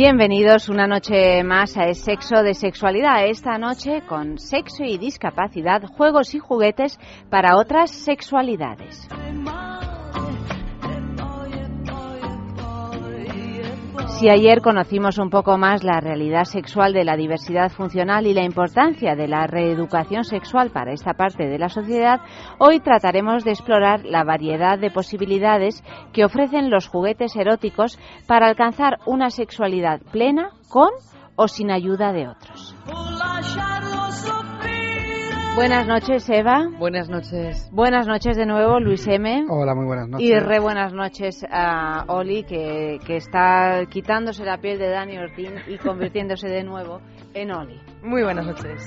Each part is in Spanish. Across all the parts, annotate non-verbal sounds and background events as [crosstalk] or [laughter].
Bienvenidos una noche más a Sexo de Sexualidad. Esta noche con sexo y discapacidad, juegos y juguetes para otras sexualidades. Si ayer conocimos un poco más la realidad sexual de la diversidad funcional y la importancia de la reeducación sexual para esta parte de la sociedad, hoy trataremos de explorar la variedad de posibilidades que ofrecen los juguetes eróticos para alcanzar una sexualidad plena con o sin ayuda de otros. Buenas noches, Eva. Buenas noches. Buenas noches de nuevo, Luis M. Hola, muy buenas noches. Y re buenas noches a Oli, que, que está quitándose la piel de Dani Ortín y convirtiéndose de nuevo en Oli. Muy buenas noches.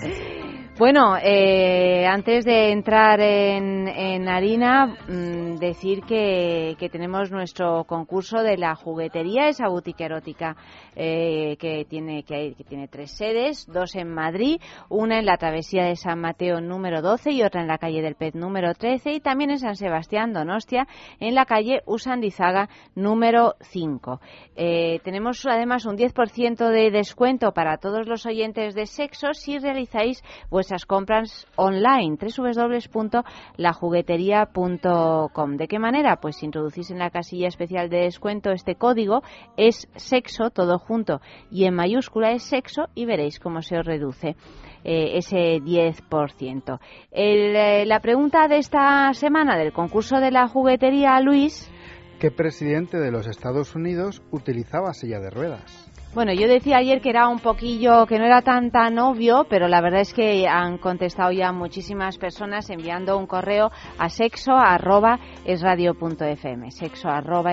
Bueno, eh, antes de entrar en, harina, mm, decir que, tenemos nuestro concurso de la juguetería, esa boutique erótica eh, que, tiene, que, que, tiene tres sedes, dos en Madrid, una en la travesía de San Mateo número 12 y otra en la calle del Pet número 13 y también en San Sebastián, Donostia, en la calle Usandizaga número 5. Eh, tenemos además un 10% de descuento para todos los oyentes de sexo si realizáis vuestras compras online, www.lajugueteria.com. ¿De qué manera? Pues introducís en la casilla especial de descuento este código, es sexo, todo junto, y en mayúscula es sexo, y veréis cómo se os reduce eh, ese 10%. El, eh, la pregunta de esta semana del concurso de la juguetería, Luis. ¿Qué presidente de los Estados Unidos utilizaba silla de ruedas? Bueno, yo decía ayer que era un poquillo, que no era tan tan obvio, pero la verdad es que han contestado ya muchísimas personas enviando un correo a sexo arroba sexo arroba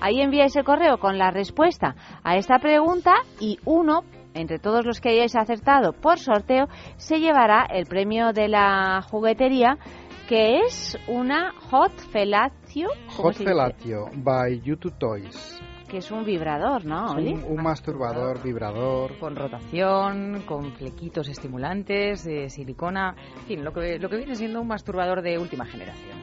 Ahí enviáis el correo con la respuesta a esta pregunta y uno entre todos los que hayáis acertado por sorteo se llevará el premio de la juguetería que es una Hot Felatio. Hot Felatio by YouTube Toys que es un vibrador, ¿no? Un, un, masturbador, vibrador. Con rotación, con flequitos estimulantes, de silicona, en fin, lo que, lo que viene siendo un masturbador de última generación.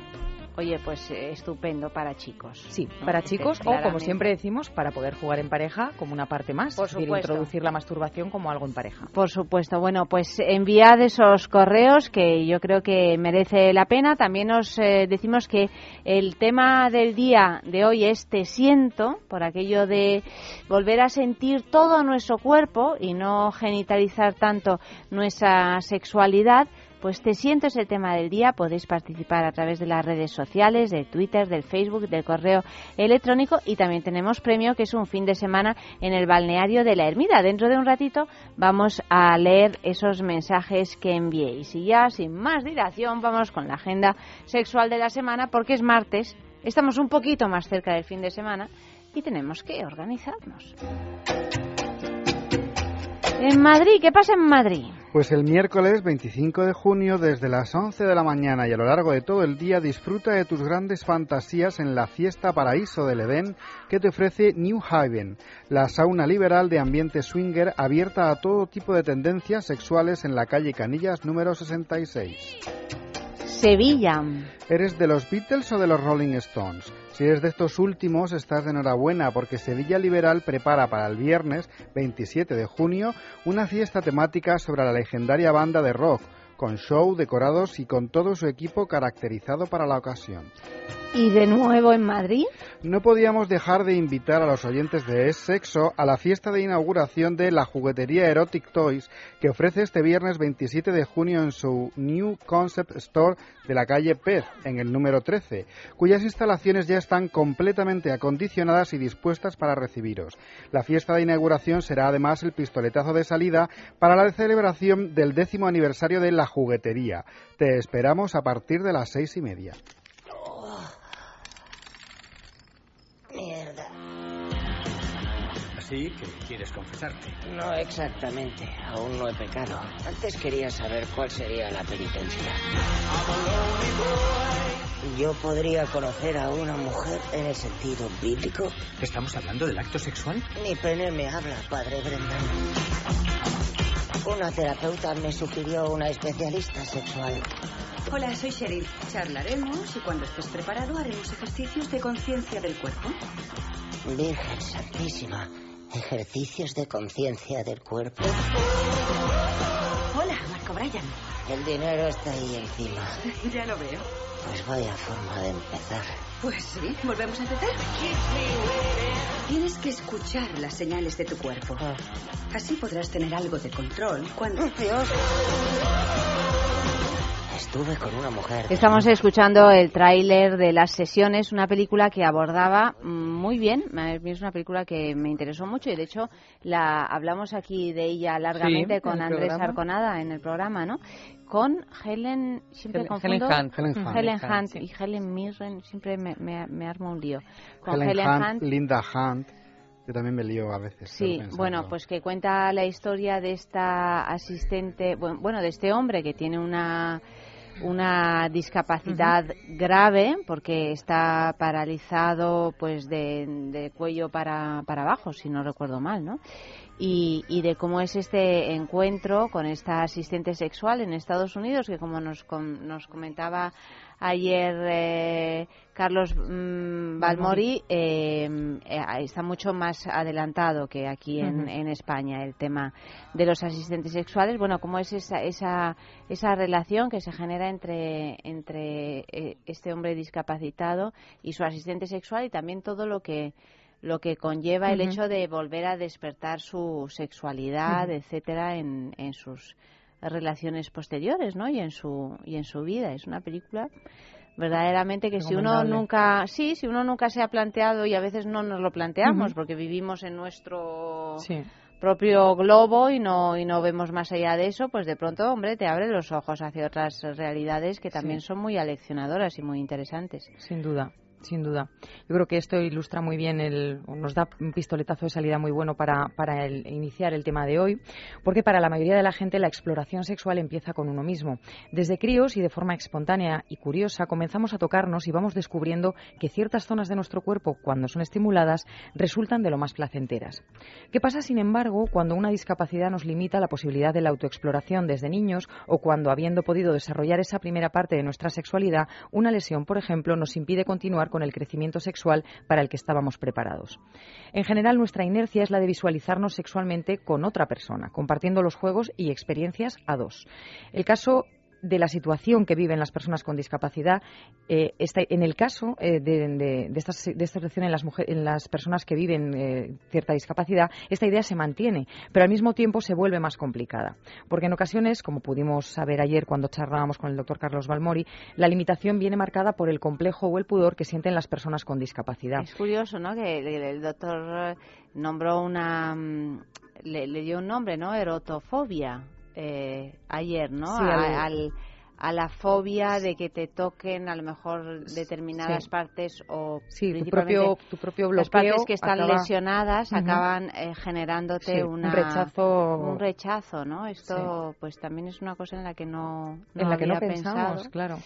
Oye, pues eh, estupendo para chicos. Sí, ¿no? para chicos o, como siempre decimos, para poder jugar en pareja como una parte más. Por supuesto. Y introducir la masturbación como algo en pareja. Por supuesto. Bueno, pues enviad esos correos que yo creo que merece la pena. También os eh, decimos que el tema del día de hoy es te siento, por aquello de volver a sentir todo nuestro cuerpo y no genitalizar tanto nuestra sexualidad pues te siento es el tema del día. Podéis participar a través de las redes sociales, de Twitter, del Facebook, del correo electrónico y también tenemos premio que es un fin de semana en el balneario de la Ermida. Dentro de un ratito vamos a leer esos mensajes que enviéis. Y ya sin más dilación vamos con la agenda sexual de la semana porque es martes. Estamos un poquito más cerca del fin de semana y tenemos que organizarnos. En Madrid, ¿qué pasa en Madrid? Pues el miércoles 25 de junio, desde las 11 de la mañana y a lo largo de todo el día, disfruta de tus grandes fantasías en la fiesta Paraíso del Edén que te ofrece New Haven, la sauna liberal de ambiente swinger abierta a todo tipo de tendencias sexuales en la calle Canillas número 66. Sevilla. ¿Eres de los Beatles o de los Rolling Stones? Si eres de estos últimos, estás de enhorabuena porque Sevilla Liberal prepara para el viernes 27 de junio una fiesta temática sobre la legendaria banda de rock, con show, decorados y con todo su equipo caracterizado para la ocasión. ¿Y de nuevo en Madrid? No podíamos dejar de invitar a los oyentes de Es Sexo a la fiesta de inauguración de la juguetería Erotic Toys que ofrece este viernes 27 de junio en su New Concept Store de la calle Pez, en el número 13, cuyas instalaciones ya están completamente acondicionadas y dispuestas para recibiros. La fiesta de inauguración será además el pistoletazo de salida para la celebración del décimo aniversario de la juguetería. Te esperamos a partir de las seis y media. mierda. Así que quieres confesarte. No exactamente, aún no he pecado. Antes quería saber cuál sería la penitencia. ¿Yo podría conocer a una mujer en el sentido bíblico? ¿Estamos hablando del acto sexual? Mi pene me habla, padre Brendan. Una terapeuta me sugirió una especialista sexual. Hola, soy Cheryl. Charlaremos y cuando estés preparado haremos ejercicios de conciencia del cuerpo. Virgen Santísima, ejercicios de conciencia del cuerpo. Hola, Marco Bryan. El dinero está ahí encima. [laughs] Ya lo veo. Pues vaya forma de empezar. Pues sí, volvemos a empezar. Tienes que escuchar las señales de tu cuerpo. Ah. Así podrás tener algo de control cuando... Dios. Estuve con una mujer. Estamos escuchando el tráiler de Las Sesiones, una película que abordaba muy bien. Es una película que me interesó mucho y de hecho la hablamos aquí de ella largamente Sí, con el Andrés programa. Arconada en el programa, ¿no? Con Helen, siempre Helen- confundo. Helen Hunt. Helen Hunt. Helen Hunt, sí. y Helen Mirren, siempre me, me, me arma un lío. Con Helen, Helen, Hunt, Hunt Linda Hunt. Yo también me lío a veces. Sí, bueno, pues que cuenta la historia de esta asistente, bueno, de este hombre que tiene una una discapacidad grave porque está paralizado pues de, cuello para, para abajo, si no recuerdo mal, ¿no? Y, y de cómo es este encuentro con esta asistente sexual en Estados Unidos, que como nos, com- nos comentaba ayer eh, Carlos mm, Balmori, eh, eh, está mucho más adelantado que aquí en, en España el tema de los asistentes sexuales. Bueno, cómo es esa, esa, esa relación que se genera entre, entre eh, este hombre discapacitado y su asistente sexual y también todo lo que lo que conlleva el hecho de volver a despertar su sexualidad, etcétera, en, en sus relaciones posteriores, ¿no? Y en su y en su vida. Es una película verdaderamente que si uno nunca, sí, si uno nunca se ha planteado y a veces no nos lo planteamos porque vivimos en nuestro Sí. propio globo y no y no vemos más allá de eso, pues de pronto, hombre, te abre los ojos hacia otras realidades que también Sí. son muy aleccionadoras y muy interesantes. Sin duda, sin duda. Yo creo que esto ilustra muy bien, el, nos da un pistoletazo de salida muy bueno para, para el- iniciar el tema de hoy, porque para la mayoría de la gente la exploración sexual empieza con uno mismo. Desde críos y de forma espontánea y curiosa comenzamos a tocarnos y vamos descubriendo que ciertas zonas de nuestro cuerpo, cuando son estimuladas, resultan de lo más placenteras. ¿Qué pasa, sin embargo, cuando una discapacidad nos limita la posibilidad de la autoexploración desde niños o cuando, habiendo podido desarrollar esa primera parte de nuestra sexualidad, una lesión, por ejemplo, nos impide continuar con el crecimiento sexual para el que estábamos preparados? En general, nuestra inercia es la de visualizarnos sexualmente con otra persona, compartiendo los juegos y experiencias a dos. El caso de la situación que viven las personas con discapacidad. eh, está- en el caso eh, de, de- de esta, de esta situación en las, mujeres, en las personas que viven eh, cierta discapacidad, esta idea se mantiene, pero al mismo tiempo se vuelve más complicada. Porque en ocasiones, como pudimos saber ayer cuando charlábamos con el doctor Carlos Balmori, la limitación viene marcada por el complejo o el pudor que sienten las personas con discapacidad. Es curioso, ¿no? Que el, doctor nombró una, mm, le dio un nombre, ¿no? Erotofobia eh, ayer, ¿no? Sí, a, al- a la fobia de que te toquen a lo mejor determinadas Sí. partes o Sí, tu propio, tu propio las bloqueo partes que están acaba- lesionadas acaban eh, generándote Sí, una, un rechazo un rechazo, ¿no? Esto pues también es una cosa en la que no, no en la que no pensamos, pensado. claro.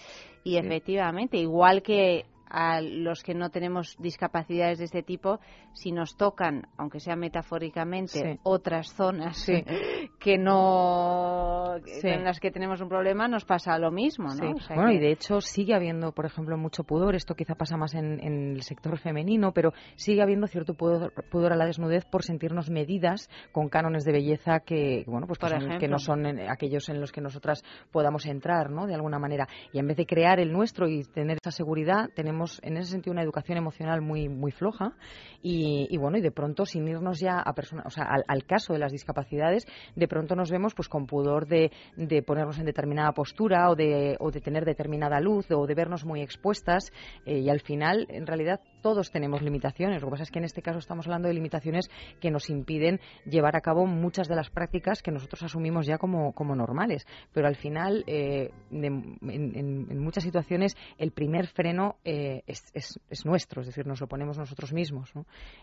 Y efectivamente, igual que a los que no tenemos discapacidades de este tipo, si nos tocan, aunque sea metafóricamente, Sí. otras zonas Sí. [laughs] que no Sí. en las que tenemos un problema, nos pasa lo mismo, ¿no? Sí. O sea Bueno, que- y de hecho sigue habiendo, por ejemplo, mucho pudor. Esto quizá pasa más en, en el sector femenino, pero sigue habiendo cierto pudor, pudor a la desnudez por sentirnos medidas con cánones de belleza que, bueno, pues que, son- que no son en- aquellos en los que nosotras podamos entrar, ¿no? De alguna manera. Y en vez de crear el nuestro y tener esa seguridad, tenemos en ese sentido una educación emocional muy, muy floja. Y, y bueno, y de pronto, sin irnos ya a persona, o sea, al, al caso de las discapacidades, de pronto nos vemos pues con pudor de, de ponernos en determinada postura o de, o de tener determinada luz o de vernos muy expuestas eh, y al final, en realidad, todos tenemos limitaciones. Lo que pasa es que en este caso estamos hablando de limitaciones que nos impiden llevar a cabo muchas de las prácticas que nosotros asumimos ya como, como normales. Pero al final, eh, en, muchas situaciones, el primer freno eh, es, es, nuestro, es decir, nos lo ponemos nosotros mismos.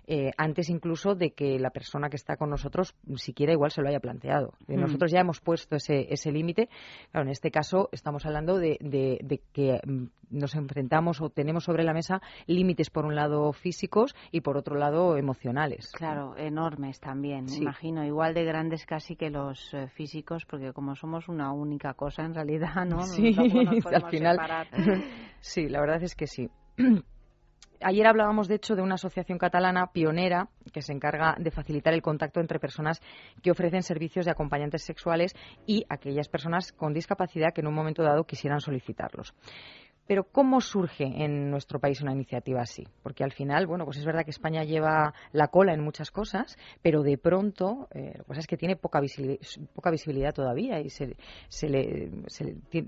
Eh, antes incluso de que la persona que está con nosotros siquiera igual se lo haya planteado. Mm. Nosotros ya hemos puesto ese, ese límite. Claro, en este caso estamos hablando de, de que mm, nos enfrentamos o tenemos sobre la mesa límites por un lado físicos y por otro lado emocionales. Claro, enormes también, imagino, igual de grandes casi que los eh, físicos, porque como somos una única cosa en realidad, ¿no? Sí, [laughs] al final. [laughs] sí, la verdad es que sí. [clears throat] Ayer hablábamos, de hecho, de una asociación catalana pionera que se encarga de facilitar el contacto entre personas que ofrecen servicios de acompañantes sexuales y aquellas personas con discapacidad que en un momento dado quisieran solicitarlos. Pero ¿cómo surge en nuestro país una iniciativa así? Porque al final, bueno, pues es verdad que España lleva la cola en muchas cosas, pero de pronto, eh, lo que pasa es que tiene poca visibilidad, poca visibilidad todavía y se, le,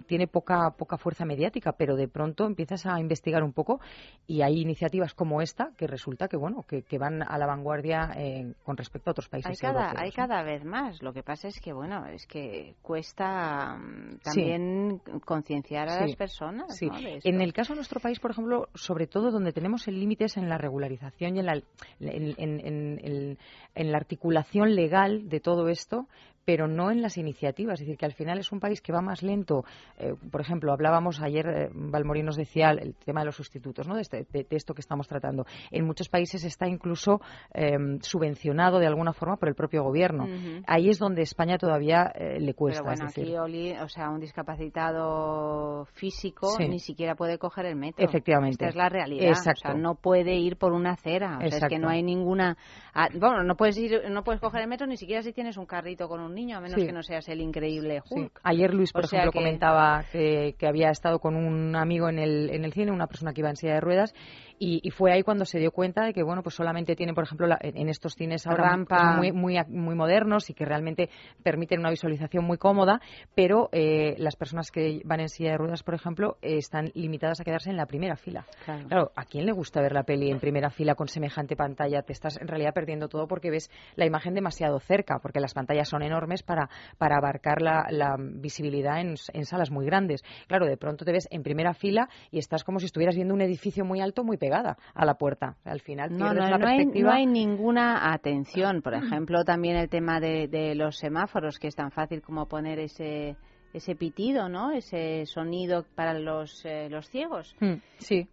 tiene poca, poca fuerza mediática, pero de pronto empiezas a investigar un poco y hay iniciativas como esta que resulta que, bueno, que, van a la vanguardia eh, con respecto a otros países hay cada, Hay cada vez más. Lo que pasa es que, bueno, es que cuesta mm, también concienciar a las personas, sí. En el caso de nuestro país, por ejemplo, sobre todo donde tenemos el límite es en la regularización y en la, en la articulación legal de todo esto pero no en las iniciativas. Es decir, que al final es un país que va más lento. Eh, por ejemplo, hablábamos ayer, eh, Valmorín nos decía el tema de los sustitutos, ¿no? de, este, esto que estamos tratando. En muchos países está incluso em, subvencionado de alguna forma por el propio gobierno. Ahí es donde España todavía eh, le cuesta. Pero bueno, aquí, o sea, un discapacitado físico ni siquiera puede coger el metro. Efectivamente. Esta es la realidad. O sea, no puede ir por una acera. O sea, es que no hay ninguna. Ah, bueno, no puedes ir, no puedes coger el metro ni siquiera si tienes un carrito con un a menos que no seas el increíble Hulk. Ayer Luis, por ejemplo, comentaba que, que, había estado con un amigo en el, en el cine, una persona que iba en silla de ruedas, y, fue ahí cuando se dio cuenta de que, bueno, pues solamente tienen, por ejemplo, en estos cines ahora muy, muy, muy modernos y que realmente permiten una visualización muy cómoda, pero eh, las personas que van en silla de ruedas, por ejemplo, están limitadas a quedarse en la primera fila. Claro. ¿a quién le gusta ver la peli en primera fila con semejante pantalla? Te estás en realidad perdiendo todo porque ves la imagen demasiado cerca, porque las pantallas son enormes para, para abarcar la, la visibilidad en, en salas muy grandes. Claro, de pronto te ves en primera fila y estás como si estuvieras viendo un edificio muy alto, muy pegado a la puerta. Al final no, no, no Hay, no hay ninguna atención. [clears throat] Por ejemplo, también el tema de, los semáforos, que es tan fácil como poner ese ese pitido, ¿no? Ese sonido para los, eh, los ciegos. Hmm, sí.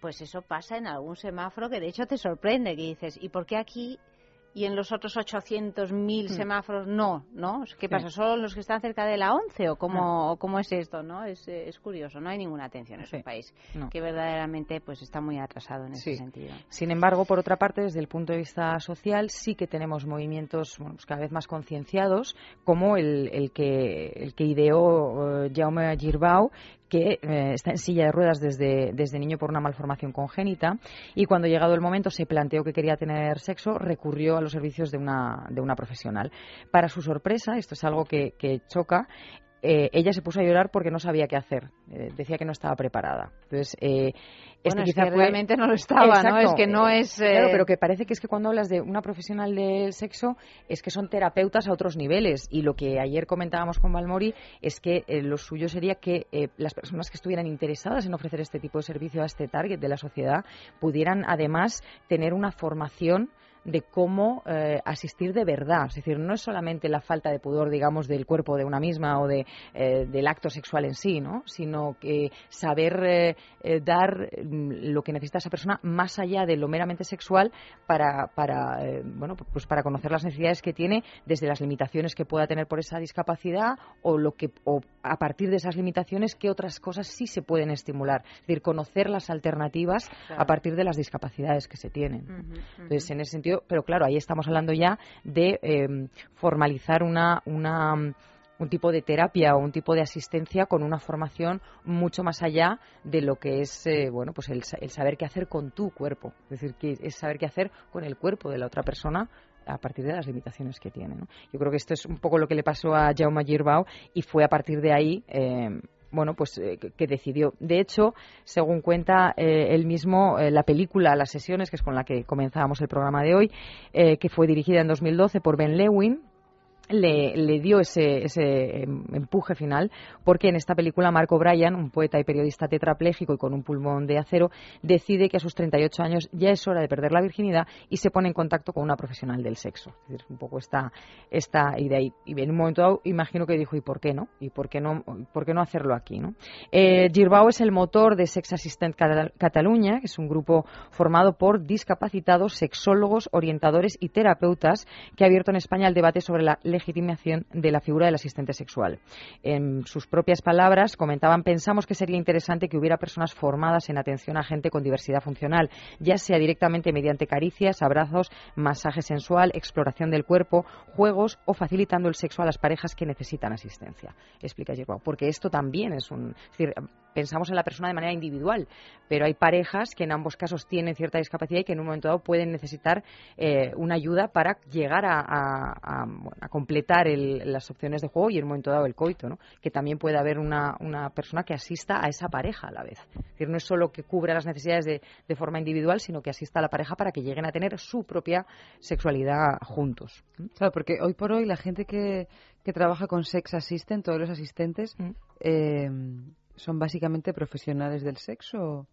Pues eso pasa en algún semáforo que de hecho te sorprende, que dices, ¿y por qué aquí y en los otros 800.000 mm. semáforos no, ¿no? ¿Qué pasa? ¿Solo los que están cerca de la 11 o cómo, ah. cómo es esto, no? Es, es, curioso, no hay ninguna atención en ese país que verdaderamente pues está muy atrasado en ese sentido. Sin embargo, por otra parte, desde el punto de vista social sí que tenemos movimientos pues cada vez más concienciados, como el, el, que, el que ideó uh, Jaume Girbau, que eh, está en silla de ruedas desde, desde niño por una malformación congénita y cuando llegado el momento se planteó que quería tener sexo, recurrió a los servicios de una, de una profesional. Para su sorpresa, esto es algo que, que choca, eh, ella se puso a llorar porque no sabía qué hacer. Eh, decía que no estaba preparada. Entonces, eh, este quizá realmente no lo estaba, ¿no? Es que no es... Claro, pero que parece que es que cuando hablas de una profesional del sexo es que son terapeutas a otros niveles. Y lo que ayer comentábamos con Valmori es que lo suyo sería que las personas que estuvieran interesadas en ofrecer este tipo de servicio a este target de la sociedad pudieran además tener una formación de cómo eh, asistir de verdad. Es decir, no es solamente la falta de pudor, digamos, del cuerpo de una misma o de, eh, del acto sexual en sí, ¿no? sino que saber eh, dar mm, lo que necesita esa persona más allá de lo meramente sexual para, para, bueno, pues para conocer las necesidades que tiene desde las limitaciones que pueda tener por esa discapacidad o, lo que, o a partir de esas limitaciones qué otras cosas sí se pueden estimular. Es decir, conocer las alternativas a partir de las discapacidades que se tienen. Entonces, en ese sentido, pero claro, ahí estamos hablando ya de em, formalizar una, una un tipo de terapia o un tipo de asistencia con una formación mucho más allá de lo que es eh, bueno pues el, saber qué hacer con tu cuerpo. Es decir que es saber qué hacer con el cuerpo de la otra persona a partir de las limitaciones que tiene yo creo que esto es un poco lo que le pasó a Jaume Girbau y fue a partir de ahí em, bueno, pues eh, que, decidió. De hecho, según cuenta eh, él mismo, la película Las sesiones, que es con la que comenzábamos el programa de hoy, que fue dirigida en 2012 por Ben Lewin, le, dio ese, ese, em, empuje final porque en esta película Marco Bryan, un poeta y periodista tetrapléjico y con un pulmón de acero, decide que a sus 38 años ya es hora de perder la virginidad y se pone en contacto con una profesional del sexo. Un poco esta, esta idea. Y, en un momento dado imagino que dijo, ¿y por qué no? ¿Y por qué no, hacerlo aquí? ¿no? Eh, Girbao es el motor de Sex Assistant Cataluña, que es un grupo formado por discapacitados, sexólogos, orientadores y terapeutas que ha abierto en España el debate sobre la legitimación de la figura del asistente sexual. En sus propias palabras comentaban, pensamos que sería interesante que hubiera personas formadas en atención a gente con diversidad funcional, ya sea directamente mediante caricias, abrazos, masaje sensual, exploración del cuerpo, juegos o facilitando el sexo a las parejas que necesitan asistencia. Explica Girbao, porque esto también es un... pensamos en la persona de manera individual, pero hay parejas que en ambos casos tienen cierta discapacidad y que en un momento dado pueden necesitar eh, una ayuda para llegar a, a, a, completar las opciones de juego y en un momento dado el coito, ¿no? que también puede haber una, una, persona que asista a esa pareja a la vez. Es decir, no es solo que cubra las necesidades de, de forma individual, sino que asista a la pareja para que lleguen a tener su propia sexualidad juntos. Claro, porque hoy por hoy la gente que, que trabaja con Sex Assistant, todos los asistentes, mm. eh, son básicamente profesionales del sexo.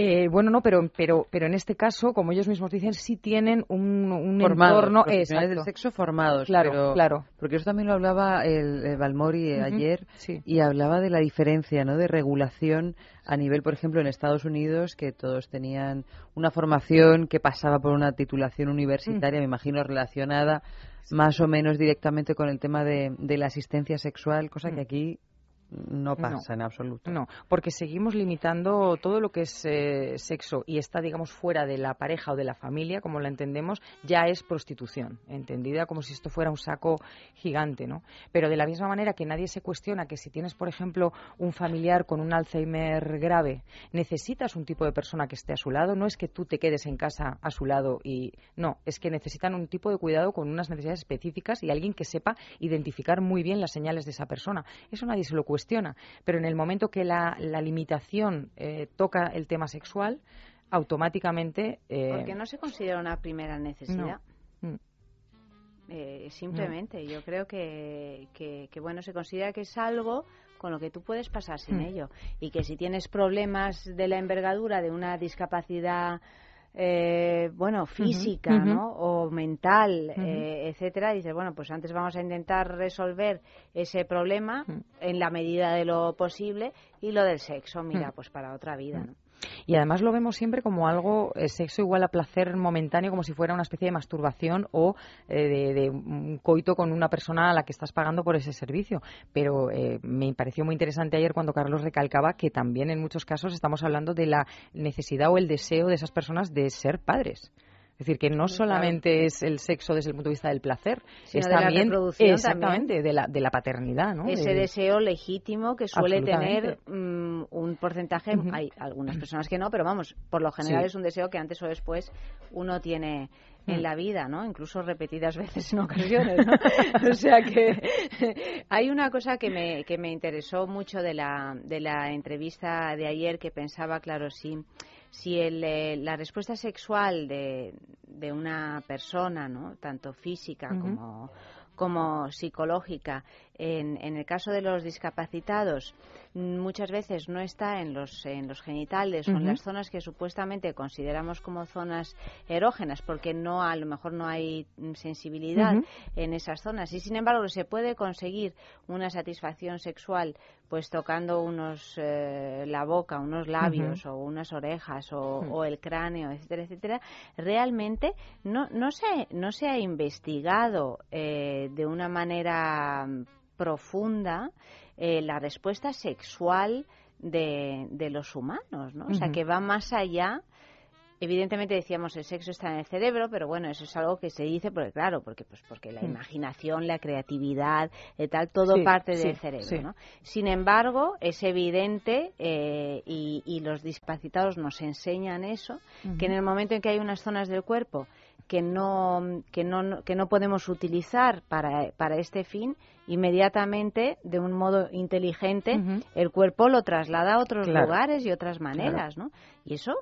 Eh, bueno, no, pero, pero, pero en este caso, como ellos mismos dicen, sí tienen un, un entorno profesionales del sexo formados. Claro, claro. Porque eso también lo hablaba el, Balmori ayer y hablaba de la diferencia, ¿no? De regulación a nivel, por ejemplo, en Estados Unidos, que todos tenían una formación que pasaba por una titulación universitaria, mm. me imagino relacionada más o menos directamente con el tema de, de la asistencia sexual, cosa que mm. aquí no pasa en absoluto. No, porque seguimos limitando todo lo que es eh, sexo y está, digamos, fuera de la pareja o de la familia, como la entendemos, ya es prostitución, entendida como si esto fuera un saco gigante, ¿no? Pero de la misma manera que nadie se cuestiona que si tienes, por ejemplo, un familiar con un Alzheimer grave, necesitas un tipo de persona que esté a su lado, no es que tú te quedes en casa a su lado y no, es que necesitan un tipo de cuidado con unas necesidades específicas y alguien que sepa identificar muy bien las señales de esa persona. Eso nadie se lo cuestiona cuestiona. Pero en el momento que la, limitación eh, toca el tema sexual, automáticamente. Eh, Porque no se considera una primera necesidad. Mm. Eh, simplemente, yo creo que, que, bueno, se considera que es algo con lo que tú puedes pasar sin mm. ello. Y que si tienes problemas de la envergadura de una discapacidad eh, bueno, física, ¿no? O mental, eh, etcétera, dices, bueno, pues antes vamos a intentar resolver ese problema en la medida de lo posible y lo del sexo, mira, pues para otra vida, ¿no? Y además lo vemos siempre como algo, eh, sexo igual a placer momentáneo, como si fuera una especie de masturbación o eh, de, un coito con una persona a la que estás pagando por ese servicio. Pero eh, me pareció muy interesante ayer cuando Carlos recalcaba que también en muchos casos estamos hablando de la necesidad o el deseo de esas personas de ser padres. Es decir, que no solamente es el sexo desde el punto de vista del placer, es también exactamente De, la, de la paternidad, ¿no? Ese deseo legítimo que suele tener mm, un porcentaje. Hay algunas personas que no, pero vamos, por lo general es un deseo que antes o después uno tiene en mm. la vida, ¿no? Incluso repetidas [laughs] veces en [laughs] ocasiones, ¿no? o sea que [laughs] hay una cosa que me, que me interesó mucho de la, de la entrevista de ayer que pensaba, claro, sí si el, eh, la respuesta sexual de, de, una persona, ¿no? tanto física como, como psicológica, en, en, el caso de los discapacitados, muchas veces no está en los, en los genitales o en las zonas que supuestamente consideramos como zonas erógenas, porque no a lo mejor no hay sensibilidad en esas zonas. Y sin embargo, se puede conseguir una satisfacción sexual pues tocando unos eh, la boca, unos labios o unas orejas o, el cráneo, etcétera, etcétera, realmente no, no, se, no se ha investigado eh, de una manera profunda eh, la respuesta sexual de, de los humanos, ¿no? O sea, que va más allá evidentemente decíamos el sexo está en el cerebro, pero bueno, eso es algo que se dice porque claro, porque pues porque la mm. imaginación, la creatividad, y tal, todo parte del cerebro, ¿no? Sin embargo, es evidente eh, y, los discapacitados nos enseñan eso, que en el momento en que hay unas zonas del cuerpo que no, que no, que no podemos utilizar para, para este fin, inmediatamente, de un modo inteligente, el cuerpo lo traslada a otros lugares y otras maneras, ¿no? Y eso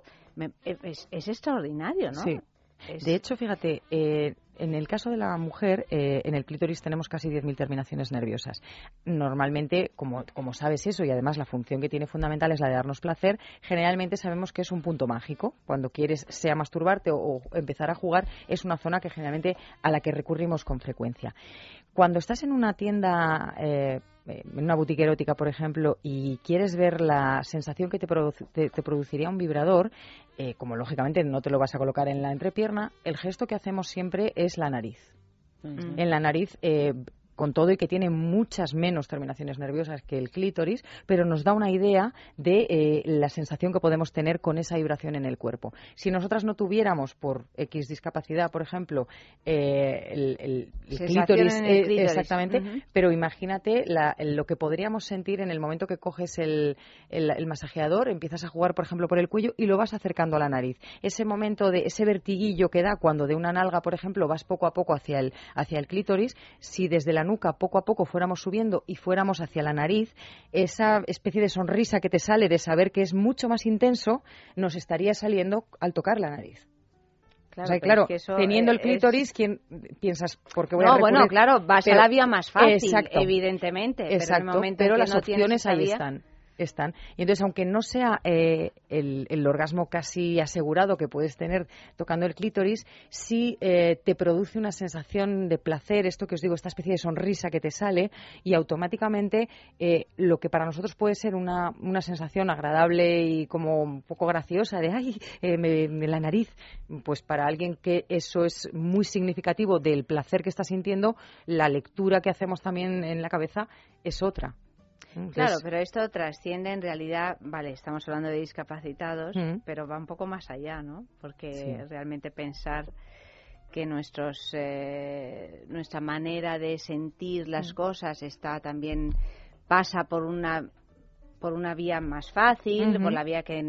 es, es, extraordinario, ¿no? Sí. De hecho, fíjate, eh, en el caso de la mujer, eh, en el clítoris tenemos casi 10.000 terminaciones nerviosas. Normalmente, como, sabes eso, y además la función que tiene fundamental es la de darnos placer, generalmente sabemos que es un punto mágico. Cuando quieres, sea masturbarte o, empezar a jugar, es una zona que generalmente a la que recurrimos con frecuencia. Cuando estás en una tienda eh, en una boutique erótica, por ejemplo, y quieres ver la sensación que te, te, produciría un vibrador, eh, como lógicamente no te lo vas a colocar en la entrepierna, el gesto que hacemos siempre es la nariz. En la nariz eh, con todo y que tiene muchas menos terminaciones nerviosas que el clítoris, pero nos da una idea de eh, la sensación que podemos tener con esa vibración en el cuerpo. Si nosotras no tuviéramos por X discapacidad, por ejemplo, eh, el, clítoris, eh, exactamente, pero imagínate lo que podríamos sentir en el momento que coges el, masajeador, empiezas a jugar, por ejemplo, por el cuello y lo vas acercando a la nariz. Ese momento de ese vertiguillo que da cuando de una nalga, por ejemplo, vas poco a poco hacia el, hacia el clítoris, si desde la nuca poco a poco fuéramos subiendo y fuéramos hacia la nariz, esa especie de sonrisa que te sale de saber que es mucho más intenso, nos estaría saliendo al tocar la nariz. Claro, teniendo el clítoris, ¿quién piensas? Porque voy no, a bueno, claro, vas a la vía más fácil, evidentemente. Exacto, pero, las opciones ahí están están. Y entonces, aunque no sea eh, el, orgasmo casi asegurado que puedes tener tocando el clítoris, sí eh, te produce una sensación de placer, esto que os digo, esta especie de sonrisa que te sale y automáticamente eh, lo que para nosotros puede ser una, una, sensación agradable y como un poco graciosa de, ay, me, la nariz, pues para alguien que eso es muy significativo del placer que está sintiendo, la lectura que hacemos también en la cabeza es otra. Claro, pero esto trasciende en realidad, vale, estamos hablando de discapacitados, mm. pero va un poco más allá, ¿no? Porque realmente pensar que nuestros eh, nuestra manera de sentir las mm. cosas está también pasa por una por una vía más fácil, por la vía que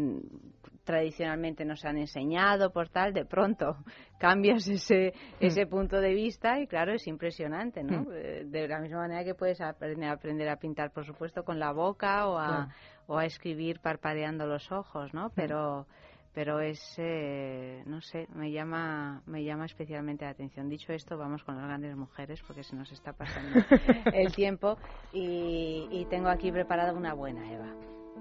tradicionalmente nos han enseñado, por tal, de pronto [laughs] cambias ese, hmm. ese punto de vista y claro, es impresionante, ¿no? Hmm. Eh, de la misma manera que puedes aprender, aprender a pintar, por supuesto, con la boca o a, o a escribir parpadeando los ojos, ¿no? Hmm. Pero pero es eh, no sé me llama me llama especialmente la atención dicho esto vamos con las grandes mujeres porque se nos está pasando [laughs] el tiempo y, y tengo aquí preparada una buena Eva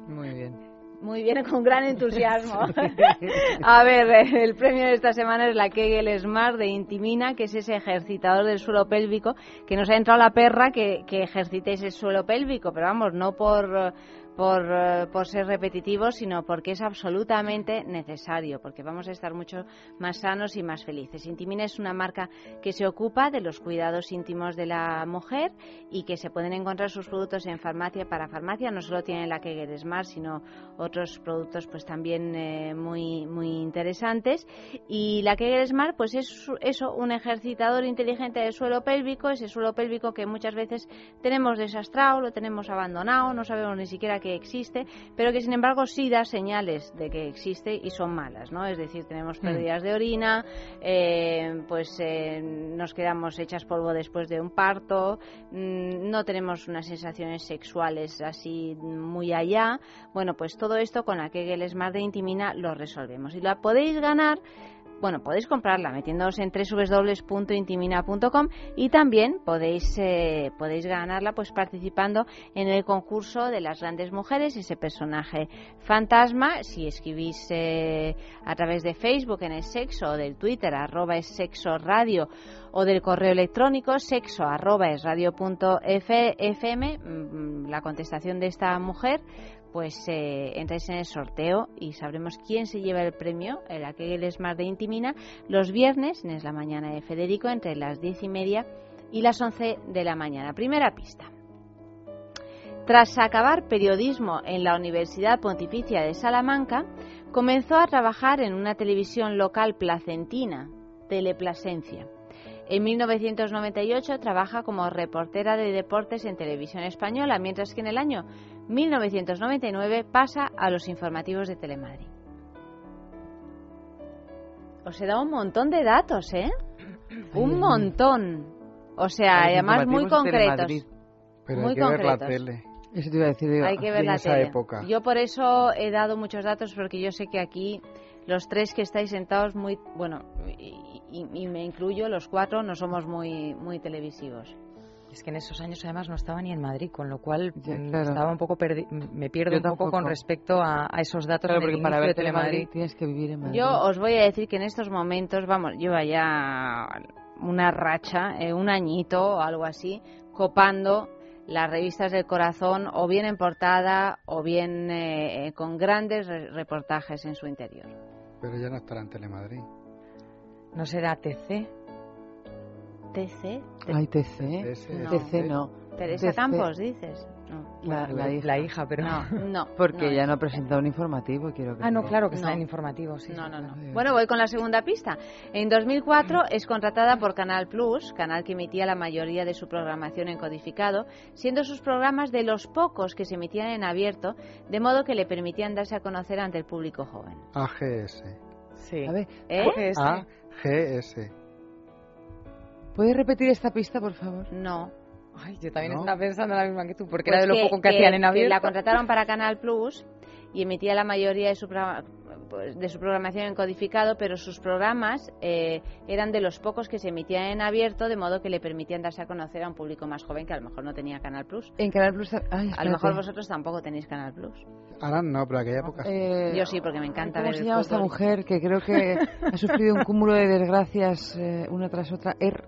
muy bien muy bien, con gran entusiasmo. [laughs] A ver, el premio de esta semana es la Kegel Smart de Intimina, que es ese ejercitador del suelo pélvico, que nos ha entrado la perra que, que ejercitéis el suelo pélvico, pero vamos, no por por, eh, por, ser repetitivo, sino porque es absolutamente necesario, porque vamos a estar mucho más sanos y más felices. Intimina es una marca que se ocupa de los cuidados íntimos de la mujer y que se pueden encontrar sus productos en farmacia para farmacia. No solo tienen la Kegel Smart, sino otros productos pues también eh, muy, muy interesantes. Y la Kegel Smart pues es eso, un ejercitador inteligente del suelo pélvico, ese suelo pélvico que muchas veces tenemos desastrado, lo tenemos abandonado, no sabemos ni siquiera qué existe, pero que sin embargo sí da señales de que existe y son malas, ¿no? Es decir, tenemos mm. pérdidas de orina, eh, pues eh, nos quedamos hechas polvo después de un parto, mm, no tenemos unas sensaciones sexuales así muy allá. Bueno, pues todo esto con la Kegel Smart de Intimina lo resolvemos. Y la podéis ganar bueno, podéis comprarla metiéndoos en www.intimina.com y también podéis, eh, podéis ganarla pues participando en el concurso de las grandes mujeres, ese personaje fantasma. Si escribís eh, a través de Facebook en el sexo o del Twitter arroba es sexo radio o del correo electrónico sexo arroba es radio fm, mm, la contestación de esta mujer pues eh, entráis en el sorteo y sabremos quién se lleva el premio, el aquel Smart de Intimina, los viernes, en la mañana de Federico, entre las diez y media y las once de la mañana. Primera pista. Tras acabar periodismo en la Universidad Pontificia de Salamanca, comenzó a trabajar en una televisión local placentina, Teleplasencia. En 1998 trabaja como reportera de deportes en televisión española, mientras que en el año 1999 pasa a los informativos de Telemadrid. Os he dado un montón de datos, ¿eh? Un montón. O sea, además muy concretos. Pero muy hay que ver la tele. Eso te iba a decir. digo, Hay que ver en la esa tele. época. Yo por eso he dado muchos datos porque yo sé que aquí los tres que estáis sentados muy bueno y, y- y me incluyo los cuatro no somos muy muy televisivos. Es que en esos años además no estaba ni en Madrid, con lo cual mm, claro. estaba un poco perdi- me pierdo Yo un poco con respecto a, a esos datos Claro, del porque para ver de Telemadrid. tienes que vivir en Madrid. Yo os voy a decir que en estos momentos, vamos, lleva ya una racha, eh, un añito o algo así, copando las revistas del corazón o bien en portada o bien eh, eh, con grandes re- reportajes en su interior. Pero ya no estará en Telemadrid. ¿No será TC? TC, Ay, TC. No. TC no. Teresa TC. Campos, dices. No. La, la hija. La hija, pero... No, no. [laughs] Porque no ya no ha presentado un informativo, quiero que Ah, no, claro que está No. en informativo, sí. No, no, no. Bueno, voy con la segunda pista. En 2004 es contratada por Canal Plus, canal que emitía la mayoría de su programación en codificado, siendo sus programas de los pocos que se emitían en abierto, de modo que le permitían darse a conocer ante el público joven. AGS. Sí. A ver, ¿Eh? AGS. AGS. ¿Puedes repetir esta pista, por favor? No. Ay, yo también ¿No? estaba pensando la misma que tú, porque Pues era de lo poco que, hacían en abierto. la contrataron para [laughs] Canal Plus y emitía la mayoría de su, pues, de su programación en codificado, pero sus programas eh, eran de los pocos que se emitían en abierto, de modo que le permitían darse a conocer a un público más joven que a lo mejor no tenía Canal Plus. En Canal Plus. Ay, A lo mejor vosotros tampoco tenéis Canal Plus. Ahora no, pero aquella época sí. Eh, Yo sí, porque me encanta ¿Cómo ver se el llama esta mujer que creo que ha sufrido un cúmulo de desgracias eh, una tras otra? Er-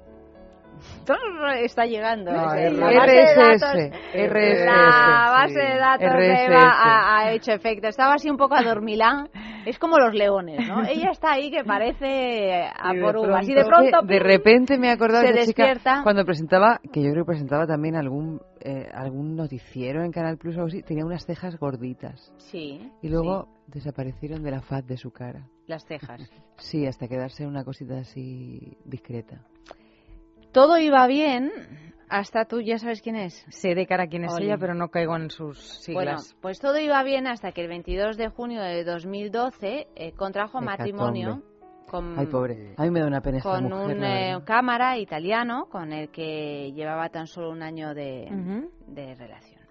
Está llegando. No, RSS. la base de datos, RSS. la base sí. de datos de RSS. Ha, ha hecho efecto. Estaba así un poco adormilada. Es como los leones, ¿no? Ella está ahí que parece a Y por uvas. Y de pronto... de repente me he acordado se de chica cuando presentaba, que yo creo que presentaba también algún eh, algún noticiero en Canal Plus o algo así, tenía unas cejas gorditas. Sí. Y luego desaparecieron de la faz de su cara. las cejas. [laughs] Sí, hasta quedarse una cosita así discreta. Todo iba bien hasta tú ya sabes quién es. Sé de cara a quién es Oli. ella, pero no caigo en sus Bueno, siglas. pues todo iba bien hasta que el 22 de junio de 2012 eh, contrajo Hecatombe. matrimonio con, Ay, pobre. A mí me da una pena esta con mujer. un eh, cámara italiano con el que llevaba tan solo un año de relación.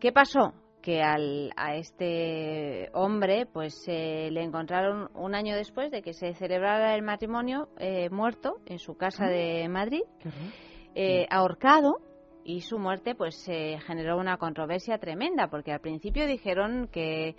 ¿Qué pasó? Que al, a este hombre pues eh, le encontraron un año después de que se celebrara el matrimonio eh, muerto en su casa de Madrid, eh, ahorcado y su muerte pues generó una controversia tremenda porque al principio dijeron que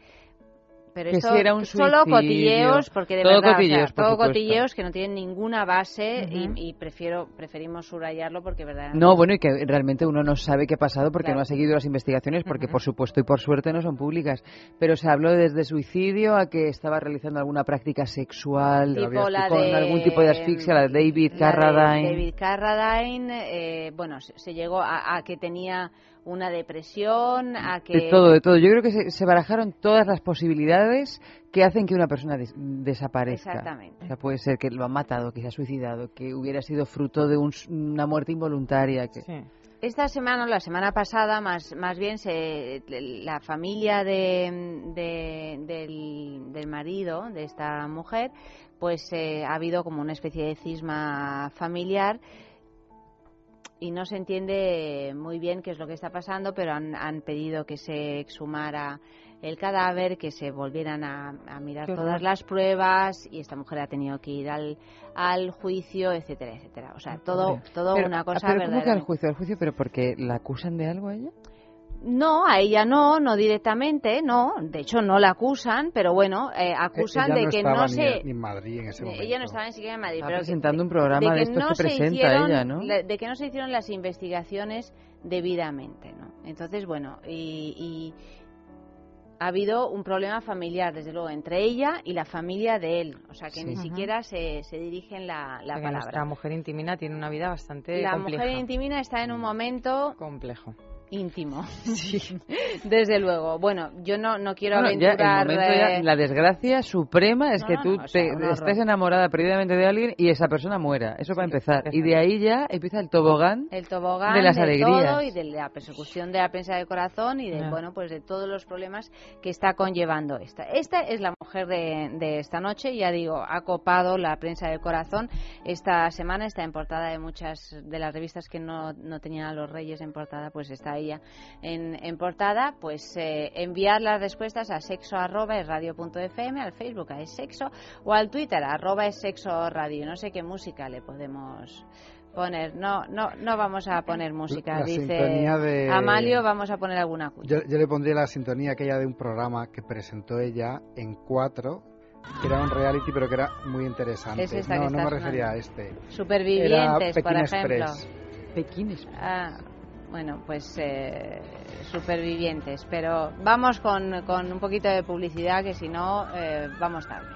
pero Que esto sí era un solo suicidio. cotilleos porque de Todo verdad o sea, cotilleos, todo supuesto. cotilleos que no tienen ninguna base y, y prefiero preferimos subrayarlo porque verdaderamente No, bueno, y que realmente uno no sabe qué ha pasado porque Claro. no ha seguido las investigaciones, porque por supuesto y por suerte no son públicas. Pero se habló desde suicidio a que estaba realizando alguna práctica sexual tipo la con de algún tipo de asfixia, la de David la de Carradine. David Carradine, eh, bueno, se, se llegó a, a que tenía una depresión, a que De todo, de todo. Yo creo que se, se barajaron todas las posibilidades que hacen que una persona des- desaparezca. Exactamente. O sea, puede ser que lo han matado, que se ha suicidado, que hubiera sido fruto de un s- una muerte involuntaria. Que... Sí. Esta semana, o la semana pasada, más, más bien, se, la familia de, de- del, del marido de esta mujer, pues eh, ha habido como una especie de cisma familiar y no se entiende muy bien qué es lo que está pasando, pero han, han pedido que se exhumara el cadáver, que se volvieran a, a mirar Qué todas las pruebas y esta mujer ha tenido que ir al, al juicio, etcétera, etcétera. O sea, todo, todo Pero- una cosa pero ¿cómo que al juicio? ¿Al juicio? ¿Pero porque la acusan de algo a ella? No, a ella no, no directamente, no. De hecho, no la acusan, pero bueno, eh, acusan Ella de no que no ni, se... ni en Madrid en ese momento. Ella no estaba ni siquiera en Madrid, Está pero que- presentando un programa de, que estos no que se presenta hicieron- ella, ¿no? la- De que no se hicieron las investigaciones debidamente, ¿no? Entonces, bueno, y, y ha habido un problema familiar, desde luego, entre ella y la familia de él. O sea, que Sí. ni siquiera se, se dirigen la, la palabra. mujer intimina tiene una vida bastante La compleja. mujer intimina está en un momento Complejo. Íntimo. [laughs] Desde luego. Bueno, yo no, no quiero Bueno, ya, el aventurar... momento ya- la desgracia suprema es No, que no, tú no, o sea, te- estés enamorada perdidamente de alguien y esa persona muera. Eso para empezar. Y de ahí ya empieza el tobogán. el tobogán de las todo alegrías. y de la persecución de la prensa del corazón y de bueno pues de todos los problemas que está conllevando esta esta es la mujer de, de esta noche ya digo ha copado la prensa del corazón esta semana está en portada de muchas de las revistas que no, no tenían a los reyes en portada pues está ella en, en portada pues eh, enviar las respuestas a sexo arroba es radio punto fm al facebook a es sexo o al twitter arroba es sexo radio no sé qué música le podemos poner. No, no, no vamos a poner música, La dice sintonía de- Amalio, vamos a poner alguna. Yo, yo le pondría la sintonía aquella de un programa que presentó ella en cuatro, que era un reality, pero que era muy interesante. Es esta no, que no me refería a este. Supervivientes, Era por Pekín ejemplo. Express. Pekín Express. Ah, bueno, pues eh, supervivientes. Pero vamos con, con un poquito de publicidad, que si no, eh, vamos tarde.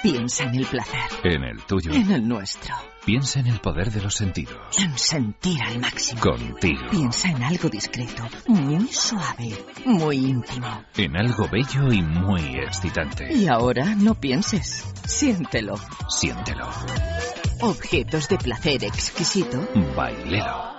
Piensa en el placer, En el tuyo. en el nuestro, Piensa en el poder de los sentidos. en sentir al máximo. Contigo. Piensa en algo discreto, muy suave, muy íntimo. En algo bello y muy excitante. Y ahora no pienses, siéntelo. Siéntelo. Objetos de placer exquisito. Bailelo.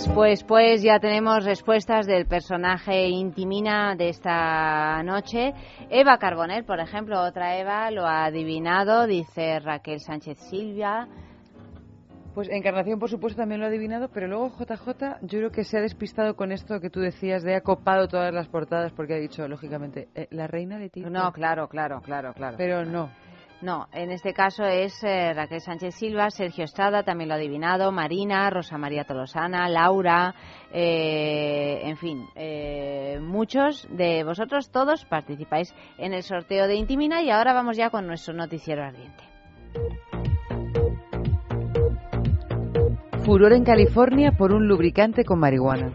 Pues, pues, pues ya tenemos respuestas del personaje intimina de esta noche. Eva Carbonell, por ejemplo, otra Eva lo ha adivinado, dice Raquel Sánchez Silvia. Pues Encarnación, por supuesto, también lo ha adivinado, pero luego JJ, yo creo que se ha despistado con esto que tú decías de ha copado todas las portadas porque ha dicho, lógicamente, eh, la reina Leticia. No, claro, claro, claro, claro. Pero no. No, en este caso es eh, Raquel Sánchez Silva, Sergio Estrada, también lo ha adivinado, Marina, Rosa María Tolosana, Laura, eh, en fin, eh, muchos de vosotros, todos participáis en el sorteo de Intimina y ahora vamos ya con nuestro noticiero ardiente. Furor en California por un lubricante con marihuana.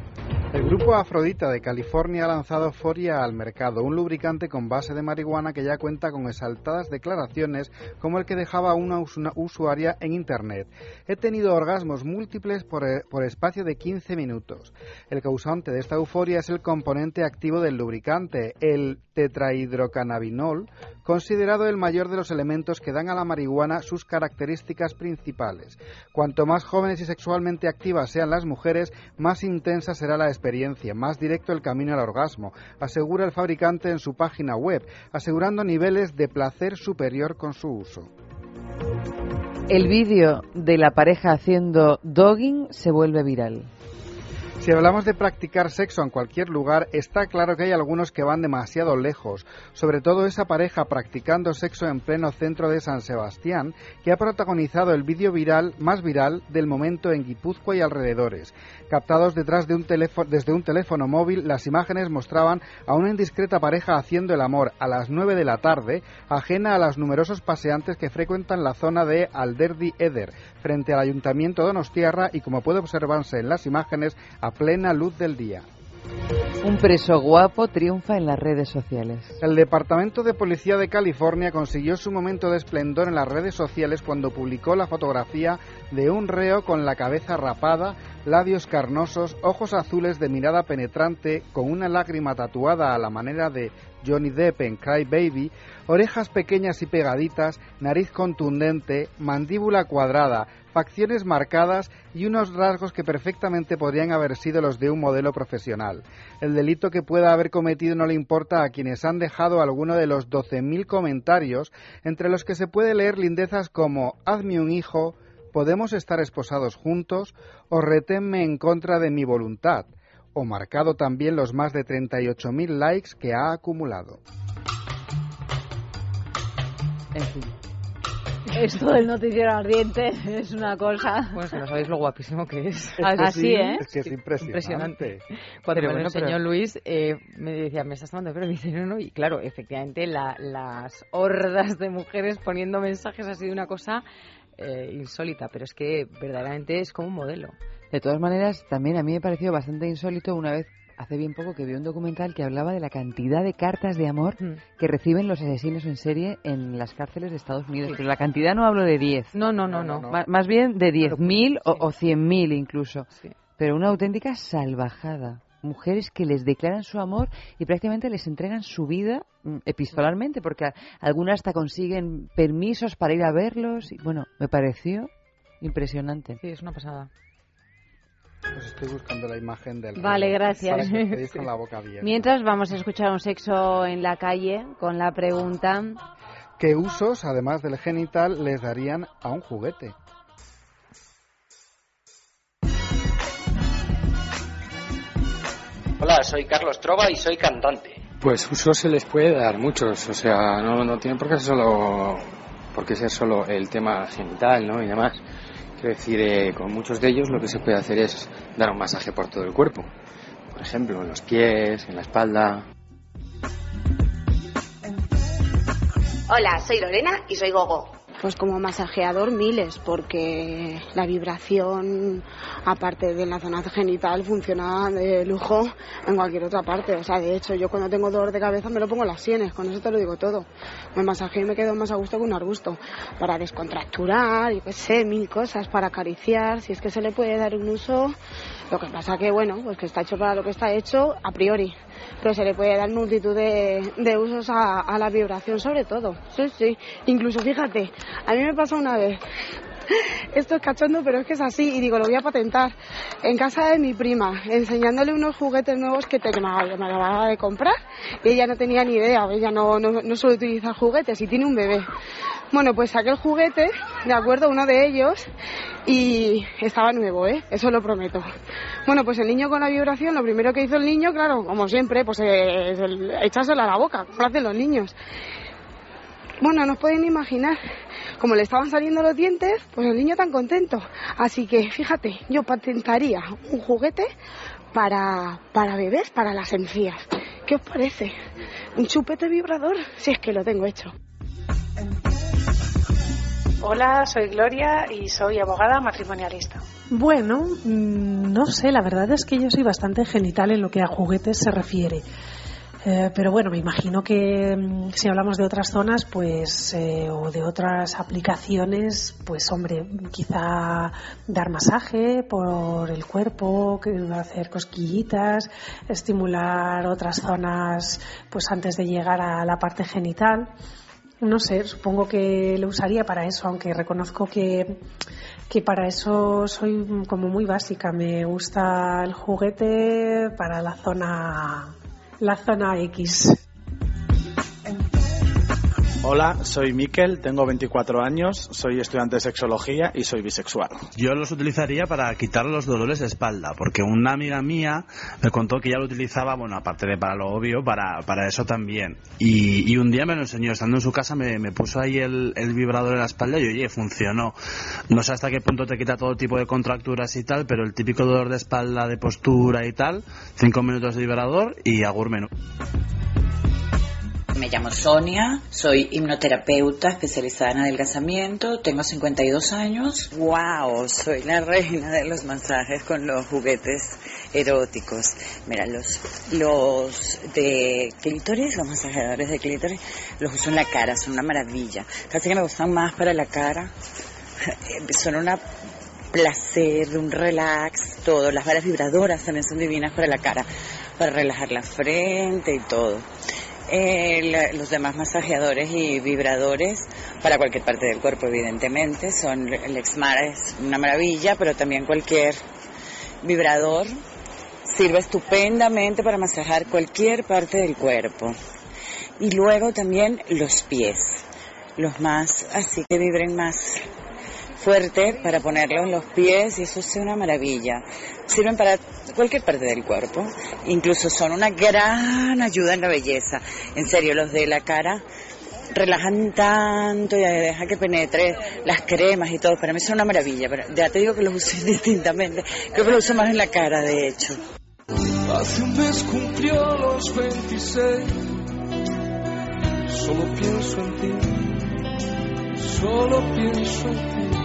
El grupo Afrodita de California ha lanzado Foria al mercado, un lubricante con base de marihuana que ya cuenta con exaltadas declaraciones como el que dejaba una usu- usuaria en Internet. He tenido orgasmos múltiples por, eh, por espacio de 15 minutos. El causante de esta euforia es el componente activo del lubricante, el tetrahidrocannabinol, considerado el mayor de los elementos que dan a la marihuana sus características principales. Cuanto más jóvenes y sexualmente activas sean las mujeres, más intensa será la experiencia, más directo el camino al orgasmo, asegura el fabricante en su página web, asegurando niveles de placer superior con su uso. El vídeo de la pareja haciendo dogging se vuelve viral. Si hablamos de practicar sexo en cualquier lugar, está claro que hay algunos que van demasiado lejos, sobre todo esa pareja practicando sexo en pleno centro de San Sebastián, que ha protagonizado el vídeo viral más viral del momento en Guipúzcoa y alrededores. Captados detrás de un teléfono, desde un teléfono móvil, las imágenes mostraban a una indiscreta pareja haciendo el amor a las 9 de la tarde, ajena a los numerosos paseantes que frecuentan la zona de Alderdi Eder, frente al Ayuntamiento de Donostiarra y como puede observarse en las imágenes, a plena luz del día. Un preso guapo triunfa en las redes sociales. El Departamento de Policía de California consiguió su momento de esplendor en las redes sociales cuando publicó la fotografía de un reo con la cabeza rapada labios carnosos, ojos azules de mirada penetrante, con una lágrima tatuada a la manera de Johnny Depp en Cry Baby, orejas pequeñas y pegaditas, nariz contundente, mandíbula cuadrada, facciones marcadas y unos rasgos que perfectamente podrían haber sido los de un modelo profesional. El delito que pueda haber cometido no le importa a quienes han dejado alguno de los 12.000 comentarios, entre los que se puede leer lindezas como Hazme un hijo, podemos estar esposados juntos o reténme en contra de mi voluntad o marcado también los más de 38.000 likes que ha acumulado. En fin. Esto del noticiero ardiente [laughs] es una cosa. Bueno, que no sabéis lo guapísimo que es. Así, ¿eh? Es que es impresionante. Cuando Pero me lo bueno, enseñó pero- Luis, eh, me decía, ¿me estás tomando? Pero me dice, no, no. Y claro, efectivamente, la- las hordas de mujeres poniendo mensajes ha sido una cosa eh, insólita, pero es que verdaderamente es como un modelo. De todas maneras, también a mí me pareció bastante insólito una vez, hace bien poco, que vi un documental que hablaba de la cantidad de cartas de amor Mm. que reciben los asesinos en serie en las cárceles de Estados Unidos. Pero la cantidad no hablo de 10. No, no, no, no. Más bien de 10.000 o, o 100.000 incluso. Pero una auténtica salvajada. Mujeres que les declaran su amor y prácticamente les entregan su vida mm, epistolarmente, porque a- algunas hasta consiguen permisos para ir a verlos. Y, bueno, me pareció impresionante. Sí, es una pasada. Pues estoy buscando la imagen del Vale, gracias. Para que [laughs] con la boca abierta. Mientras vamos a escuchar un sexo en la calle con la pregunta ¿Qué usos, además del genital, les darían a un juguete? Hola, soy Carlos Trova y soy cantante. Pues usos se les puede dar muchos, o sea, no, no tiene por qué ser solo, por qué ser solo el tema genital, ¿no? Y demás. Quiero decir, con muchos de ellos lo que se puede hacer es dar un masaje por todo el cuerpo. Por ejemplo, en los pies, en la espalda. Hola, soy Lorena y soy Gogo. Pues como masajeador miles, porque la vibración, aparte de la zona genital, funciona de lujo en cualquier otra parte. O sea, de hecho, yo cuando tengo dolor de cabeza me lo pongo las sienes, con eso te lo digo todo. Me masajeo y me quedo más a gusto que un arbusto. Para descontracturar, yo qué sé, mil cosas, para acariciar, si es que se le puede dar un uso. Lo que pasa que, bueno, pues que está hecho para lo que está hecho a priori. Pero se le puede dar multitud de, usos a, a la vibración sobre todo. Sí, sí. Incluso, fíjate, a mí me pasó una vez. [laughs] Esto es cachondo, pero es que es así y digo, lo voy a patentar. En casa de mi prima, enseñándole unos juguetes nuevos que te, que me acababa de comprar y ella no tenía ni idea, ella no, no, no suele utilizar juguetes y tiene un bebé. Bueno, pues saqué el juguete, de acuerdo, uno de ellos, y estaba nuevo, ¿eh? Eso lo prometo. Bueno, pues el niño con la vibración, lo primero que hizo el niño, claro, como siempre, pues eh, echárselo a la boca, como hacen los niños. Bueno, no os pueden imaginar, como le estaban saliendo los dientes, pues el niño tan contento. Así que, fíjate, yo patentaría un juguete para, para bebés, para las encías. ¿Qué os parece? Un chupete vibrador, si es que lo tengo hecho. Hola, soy Gloria y soy abogada matrimonialista. Bueno, mm, no sé, la verdad es que yo soy bastante genital en lo que a juguetes se refiere. Eh, pero bueno, me imagino que mm, si hablamos de otras zonas, pues, eh, o de otras aplicaciones, pues hombre, quizá dar masaje por el cuerpo, hacer cosquillitas, estimular otras zonas, pues antes de llegar a la parte genital. No sé, supongo que lo usaría para eso, aunque reconozco que, que para eso soy como muy básica. Me gusta el juguete para la zona, la X. Hola, soy Miquel, tengo 24 años, soy estudiante de sexología y soy bisexual. Yo los utilizaría para quitar los dolores de espalda, porque una amiga mía me contó que ya lo utilizaba, bueno, aparte de para lo obvio, para, para eso también. Y, y un día me lo enseñó, estando en su casa, me, me puso ahí el, el vibrador en la espalda y oye, funcionó. No sé hasta qué punto te quita todo tipo de contracturas y tal, pero el típico dolor de espalda, de postura y tal, cinco minutos de vibrador y agur menú. Me llamo Sonia, soy hipnoterapeuta especializada en adelgazamiento, tengo 52 años. ¡Wow! Soy la reina de los masajes con los juguetes eróticos. Mira, los, los de clítoris, los masajeadores de clítoris, los uso en la cara, son una maravilla. Casi que me gustan más para la cara. [laughs] Son una placer, un relax, todo. Las balas vibradoras también son divinas para la cara, para relajar la frente y todo. Eh, los demás masajeadores y vibradores para cualquier parte del cuerpo, evidentemente, son el Exmar es una maravilla, pero también cualquier vibrador sirve estupendamente para masajar cualquier parte del cuerpo. Y luego también los pies, los más así que vibren más fuerte para ponerlo en los pies y eso es una maravilla. Sirven para cualquier parte del cuerpo, incluso son una gran ayuda en la belleza. En serio, los de la cara relajan tanto y deja que penetre las cremas y todo. Para mí son una maravilla. Pero ya te digo que los uso [laughs] distintamente. Creo que los uso más en la cara, de hecho. Hace un mes cumplió los 26. Solo pienso en ti. Solo pienso en ti.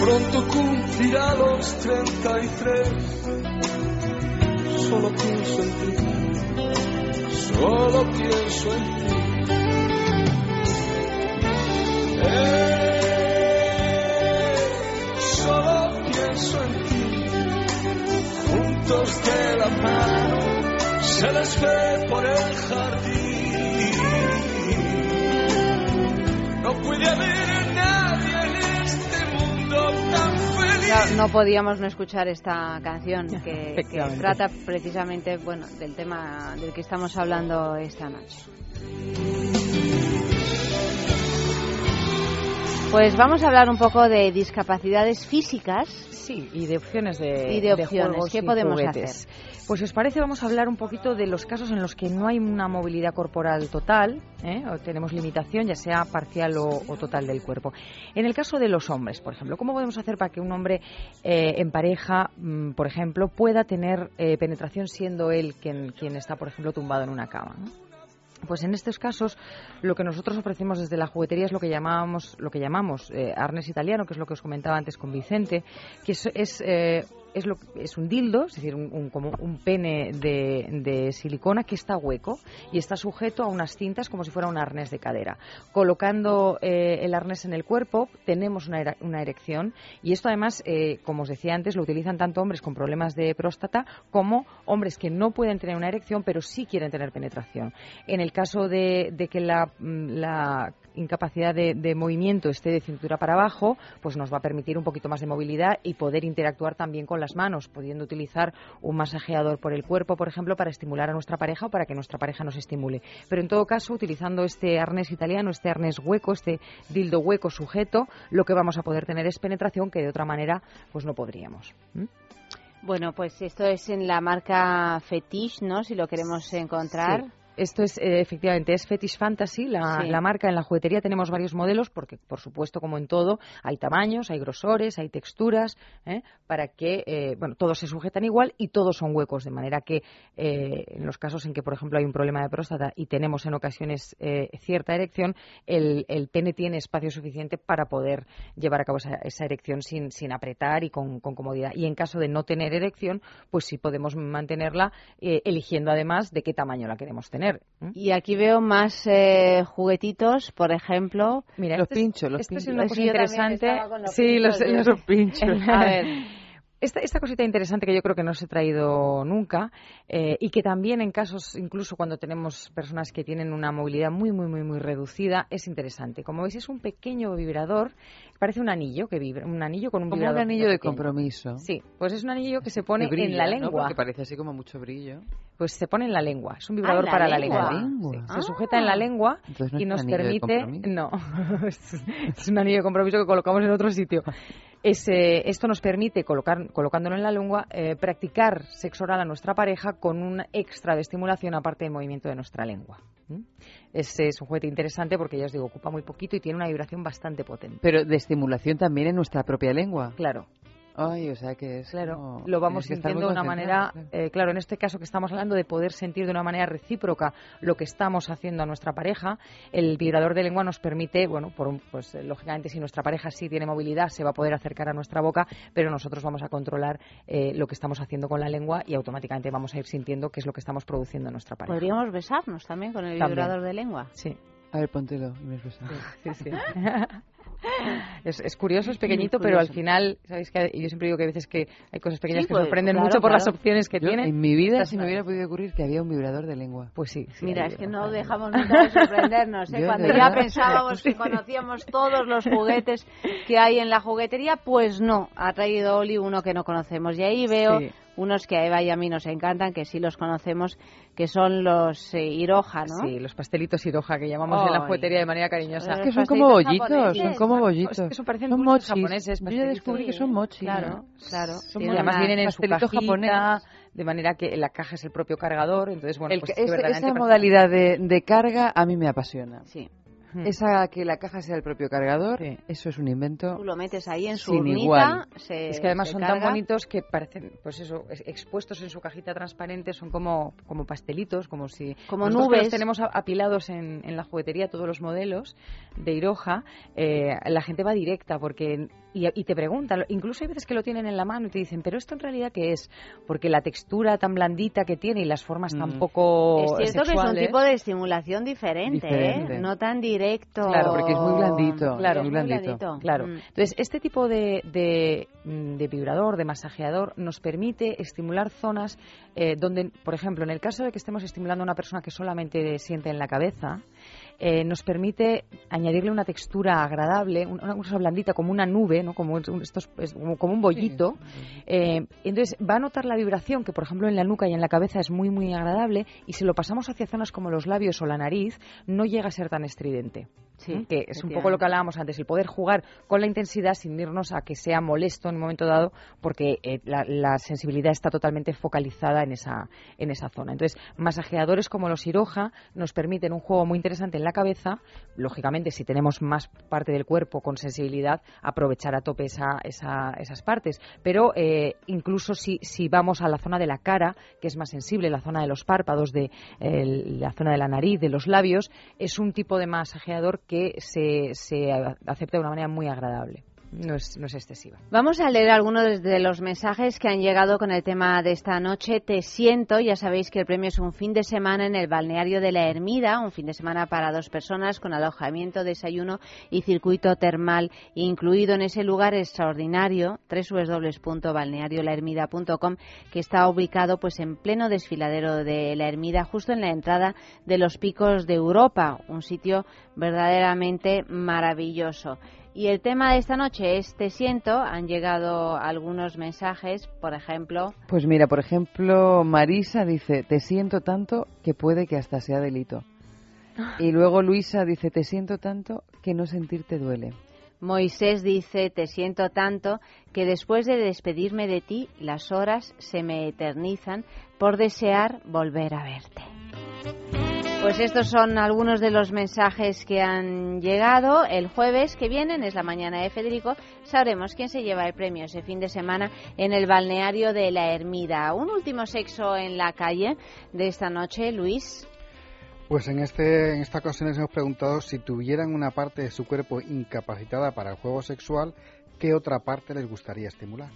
pronto cumplirá los 33. Solo pienso en ti, solo pienso en ti. Eh, solo pienso en ti, juntos de la mano, se les ve por el jardín. No podíamos no escuchar esta canción que, [laughs] trata precisamente bueno del tema del que estamos hablando esta noche. Pues vamos a hablar un poco de discapacidades físicas. Sí, y de opciones de, y de opciones. ¿Qué podemos hacer? Pues si os parece vamos a hablar un poquito de los casos en los que no hay una movilidad corporal total, ¿eh? o tenemos limitación, ya sea parcial o, total del cuerpo. En el caso de los hombres, por ejemplo, ¿cómo podemos hacer para que un hombre eh, en pareja, mm, por ejemplo, pueda tener eh, penetración siendo él quien, quien está, por ejemplo, tumbado en una cama? Pues en estos casos lo que nosotros ofrecemos desde la juguetería es lo que llamamos lo que llamamos eh, arnés italiano, que es lo que os comentaba antes con Vicente, que es, es eh, es, lo, es un dildo, es decir, un, como un pene de, silicona que está hueco y está sujeto a unas cintas como si fuera un arnés de cadera. Colocando eh, el arnés en el cuerpo tenemos una, una erección y esto además, eh, como os decía antes, lo utilizan tanto hombres con problemas de próstata como hombres que no pueden tener una erección pero sí quieren tener penetración. En el caso de, que la, la incapacidad de, movimiento esté de cintura para abajo, pues nos va a permitir un poquito más de movilidad y poder interactuar también con las manos, pudiendo utilizar un masajeador por el cuerpo, por ejemplo, para estimular a nuestra pareja o para que nuestra pareja nos estimule. Pero en todo caso, utilizando este arnés italiano, este arnés hueco, este dildo hueco sujeto, lo que vamos a poder tener es penetración que de otra manera pues no podríamos. Bueno, pues esto es en la marca Fetish, ¿no? Si lo queremos encontrar. Esto es, eh, efectivamente, es Fetish Fantasy, la, marca. En la juguetería tenemos varios modelos, porque, por supuesto, como en todo, hay tamaños, hay grosores, hay texturas, ¿eh? para que, eh, bueno, todos se sujetan igual y todos son huecos, de manera que en los casos en que, por ejemplo, hay un problema de próstata y tenemos en ocasiones cierta erección, el, pene tiene espacio suficiente para poder llevar a cabo esa, erección sin, sin, apretar y con, comodidad. Y en caso de no tener erección, pues sí podemos mantenerla eligiendo además de qué tamaño la queremos tener. Y aquí veo más eh, juguetitos, por ejemplo. Mira, los este pinchos, los este pinchos. Es una cosa interesante. Sí, los, pinchos. [laughs] A ver. Esta, esta, cosita interesante que yo creo que no se ha traído nunca eh, y que también en casos, incluso cuando tenemos personas que tienen una movilidad muy, muy, muy, muy reducida, es interesante. Como veis, es un pequeño vibrador, parece un anillo que vibra, un anillo con un como vibrador. un anillo de compromiso. Sí, pues es un anillo que se pone en la lengua. ¿no? Porque parece así como mucho brillo. Pues se pone en la lengua. Es un vibrador Ah, para la la lengua. lengua. lengua. Sí, Se sujeta en la lengua no y nos permite. No, [laughs] es un anillo de compromiso que colocamos en otro sitio. Ese- esto nos permite, colocar, colocándolo en la lengua, eh, practicar sexo oral a nuestra pareja con un extra de estimulación aparte del movimiento de nuestra lengua. ¿Mm? Ese es un juguete interesante porque, ya os digo, ocupa muy poquito y tiene una vibración bastante potente. Pero de estimulación también en nuestra propia lengua. Claro. Ay, o sea que es Claro, como- lo vamos sintiendo de una manera, claro. eh, claro, en este caso que estamos hablando de poder sentir de una manera recíproca lo que estamos haciendo a nuestra pareja, el vibrador de lengua nos permite, bueno, por un- pues eh, lógicamente si nuestra pareja sí tiene movilidad se va a poder acercar a nuestra boca, pero nosotros vamos a controlar eh, lo que estamos haciendo con la lengua y automáticamente vamos a ir sintiendo qué es lo que estamos produciendo en nuestra pareja. Podríamos besarnos también con el También. vibrador de lengua. Sí. A ver, póntelo. y me besas. Sí, sí. [laughs] Es, es curioso, es Sí, pequeñito, pero al final, ¿sabéis que Yo siempre digo que a veces que hay cosas pequeñas Sí, que pues, sorprenden claro, mucho por las opciones que Yo, tiene. en mi vida si me hubiera podido ocurrir que había un vibrador de lengua. Pues sí. sí, Mira, hay- es que no dejamos nunca de sorprendernos. [laughs] ¿eh? Cuando ya pensábamos que [laughs] conocíamos todos los juguetes que hay en la juguetería, pues no, ha traído Oli uno que no conocemos. Y ahí veo Sí. Unos que a Eva y a mí nos encantan, que sí los conocemos, que son los eh, Iroha, ¿no? Sí, los pastelitos Iroha que llamamos en la juguetería de manera cariñosa. Es que son como bollitos, japoneses. son como Es bollitos. que son parecen son dulces mochis. japoneses, Yo ya descubrí que son mochis. Claro, claro. Son además vienen en su pastelito cajita, japonés. de manera que la caja es el propio cargador, entonces bueno, El pues es verdaderamente esa modalidad de, de carga a mí me apasiona. Sí. Hmm. Esa que la caja sea el propio cargador, Sí. eso es un invento. Tú lo metes ahí en su Sin urnita, igual. se- Es que además son carga. tan bonitos que parecen, pues eso, es- expuestos en su cajita transparente, son como, como pastelitos, como si... Como nubes. los tenemos apilados en, en la juguetería, todos los modelos de Iroha, eh, la gente va directa porque y, y te preguntan, incluso hay veces que lo tienen en la mano y te dicen, pero esto en realidad qué es? Porque la textura tan blandita que tiene y las formas tan Mm. poco Es cierto que es un tipo de estimulación diferente, Diferente. ¿eh? No tan directo. Claro, porque es muy blandito, Claro, muy blandito. Claro. Mm. Entonces, este tipo de, de, mm, de vibrador, de masajeador, nos permite estimular zonas eh, donde, por ejemplo, en el caso de que estemos estimulando a una persona que solamente siente en la cabeza, eh, nos permite añadirle una textura agradable, un- una cosa blandita, como una nube, ¿no? como, un- estos- es como, un bollito. Eh, entonces, va a notar la vibración, que por ejemplo en la nuca y en la cabeza es muy, muy agradable, y si lo pasamos hacia zonas como los labios o la nariz, no llega a ser tan estridente. Sí, ¿eh? que es un poco lo que hablábamos antes, el poder jugar con la intensidad sin irnos a que sea molesto en un momento dado, porque eh, la, la sensibilidad está totalmente focalizada en esa, en esa zona. Entonces, masajeadores como los Iroha nos permiten un juego muy interesante en la cabeza, lógicamente si tenemos más parte del cuerpo con sensibilidad, aprovechar a tope esa, esa- esas partes, pero eh, incluso si, si vamos a la zona de la cara, que es más sensible, la zona de los párpados, de la zona de la nariz, de los labios, es un tipo de masajeador que se, se acepta de una manera muy agradable. No es, excesiva. Vamos a leer algunos de los mensajes que han llegado con el tema de esta noche. Te siento, ya sabéis que el premio es un fin de semana en el balneario de la Ermida, un fin de semana para dos personas con alojamiento, desayuno y circuito termal incluido en ese lugar extraordinario, www.balneariolahermida.com, que está ubicado pues en pleno desfiladero de la Ermida, justo en la entrada de los picos de Europa, un sitio verdaderamente maravilloso. Y el tema de esta noche es Te siento. Han llegado algunos mensajes, por ejemplo. Pues mira, por ejemplo, Marisa dice, te siento tanto que puede que hasta sea delito. [laughs] Y luego Luisa dice, te siento tanto que no sentirte duele. Moisés dice, te siento tanto que después de despedirme de ti, las horas se me eternizan por desear volver a verte. Pues estos son algunos de los mensajes que han llegado. El jueves que viene, es la mañana de Federico, sabremos quién se lleva el premio ese fin de semana en el balneario de la Ermida. Un último sexo en la calle de esta noche, Luis. Pues en, este, en esta ocasión les hemos preguntado si tuvieran una parte de su cuerpo incapacitada para el juego sexual, ¿qué otra parte les gustaría estimular?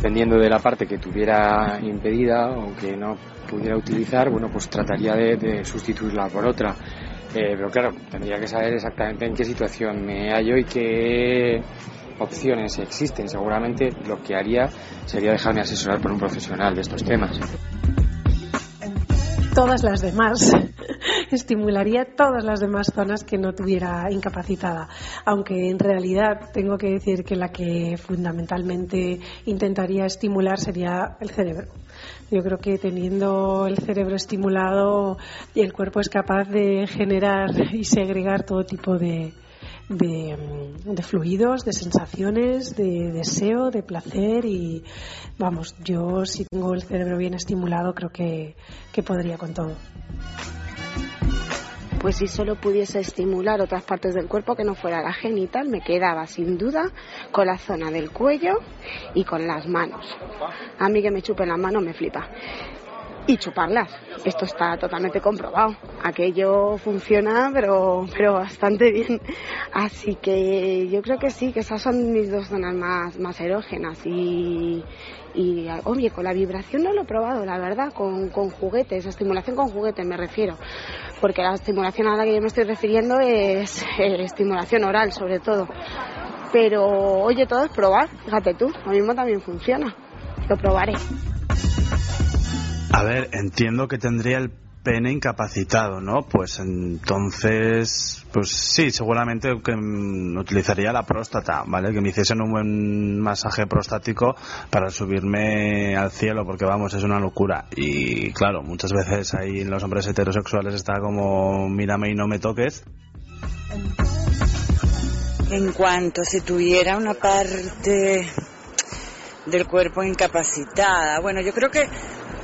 Dependiendo de la parte que tuviera impedida o que no pudiera utilizar, bueno, pues trataría de, sustituirla por otra. Eh, pero claro, tendría que saber exactamente en qué situación me hallo y qué opciones existen. Seguramente lo que haría sería dejarme asesorar por un profesional de estos temas. Todas las demás estimularía todas las demás zonas que no tuviera incapacitada. Aunque en realidad tengo que decir que la que fundamentalmente intentaría estimular sería el cerebro. Yo creo que teniendo el cerebro estimulado, el cuerpo es capaz de generar y segregar todo tipo de, de, fluidos, de sensaciones, de deseo, de placer y vamos, yo si tengo el cerebro bien estimulado creo que, que podría con todo pues si solo pudiese estimular otras partes del cuerpo que no fuera la genital, me quedaba sin duda con la zona del cuello y con las manos. A mí que me chupen las manos me flipa. Y chuparlas. Esto está totalmente comprobado. Aquello funciona, pero, pero bastante bien. Así que yo creo que sí, que esas son mis dos zonas más, más erógenas. Y, y oye, con la vibración no lo he probado, la verdad, con, con juguetes, estimulación con juguetes me refiero, porque la estimulación a la que yo me estoy refiriendo es eh, estimulación oral sobre todo. Pero oye, todo es probar, fíjate tú, lo mismo también funciona, lo probaré. A ver, entiendo que tendría el pene incapacitado, ¿no? Pues entonces, pues sí, seguramente que mm, utilizaría la próstata, ¿vale? Que me hiciesen un buen masaje prostático para subirme al cielo, porque vamos, es una locura. Y claro, muchas veces ahí en los hombres heterosexuales está como, mírame y no me toques. En cuanto si tuviera una parte del cuerpo incapacitada, bueno, yo creo que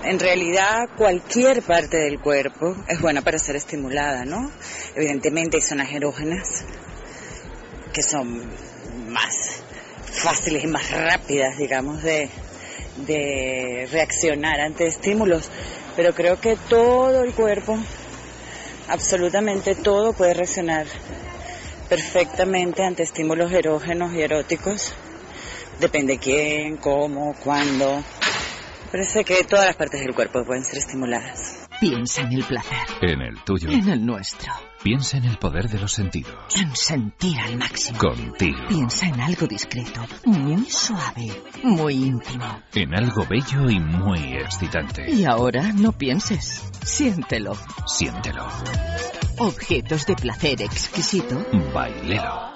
en realidad cualquier parte del cuerpo es buena para ser estimulada, ¿no? Evidentemente hay zonas erógenas que son más fáciles y más rápidas, digamos, de, reaccionar ante estímulos, pero creo que todo el cuerpo, absolutamente todo puede reaccionar perfectamente ante estímulos erógenos y eróticos. Depende quién, cómo, cuándo, Parece que todas las partes del cuerpo pueden ser estimuladas. Piensa en el placer. En el tuyo. En el nuestro. Piensa en el poder de los sentidos. En sentir al máximo. Contigo. Piensa en algo discreto, muy suave, muy íntimo. En algo bello y muy excitante. Y ahora no pienses. Siéntelo. Siéntelo. Objetos de placer exquisito. Bailero.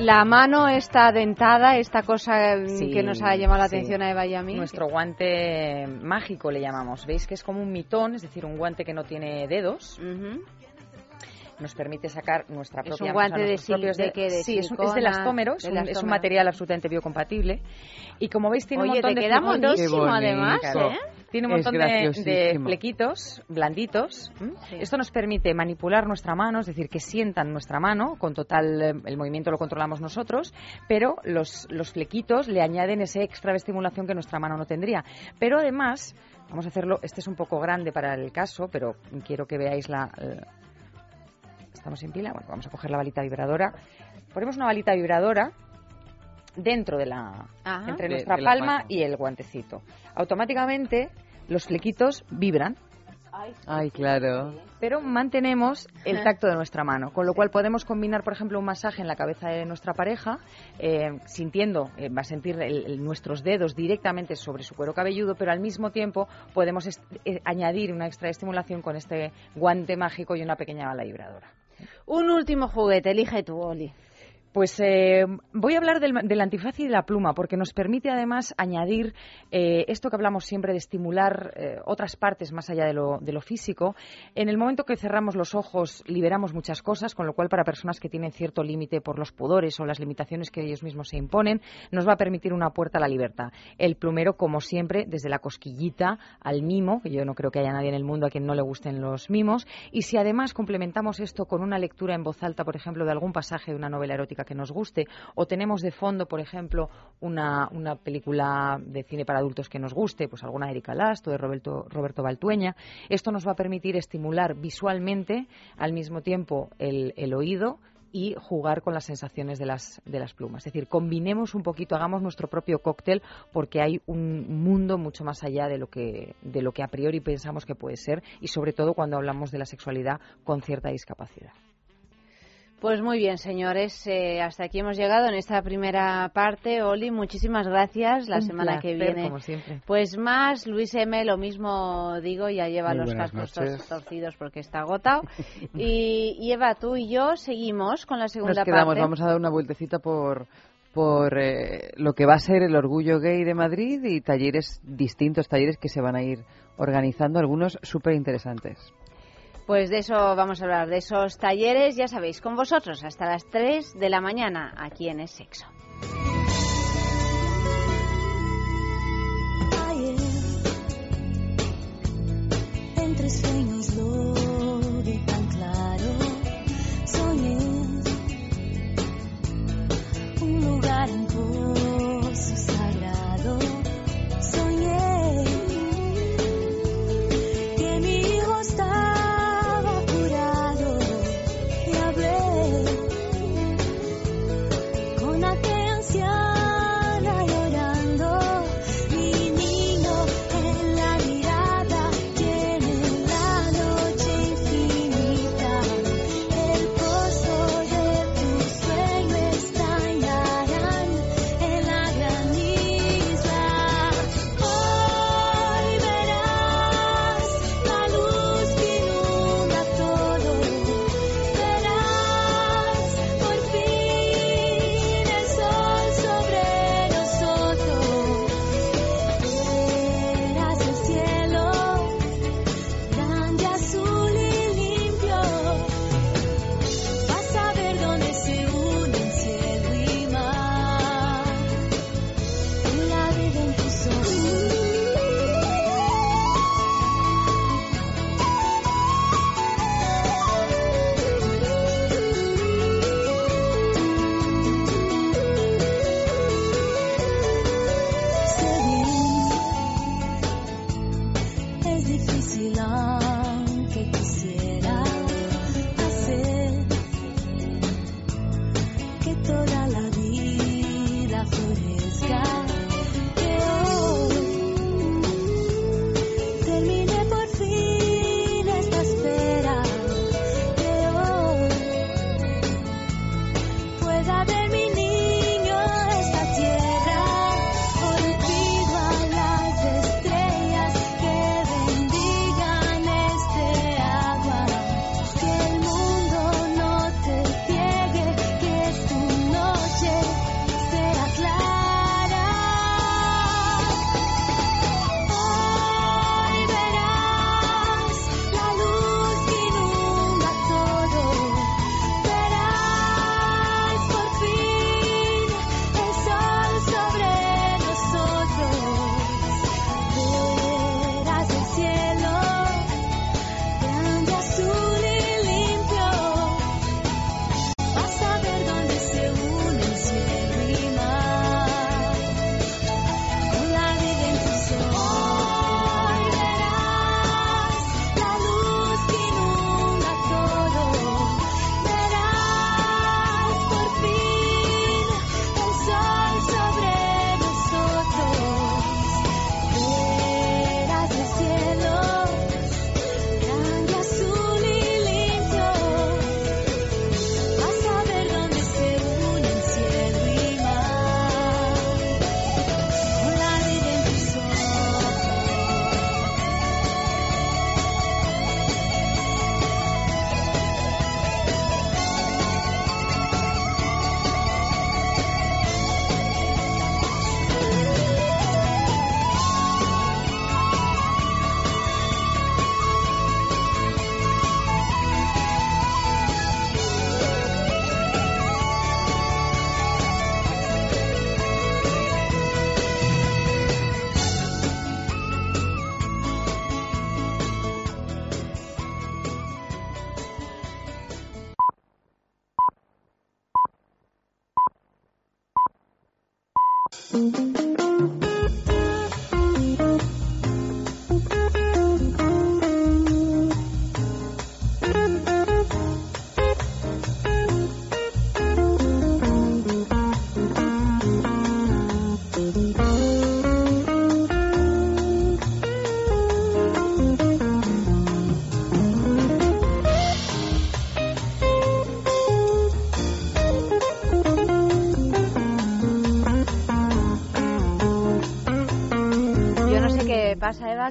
La mano está dentada, esta cosa mm, que nos ha llamado la atención a Eva y a mí. Nuestro guante mágico le llamamos. ¿Veis que es como un mitón, es decir, un guante que no tiene dedos? nos permite sacar nuestra propia... Es un guante de, de, Sí, es, de elastómeros, es un material absolutamente biocompatible. Y como veis tiene un montón te de queda además, ¿eh? Tiene un montón de, flequitos blanditos. Esto nos permite manipular nuestra mano, es decir, que sientan nuestra mano, con total, eh, el movimiento lo controlamos nosotros, pero los, los flequitos le añaden ese extra de estimulación que nuestra mano no tendría. Pero además, vamos a hacerlo, este es un poco grande para el caso, pero quiero que veáis la, estamos en pila, bueno, vamos a coger la balita vibradora. Ponemos una balita vibradora dentro de la entre nuestra palma y el guantecito. Automáticamente los flequitos vibran. Ay, claro. Pero mantenemos el tacto de nuestra mano, con lo cual podemos combinar, por ejemplo, un masaje en la cabeza de nuestra pareja, eh, sintiendo, eh, va a sentir nuestros dedos directamente sobre su cuero cabelludo, pero al mismo tiempo podemos eh, añadir una extra estimulación con este guante mágico y una pequeña bala vibradora. Un último juguete, elige tú, Oli. Pues eh, voy a hablar del, antifaz y de la pluma, porque nos permite además añadir eh, esto que hablamos siempre de estimular eh, otras partes más allá de lo, de lo, físico. En el momento que cerramos los ojos liberamos muchas cosas, con lo cual para personas que tienen cierto límite por los pudores o las limitaciones que ellos mismos se imponen, nos va a permitir una puerta a la libertad. El plumero, como siempre, desde la cosquillita al mimo, que yo no creo que haya nadie en el mundo a quien no le gusten los mimos, y si además complementamos esto con una lectura en voz alta, por ejemplo, de algún pasaje de una novela erótica que nos guste, o tenemos de fondo, por ejemplo, una, una película de cine para adultos que nos guste, pues alguna de Erika Last o de Roberto, Roberto Baltueña, esto nos va a permitir estimular visualmente al mismo tiempo el, el oído, y jugar con las sensaciones de las, de las plumas. Es decir, combinemos un poquito, hagamos nuestro propio cóctel porque hay un mundo mucho más allá de lo que, de lo que a priori pensamos que puede ser y sobre todo cuando hablamos de la sexualidad con cierta discapacidad. Pues muy bien, señores. Eh, hasta aquí hemos llegado en esta primera parte. Oli, muchísimas gracias. La semana que viene. Como siempre. Pues más, Luis M., lo mismo digo, ya lleva los cascos torcidos porque está agotado. [laughs] y, Eva, tú y yo seguimos con la segunda Nos quedamos, parte. Vamos a dar una vueltecita por por eh, lo que va a ser el orgullo gay de Madrid y talleres distintos, talleres que se van a ir organizando, algunos súper interesantes. Pues de eso vamos a hablar, de esos talleres, ya sabéis, con vosotros hasta las 3 de la mañana aquí en Es Sexo.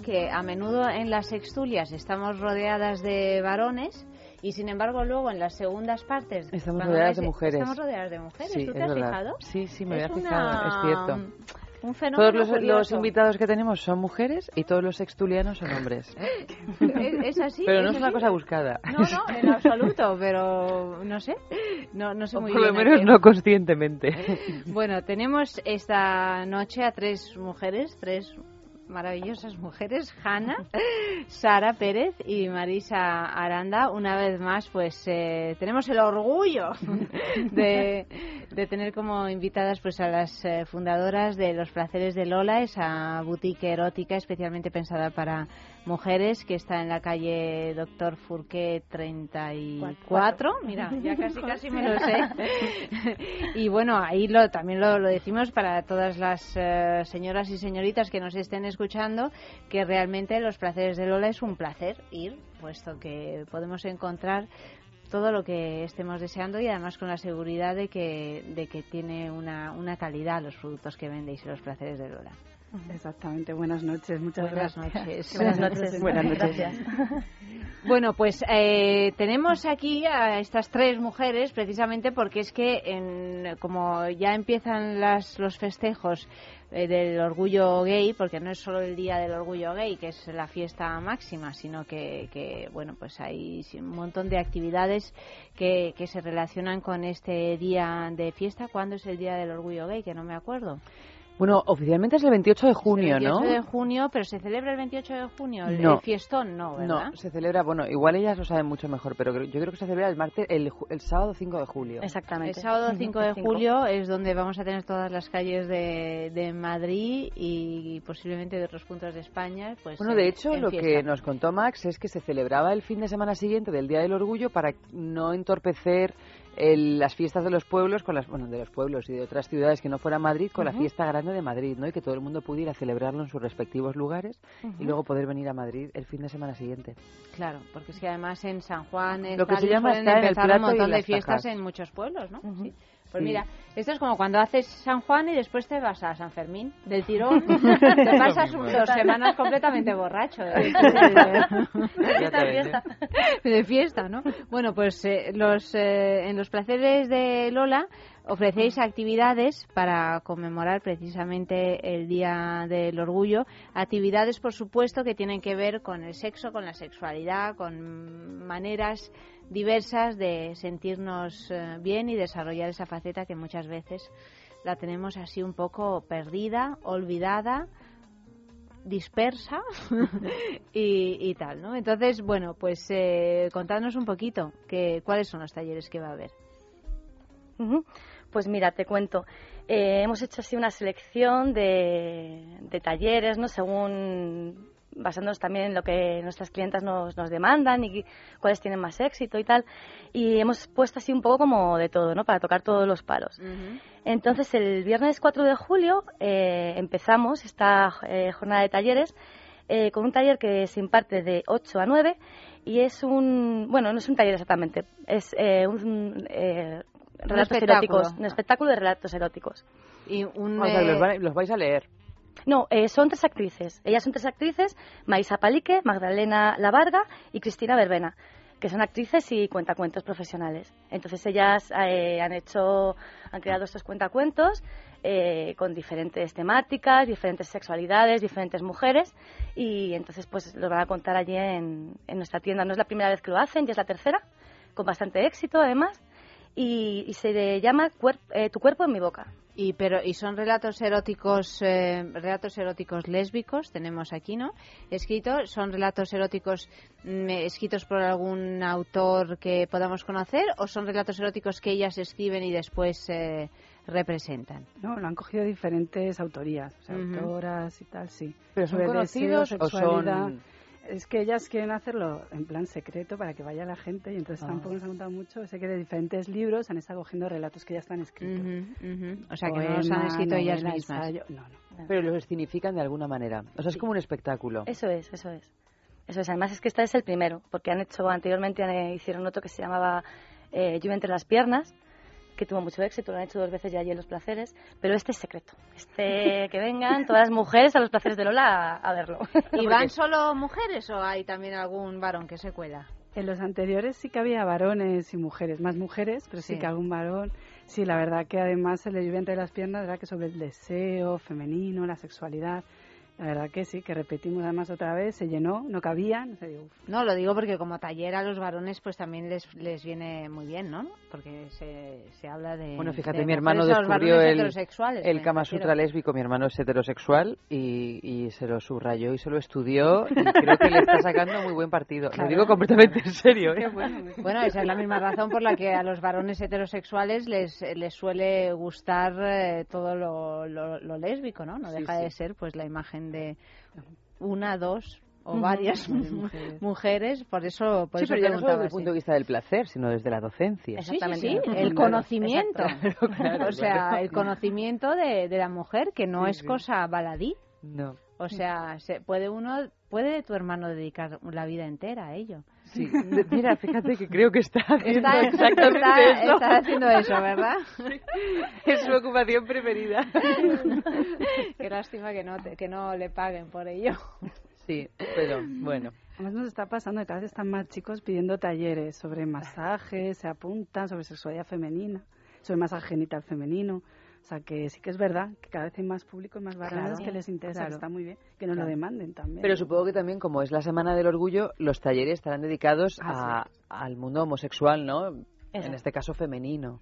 Que a menudo en las sextulias estamos rodeadas de varones y sin embargo luego en las segundas partes Estamos rodeadas ves- de mujeres. Estamos rodeadas de mujeres. Sí, ¿Tú te has verdad. fijado? Sí, sí, me Es había una- fijado, es cierto. Un fenómeno Todos los, invitados que tenemos son mujeres y todos los sextulianos son hombres. [laughs] es, es así. Pero no es es una cosa buscada. No, no, en absoluto, pero no sé. No, no sé O muy por lo bien menos no conscientemente. Bueno, tenemos esta noche a tres mujeres, tres maravillosas mujeres, Hanna, Sara Pérez y Marisa Aranda. Una vez más, pues eh, tenemos el orgullo de, de tener como invitadas pues a las eh, fundadoras de Los Placeres de Lola, esa boutique erótica especialmente pensada para mujeres que está en la calle Doctor Furqué 34. Mira, ya [laughs] casi casi me lo sé. [laughs] y bueno, ahí lo, también lo, lo decimos para todas las eh, señoras y señoritas que nos estén escuchando, que realmente los placeres de Lola es un placer ir, puesto que podemos encontrar todo lo que estemos deseando y además con la seguridad de que, de que tiene una, una calidad los productos que vendéis en los placeres de Lola. Exactamente, buenas noches, muchas Buenas gracias. noches. [laughs] Buenas noches. Buenas noches. [laughs] Bueno, pues eh, tenemos aquí a estas tres mujeres precisamente porque es que en, como ya empiezan las, los festejos eh, del orgullo gay, porque no es solo el día del orgullo gay, que es la fiesta máxima, sino que, que, bueno, pues hay un montón de actividades que, que se relacionan con este día de fiesta. ¿Cuándo es el día del orgullo gay? Que no me acuerdo. Bueno, oficialmente es el 28 de junio, el ¿no? 28 de junio, pero se celebra el 28 de junio. El, No. el fiestón no, ¿verdad? No, se celebra, bueno, igual ellas lo saben mucho mejor, pero creo- yo creo que se celebra el martes, el, ju- el sábado 5 de julio. El sábado 5 de julio es donde vamos a tener todas las calles de, de Madrid y posiblemente de otros puntos de España. Pues Bueno, en- de hecho, lo fiesta. que nos contó Max es que se celebraba el fin de semana siguiente del Día del Orgullo para no entorpecer el- las fiestas de los pueblos con las bueno de los pueblos y de otras ciudades que no fuera Madrid con la fiesta grande de Madrid, ¿no? Y que todo el mundo pudiera celebrarlo en sus respectivos lugares y luego poder venir a Madrid el fin de semana siguiente. Claro, porque es que además en San Juan en Lo que se llama en el plato un montón de fiestas tajas. en muchos pueblos, ¿no? Sí. Pues Sí. mira, esto es como cuando haces San Juan y después te vas a San Fermín del tirón. [laughs] te pasas dos ¿eh? semanas completamente borracho. ¿eh? [laughs] Ves, ¿eh? de fiesta, ¿no? Bueno, pues eh, los, eh, en los placeres de Lola ofrecéis actividades para conmemorar precisamente el Día del Orgullo. Actividades, por supuesto, que tienen que ver con el sexo, con la sexualidad, con maneras diversas de sentirnos eh, bien y desarrollar esa faceta que muchas veces la tenemos así un poco perdida, olvidada dispersa [laughs] y, y tal, ¿no? Entonces, bueno, pues eh, contadnos un poquito que, cuáles son los talleres que va a haber. Pues mira, te cuento. Eh, hemos hecho así una selección de, de talleres, ¿no? Según basándonos también en lo que nuestras clientas nos, nos demandan y cuáles tienen más éxito y tal. Y hemos puesto así un poco como de todo, ¿no? Para tocar todos los palos. Entonces, el viernes 4 de julio eh, empezamos esta eh, jornada de talleres eh, con un taller que se imparte de 8 a 9 y es un, bueno, no es un taller exactamente, es un relatos eróticos, un espectáculo de relatos eróticos. Y un, O sea, los, vais a leer. No, eh, son tres actrices. Ellas son tres actrices, Maisa Palique, Magdalena Lavarga y Cristina Verbena, que son actrices y cuentacuentos profesionales. Entonces ellas eh, han hecho, han creado estos cuentacuentos eh, con diferentes temáticas, diferentes sexualidades, diferentes mujeres y entonces pues los van a contar allí en, en nuestra tienda. No es la primera vez que lo hacen, ya es la tercera, con bastante éxito además y, y se llama Cuer- eh, Tu cuerpo en mi boca. Y pero y son relatos eróticos eh, relatos eróticos lésbicos tenemos aquí no escritos son relatos eróticos mm, escritos por algún autor que podamos conocer o son relatos eróticos que ellas escriben y después eh, representan. No, lo han cogido diferentes autorías, o sea, Ujú. autoras y tal, sí. ¿Pero son conocidos deseo, o son- sexualidad. Es que ellas quieren hacerlo en plan secreto para que vaya la gente y entonces Ah. tampoco nos han contado mucho. Sé que de diferentes libros han estado cogiendo relatos que ya están escritos. Ujú. O sea, que no los han escrito ellas mismas. ensayo, No, no. Pero los escenifican de alguna manera. O sea, es como un espectáculo. Eso es, eso es. Eso es. Además es que este es el primero, porque han hecho anteriormente eh, hicieron otro que se llamaba eh, Lluvia entre las piernas, que tuvo mucho éxito, lo han hecho dos veces ya allí en Los Placeres, pero este es secreto. Este [laughs] que vengan todas las mujeres a Los Placeres de Lola a, a verlo. ¿Y [laughs] van solo mujeres o hay también algún varón que se cuela? En los anteriores sí que había varones y mujeres, más mujeres, pero sí, Sí. que algún varón. Sí, la verdad que además el de lluvia entre las piernas era que sobre el deseo femenino, la sexualidad. La verdad que sí, que repetimos además otra vez, se llenó, no cabían. o sea, digo, uf, No, lo digo porque como taller a los varones pues también les, les viene muy bien, ¿no? Porque se, se habla de Bueno, fíjate, de mi hermano descubrió el, el Kama. Sutra lésbico. Mi hermano es heterosexual y, y se lo subrayó y se lo estudió. Y creo que le está sacando muy buen partido. Claro. Lo digo completamente en serio. ¿eh? Bueno, esa es la misma razón por la que a los varones heterosexuales les, les suele gustar eh, todo lo, lo- lo lésbico, ¿no? No Sí, deja sí. de ser pues la imagen de una, dos o varias mujeres. mujeres. Por eso, por sí, eso pero ya no solo desde el punto de vista del placer, sino desde la docencia. Sí, sí, sí, el conocimiento. [laughs] o sea, el conocimiento de, de la mujer, que no Sí, es sí. cosa baladí. No. O sea, se, puede uno, puede tu hermano dedicar la vida entera a ello. Sí, mira, fíjate que creo que está haciendo [laughs] Está, exactamente está- eso. está haciendo eso, ¿verdad? [laughs] Es su ocupación preferida. [laughs] Qué lástima que no, te- que no le paguen por ello. Sí, pero bueno. Además nos está pasando que cada vez están más chicos pidiendo talleres sobre masajes, se apuntan sobre sexualidad femenina, sobre masaje genital femenino. O sea que sí que es verdad que cada vez hay más público y más varones Claro, que les interesa, que claro. está muy bien, que nos Claro. lo demanden también. Pero supongo que también, como es la Semana del Orgullo, los talleres estarán dedicados Ah, a- al mundo homosexual, ¿no? En este caso femenino.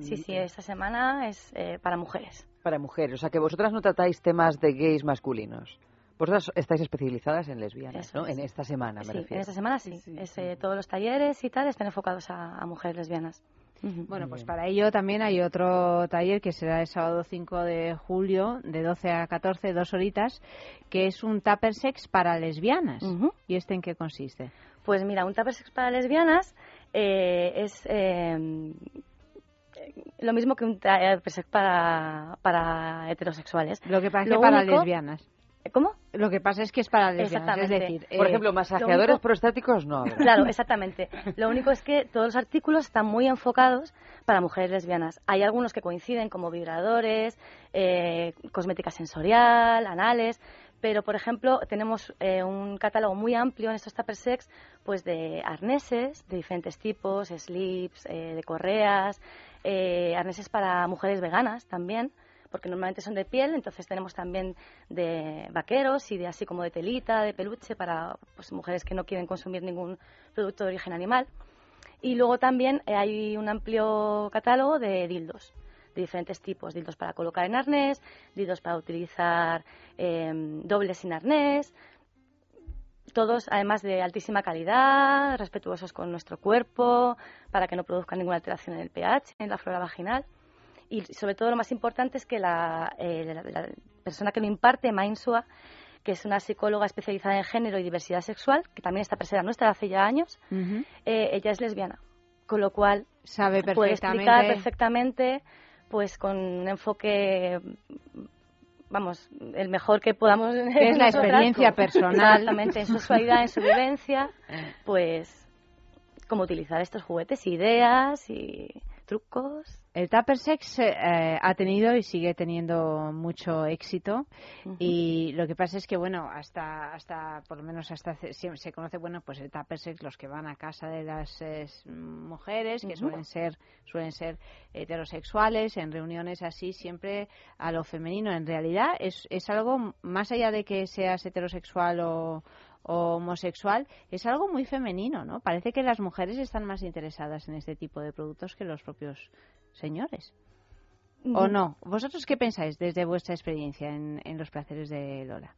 Sí, sí, esta semana es eh, para mujeres. Para mujeres. O sea, que vosotras no tratáis temas de gays masculinos. Vosotras estáis especializadas en lesbianas, Eso ¿no? es. En esta semana, me Sí, refiero. en esta semana sí. Es, eh, todos los talleres y tal están enfocados a, a mujeres lesbianas. Bueno, pues para ello también hay otro taller que será el sábado 5 de julio, de 12 a 14, dos horitas, que es un tupper sex para lesbianas. ¿Y este en qué consiste? Pues mira, un tupper sex para lesbianas eh, es eh, lo mismo que un tupper sex para, para heterosexuales. Lo que pasa es que para único- lesbianas. ¿Cómo? Lo que pasa es que es para lesbianas, es decir... Por eh, ejemplo, lo masajeadores único- prostáticos no habrá. [laughs] Claro, exactamente. Lo único es que todos los artículos están muy enfocados para mujeres lesbianas. Hay algunos que coinciden, como vibradores, eh, cosmética sensorial, anales, pero por ejemplo tenemos eh, un catálogo muy amplio en estos tupper sex, pues de arneses de diferentes tipos, slips, eh, de correas, eh, arneses para mujeres veganas también porque normalmente son de piel, entonces tenemos también de vaqueros y de así como de telita, de peluche para pues, mujeres que no quieren consumir ningún producto de origen animal. Y luego también eh, hay un amplio catálogo de dildos de diferentes tipos, dildos para colocar en arnés, dildos para utilizar eh, dobles sin arnés, todos además de altísima calidad, respetuosos con nuestro cuerpo, para que no produzcan ninguna alteración en el pH, en la flora vaginal. Y sobre todo lo más importante es que la, eh, la- la persona que lo imparte, Mainsua, que es una psicóloga especializada en género y diversidad sexual, que también está presente nuestra hace ya años, eh, ella es lesbiana, con lo cual Sabe puede explicar perfectamente- perfectamente, pues con un enfoque, vamos, el mejor que podamos. Es la experiencia personal. Exactamente, en su sexualidad, en su [laughs] vivencia, pues cómo utilizar estos juguetes, ideas y trucos. El Tupper Sex eh, ha tenido y sigue teniendo mucho éxito. Y lo que pasa es que bueno hasta hasta por lo menos hasta se, se conoce bueno pues el Tupper Sex los que van a casa de las eh, mujeres que suelen ser suelen ser heterosexuales en reuniones así siempre a lo femenino. En realidad es es algo más allá de que seas heterosexual o homosexual es algo muy femenino, ¿no? Parece que las mujeres están más interesadas en este tipo de productos que los propios señores. ¿O no? ¿Vosotros qué pensáis desde vuestra experiencia en, en los placeres de Lola?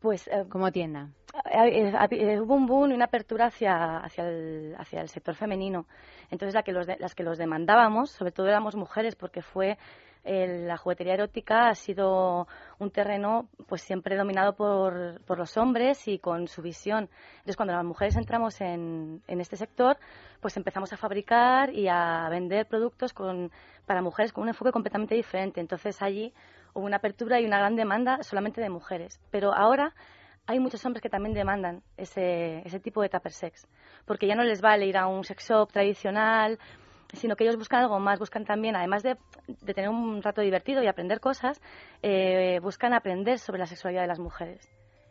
Pues, eh, como tienda. Eh, eh, eh, hubo un boom y una apertura hacia, hacia, el, hacia el sector femenino. Entonces, la que los de- las que los demandábamos, sobre todo éramos mujeres, porque fue la juguetería erótica ha sido un terreno pues siempre dominado por, por los hombres y con su visión. Entonces, cuando las mujeres entramos en, en este sector, pues empezamos a fabricar y a vender productos con, para mujeres con un enfoque completamente diferente. Entonces, allí hubo una apertura y una gran demanda solamente de mujeres. Pero ahora hay muchos hombres que también demandan ese, ese tipo de tupper sex, porque ya no les vale ir a un sex shop tradicional, sino que ellos buscan algo más, buscan también, además de, de tener un rato divertido y aprender cosas, eh, buscan aprender sobre la sexualidad de las mujeres.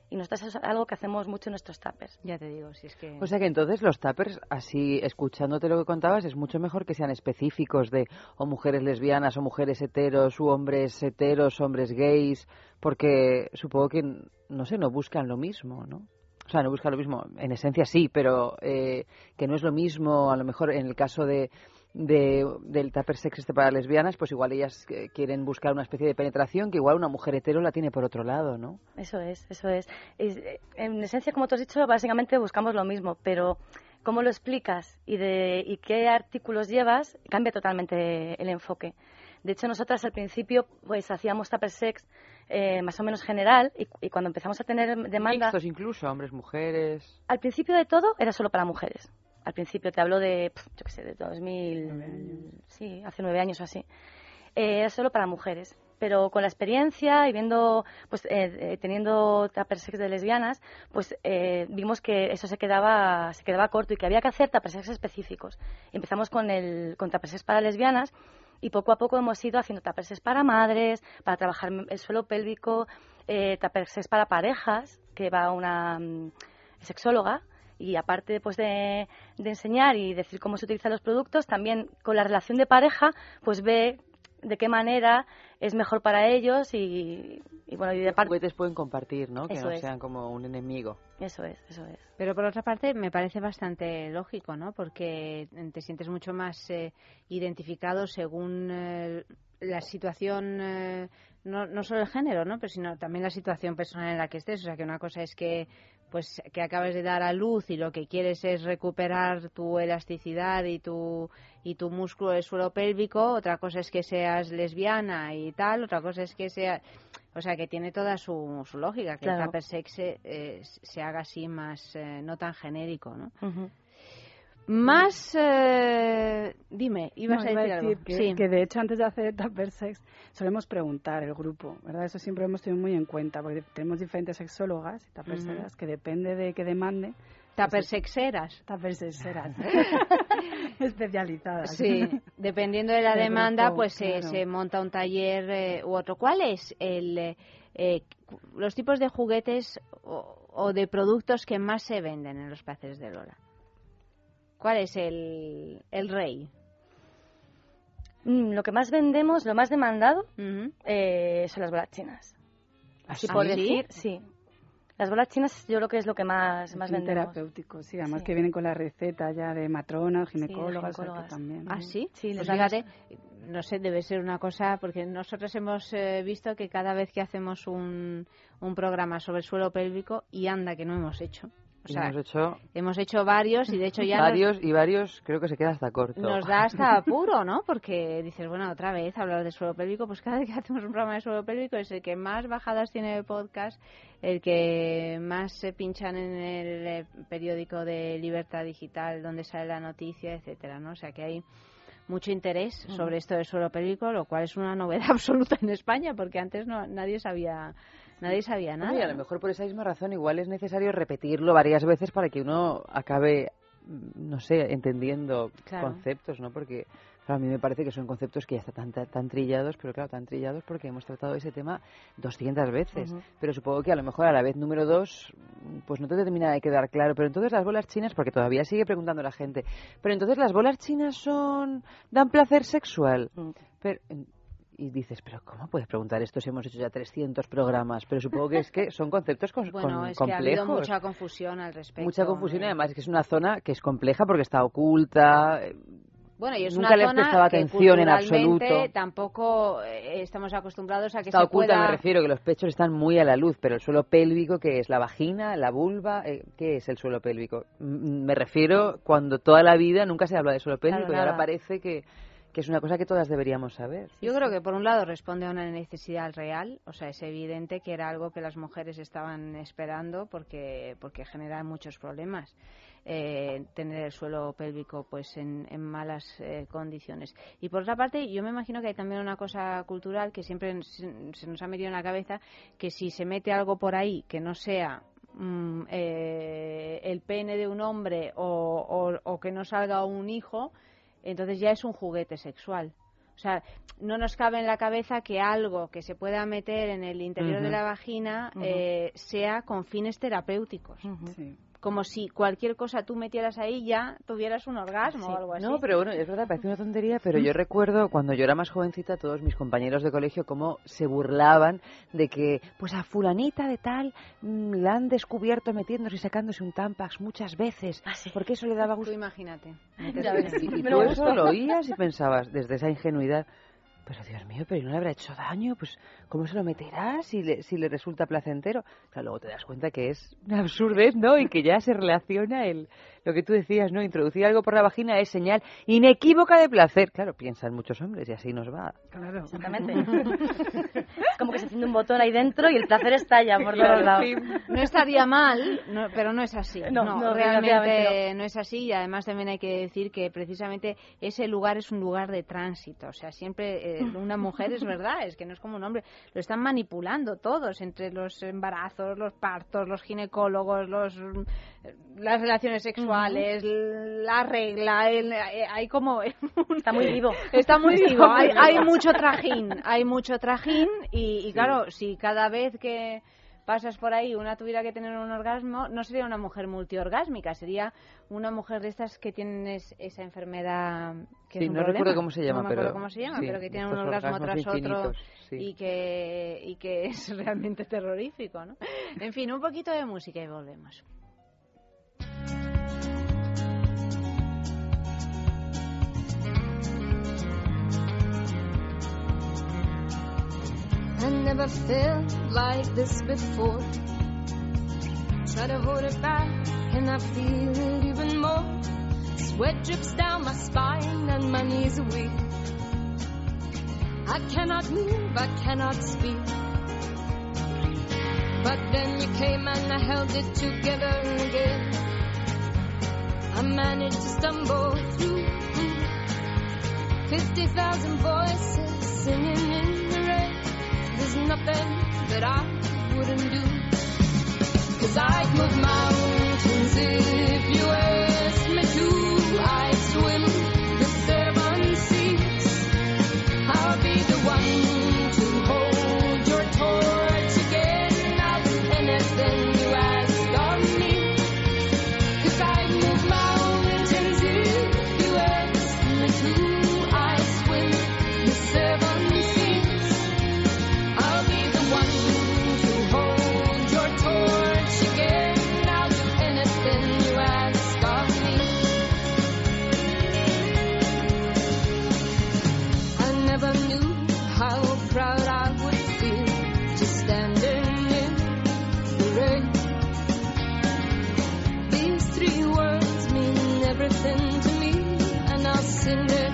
Y nosotros eso es algo que hacemos mucho en nuestros tuppers. Ya te digo, si es que... O sea que entonces los tuppers, así escuchándote lo que contabas, es mucho mejor que sean específicos de o mujeres lesbianas o mujeres heteros u hombres heteros, hombres gays, porque supongo que, no sé, no buscan lo mismo, ¿no? O sea, no buscan lo mismo, en esencia sí, pero eh, que no es lo mismo, a lo mejor en el caso de, de- del tupper sex este para lesbianas, pues igual ellas eh, quieren buscar una especie de penetración que igual una mujer hetero la tiene por otro lado, ¿no? Eso es, eso es. Eh, En esencia, como tú has dicho, básicamente buscamos lo mismo, pero cómo lo explicas y, de, y qué artículos llevas cambia totalmente el enfoque. De hecho, nosotras al principio pues hacíamos tupper sex eh, más o menos general y, y cuando empezamos a tener demanda... Mixtos incluso, hombres, mujeres. Al principio de todo era solo para mujeres. Al principio te hablo de, yo qué sé, de 2000, sí, hace nueve años o así. Eh, era solo para mujeres. Pero con la experiencia y viendo, pues eh, eh, teniendo tupper sex de lesbianas, pues eh, vimos que eso se quedaba, se quedaba corto y que había que hacer tupper sex específicos. Empezamos con el con tupper sex para lesbianas y poco a poco hemos ido haciendo tupper sex para madres, para trabajar el suelo pélvico, eh, tupper sex para parejas, que va una mm, sexóloga y aparte pues de, de enseñar y decir cómo se utilizan los productos, también con la relación de pareja, pues ve de qué manera es mejor para ellos y, y bueno, y de Los parte... juguetes pueden compartir, ¿no? Que Eso no es. sean como un enemigo. Eso es, eso es. Pero por otra parte me parece bastante lógico, ¿no? Porque te sientes mucho más eh, identificado según eh, la situación, eh, no, no solo el género, ¿no? Pero sino también la situación personal en la que estés. O sea, que una cosa es que pues que acabes de dar a luz y lo que quieres es recuperar tu elasticidad y tu y tu músculo del suelo pélvico, otra cosa es que seas lesbiana y tal, otra cosa es que sea o sea, que tiene toda su, su lógica, que el tupper sex se, eh, se haga así más, eh, no tan genérico, ¿no? Más, eh, dime, ibas No, a iba decir algo. que, sí. que de hecho antes de hacer Tupper Sex solemos preguntar el grupo, ¿verdad? Eso siempre lo hemos tenido muy en cuenta porque tenemos diferentes sexólogas y Tupper que depende de que demande. Tupper sexeras. Tupper Sexeras. [laughs] [laughs] Especializadas. Sí, dependiendo de la [laughs] demanda, grupo, pues se- claro. se monta un taller eh, u otro. ¿Cuál es el, eh, eh, los tipos de juguetes o, o de productos que más se venden en los placeres de Lola? ¿Cuál es el, el rey? Mm, lo que más vendemos, lo más demandado, eh, son las bolas chinas. Así ¿Ah, por sí? decir, sí. Las bolas chinas yo creo que es lo que más, más vendemos. terapéuticos, sí, además Sí. que vienen con la receta ya de matronas, ginecólogas, que ginecólogas. también. ¿Ah, sí? Sí, pues fíjate, no sé, debe ser una cosa, porque nosotros hemos eh, visto que cada vez que hacemos un, un programa sobre el suelo pélvico, y anda que no hemos hecho. O Y sea, hemos hecho hemos hecho varios y de hecho ya nos- varios y varios creo que se queda hasta corto. nos da hasta [laughs] apuro, ¿no? Porque dices, bueno, otra vez hablar de suelo pélvico, pues cada vez que hacemos un programa de suelo pélvico es el que más bajadas tiene el podcast, el que más se pinchan en el eh, periódico de Libertad Digital, donde sale la noticia, etcétera, ¿no? O sea que hay mucho interés sobre esto del suelo pélvico, lo cual es una novedad [laughs] absoluta en España, porque antes no nadie sabía nadie sabía nada. y a lo mejor por esa misma razón igual es necesario repetirlo varias veces para que uno acabe, mm, no sé, entendiendo Claro. conceptos, ¿no? Porque claro, a mí me parece que son conceptos que ya están tan, tan trillados, pero claro, tan trillados porque hemos tratado ese tema 200 veces. Pero supongo que a lo mejor a la vez número dos, pues no te termina de quedar claro. Pero entonces las bolas chinas, porque todavía sigue preguntando la gente, pero entonces las bolas chinas son dan placer sexual. Mm. Pero, y dices, pero ¿cómo puedes preguntar esto si hemos hecho ya 300 programas? Pero supongo que es que son conceptos con, Bueno, con- es que ha habido mucha confusión al respecto. Mucha confusión y además es que es una zona que es compleja porque está oculta. Bueno, y es Nunca una le zona prestaba que atención en absoluto. Tampoco eh, estamos acostumbrados a que Está se oculta, pueda... me refiero, que los pechos están muy a la luz, pero el suelo pélvico, ¿qué es? ¿La vagina? ¿La vulva? Eh, ¿Qué es el suelo pélvico? Mm, Me refiero cuando toda la vida nunca se habla de suelo pélvico Claro, y ahora parece que, que es una cosa que todas deberíamos saber. Yo creo que por un lado responde a una necesidad real, o sea, es evidente que era algo que las mujeres estaban esperando porque porque genera muchos problemas eh, tener el suelo pélvico pues en, malas eh, condiciones. Y por otra parte, yo me imagino que hay también una cosa cultural que siempre se, se nos ha metido en la cabeza que si se mete algo por ahí que no sea mm, eh, el pene de un hombre o, o- o que no salga un hijo, entonces ya es un juguete sexual. O sea, no nos cabe en la cabeza que algo que se pueda meter en el interior de la vagina eh, sea con fines terapéuticos. Como si cualquier cosa tú metieras ahí ya tuvieras un orgasmo o algo así. No, pero bueno, es verdad, parece una tontería, pero yo recuerdo cuando yo era más jovencita, todos mis compañeros de colegio, cómo se burlaban de que, pues a fulanita de tal mm, la han descubierto metiéndose y sacándose un tampax muchas veces, porque eso le daba gusto. Tú imagínate. Y y tú eso lo oías y pensabas, desde esa ingenuidad, pero Dios mío, pero ¿y no le habrá hecho daño? Pues, ¿cómo se lo meterá si le, si le resulta placentero? Claro, luego te das cuenta que es una absurdez, ¿no? Y que ya se relaciona el, lo que tú decías, ¿no? Introducir algo por la vagina es señal inequívoca de placer. Claro, piensan muchos hombres y así nos va. Claro. Exactamente. es [laughs] como que se enciende un botón ahí dentro y el placer estalla por Claro, todos lados. sí. No estaría mal, no- pero no es así. [laughs] No, No, no, realmente no. es así y además también hay que decir que precisamente ese lugar es un lugar de tránsito. O sea, siempre eh, una mujer es verdad, es que no es como un hombre. Lo están manipulando todos, entre los embarazos, los partos, los ginecólogos, los las relaciones sexuales, la regla, el- eh, hay como... Está muy vivo. [laughs] Está muy vivo, hay, hay mucho trajín, hay mucho trajín y, y claro, si cada vez que pasas por ahí una tuviera que tener un orgasmo, no sería una mujer multiorgásmica, sería una mujer de estas que tienen es- esa enfermedad que Sí, es un no problema. recuerdo cómo se llama, No me pero cómo se llama, sí, pero que tienen un orgasmo tras otro sí. y que y que es realmente [laughs] terrorífico, ¿no? En fin, un poquito de música y volvemos. I never felt like this before. Try to hold it back, and I feel it even more. Sweat drips down my spine, and my knees are weak. I cannot move, I cannot speak. But then you came and I held it together again. I managed to stumble through. 50,000 voices singing in the rain. There's nothing that I wouldn't do. Cause I'd move mountains if you asked me to. sinners.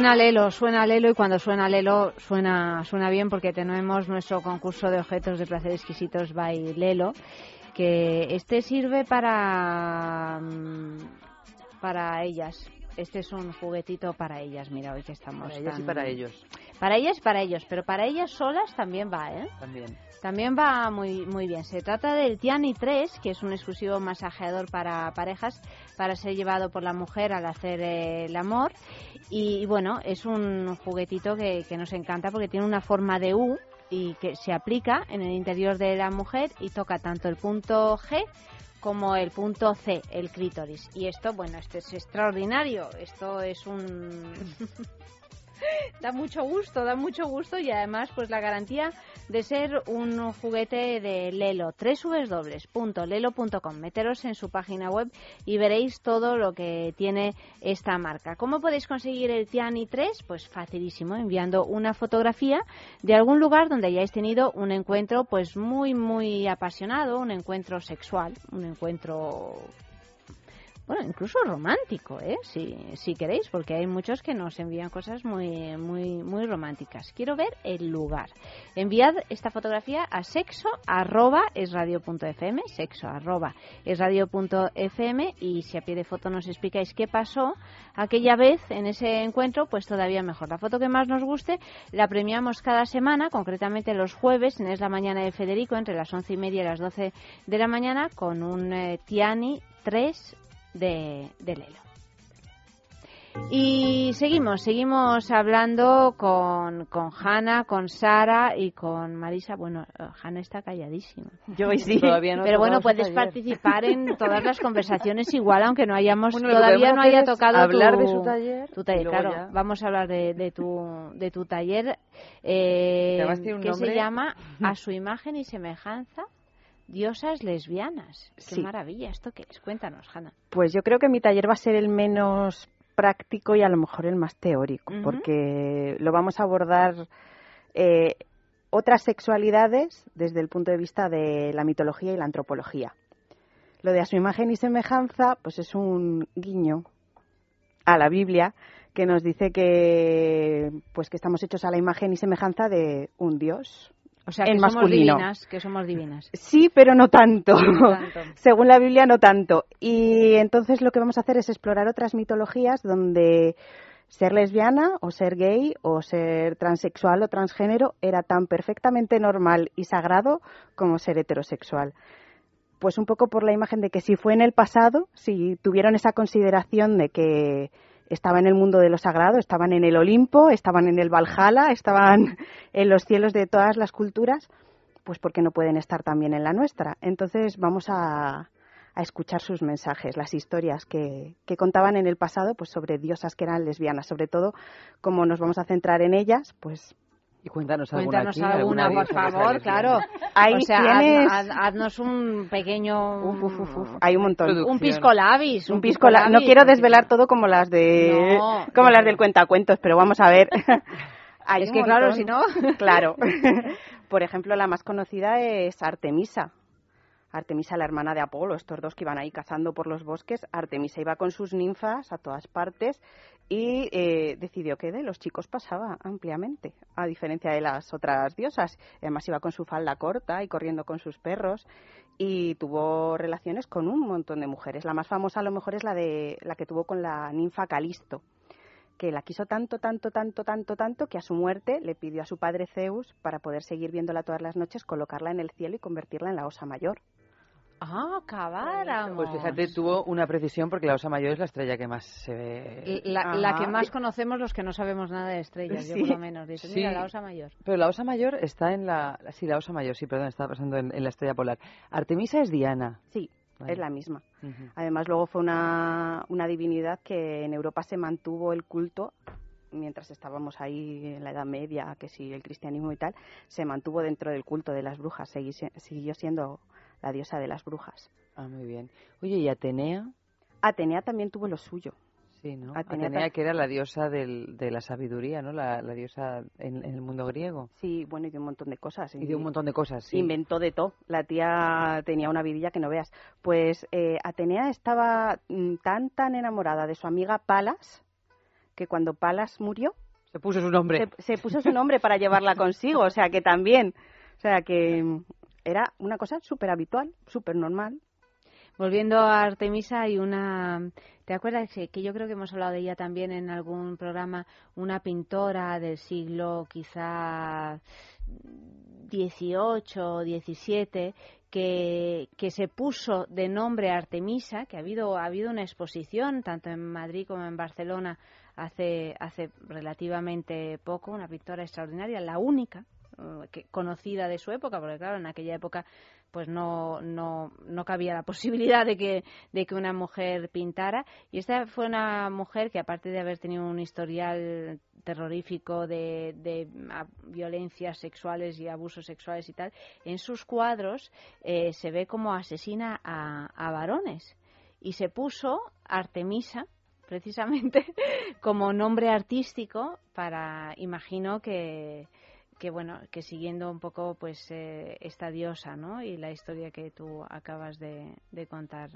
Suena Lelo, suena Lelo y cuando suena Lelo suena, suena bien porque tenemos nuestro concurso de objetos de placer exquisitos by Lelo, que este sirve para, mm, para ellas. Este es un juguetito para ellas, mira, hoy que estamos. Para ellas y para ellos. Para ellas y para ellos, pero para ellas solas también va, ¿eh? También. También va muy, muy bien. Se trata del Tiani 3, que es un exclusivo masajeador para parejas, para ser llevado por la mujer al hacer eh, el amor. Y, bueno, es un juguetito que, que nos encanta porque tiene una forma de U y que se aplica en el interior de la mujer y toca tanto el punto G como el punto C, el clítoris. Y esto, bueno, esto es extraordinario. Esto es un... [laughs] da mucho gusto, da mucho gusto y además pues la garantía de ser un juguete de Lelo, www.lelo.com. Meteros en su página web y veréis todo lo que tiene esta marca. ¿Cómo podéis conseguir el Tiani 3? Pues facilísimo, enviando una fotografía de algún lugar donde hayáis tenido un encuentro pues muy muy apasionado, un encuentro sexual, un encuentro bueno, incluso romántico, ¿eh? Si, queréis, porque hay muchos que nos envían cosas muy, muy, muy románticas. Quiero ver el lugar. Enviad esta fotografía a sexo arroba y si a pie de foto nos explicáis qué pasó aquella vez en ese encuentro, pues todavía mejor. La foto que más nos guste la premiamos cada semana, concretamente los jueves en Es la Mañana de Federico, entre las once y media y las doce de la mañana, con un eh, Tiani 3 de, de Lelo. Y seguimos, seguimos hablando con, con Hanna, con Sara y con Marisa. Bueno, eh, Hanna está calladísima. Yo hoy sí. Todavía no Pero bueno, puedes participar en todas las conversaciones igual, aunque no hayamos, Bueno, todavía no haya tocado hablar tu, de su taller tu taller, claro. ya. Vamos a hablar de, de tu, de tu taller, eh, Que se llama [laughs] A su imagen y semejanza, diosas lesbianas. Qué Sí. maravilla, ¿esto qué es? Cuéntanos, Hanna. Pues yo creo que mi taller va a ser el menos práctico y a lo mejor el más teórico, porque lo vamos a abordar eh, otras sexualidades desde el punto de vista de la mitología y la antropología. Lo de a su imagen y semejanza, pues es un guiño a la Biblia que nos dice que pues que estamos hechos a la imagen y semejanza de un dios. O sea, en que somos masculino. divinas, que somos divinas. Sí, pero no tanto. No [laughs] tanto. Según la Biblia, no tanto. Y entonces lo que vamos a hacer es explorar otras mitologías donde ser lesbiana o ser gay o ser transexual o transgénero era tan perfectamente normal y sagrado como ser heterosexual. Pues un poco por la imagen de que si fue en el pasado, si tuvieron esa consideración de que estaban en el mundo de lo sagrado, estaban en el Olimpo, estaban en el Valhalla, estaban [laughs] en los cielos de todas las culturas, pues porque no pueden estar también en la nuestra. Entonces vamos a, a escuchar sus mensajes, las historias que, que contaban en el pasado, pues sobre diosas que eran lesbianas, sobre todo como nos vamos a centrar en ellas, pues Y cuéntanos alguna Cuéntanos aquí, alguna, por favor, claro. Ahí o sea, tienes- haz- haz- haznos un pequeño... hay un montón. Un pisco labis. Un pisco la- No quiero desvelar todo como las de No, como no. las del cuentacuentos, pero vamos a ver. [laughs] Hay Es que claro, montón. si no- [laughs] Claro. [laughs] Por ejemplo, la más conocida es Artemisa. Artemisa, la hermana de Apolo, estos dos que iban ahí cazando por los bosques. Artemisa iba con sus ninfas a todas partes y eh, decidió que de los chicos pasaba ampliamente, a diferencia de las otras diosas. Además iba con su falda corta y corriendo con sus perros y tuvo relaciones con un montón de mujeres. La más famosa a lo mejor es la de la que tuvo con la ninfa Calisto, que la quiso tanto, tanto, tanto, tanto, tanto que a su muerte le pidió a su padre Zeus para poder seguir viéndola todas las noches, colocarla en el cielo y convertirla en la osa mayor. Ah, acabáramos. Pues fíjate, tuvo una precisión porque la Osa Mayor es la estrella que más se ve. La, la que más conocemos los que no sabemos nada de estrellas, yo Sí. por lo menos. Dices, Sí. mira, la osa mayor. Pero la Osa Mayor está en la... Sí, la Osa Mayor, sí, perdón, estaba pasando en, en la estrella polar. Artemisa es Diana. Sí, Vale. es la misma. Ujú. Además, luego fue una, una divinidad que en Europa se mantuvo el culto mientras estábamos ahí en la Edad Media, que sí, el cristianismo y tal, se mantuvo dentro del culto de las brujas, siguió siendo la diosa de las brujas. Ah, muy bien. Oye, ¿y Atenea? Atenea también tuvo lo suyo. Sí, ¿no? Atenea que era la diosa del- de la sabiduría, ¿no? La, la diosa en, en el mundo griego. Sí, bueno, y de un montón de cosas. Y de un montón de cosas, sí. Inventó de todo. La tía tenía una vidilla que no veas. Pues eh, Atenea estaba mm, tan, tan enamorada de su amiga Palas que cuando Palas murió, se puso su nombre. Se, puso su nombre para llevarla consigo, o sea que también, o sea que [laughs] era una cosa súper habitual, súper normal. Volviendo a Artemisa, hay una. ¿Te acuerdas que yo creo que hemos hablado de ella también en algún programa? Una pintora del siglo quizá 18 o 17 que, que, se puso de nombre Artemisa, que ha habido, ha habido una exposición tanto en Madrid como en Barcelona hace, hace relativamente poco, una pintora extraordinaria, la única que, conocida de su época, porque claro, en aquella época pues no, no, no cabía la [laughs] posibilidad de que, de que una mujer pintara. Y esta fue una mujer que, aparte de haber tenido un historial terrorífico de, de violencias sexuales y abusos sexuales y tal, en sus cuadros eh, se ve como asesina a varones. Y se puso Artemisa, precisamente, [laughs] como nombre artístico para, imagino que que bueno que siguiendo un poco pues eh, esta diosa no y la historia que tú acabas de, contar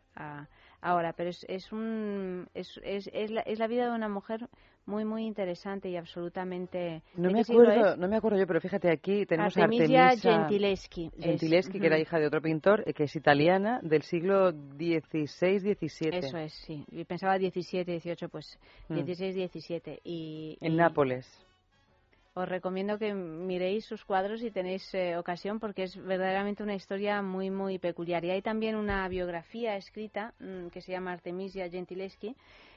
ahora. Pero es, es un es, es, es, la, es la vida de una mujer muy muy interesante y absolutamente no me acuerdo no me acuerdo yo pero fíjate aquí tenemos Artemisia, Gentileschi Gentileschi que era hija de otro pintor eh, que es italiana del siglo XVI XVII eso es sí. Y pensaba XVII XVIII pues XVI mm. XVII y en Nápoles os recomiendo que miréis sus cuadros si tenéis eh, ocasión porque es verdaderamente una historia muy muy peculiar. Y hay también una biografía escrita mm, que se llama Artemisia Gentileschi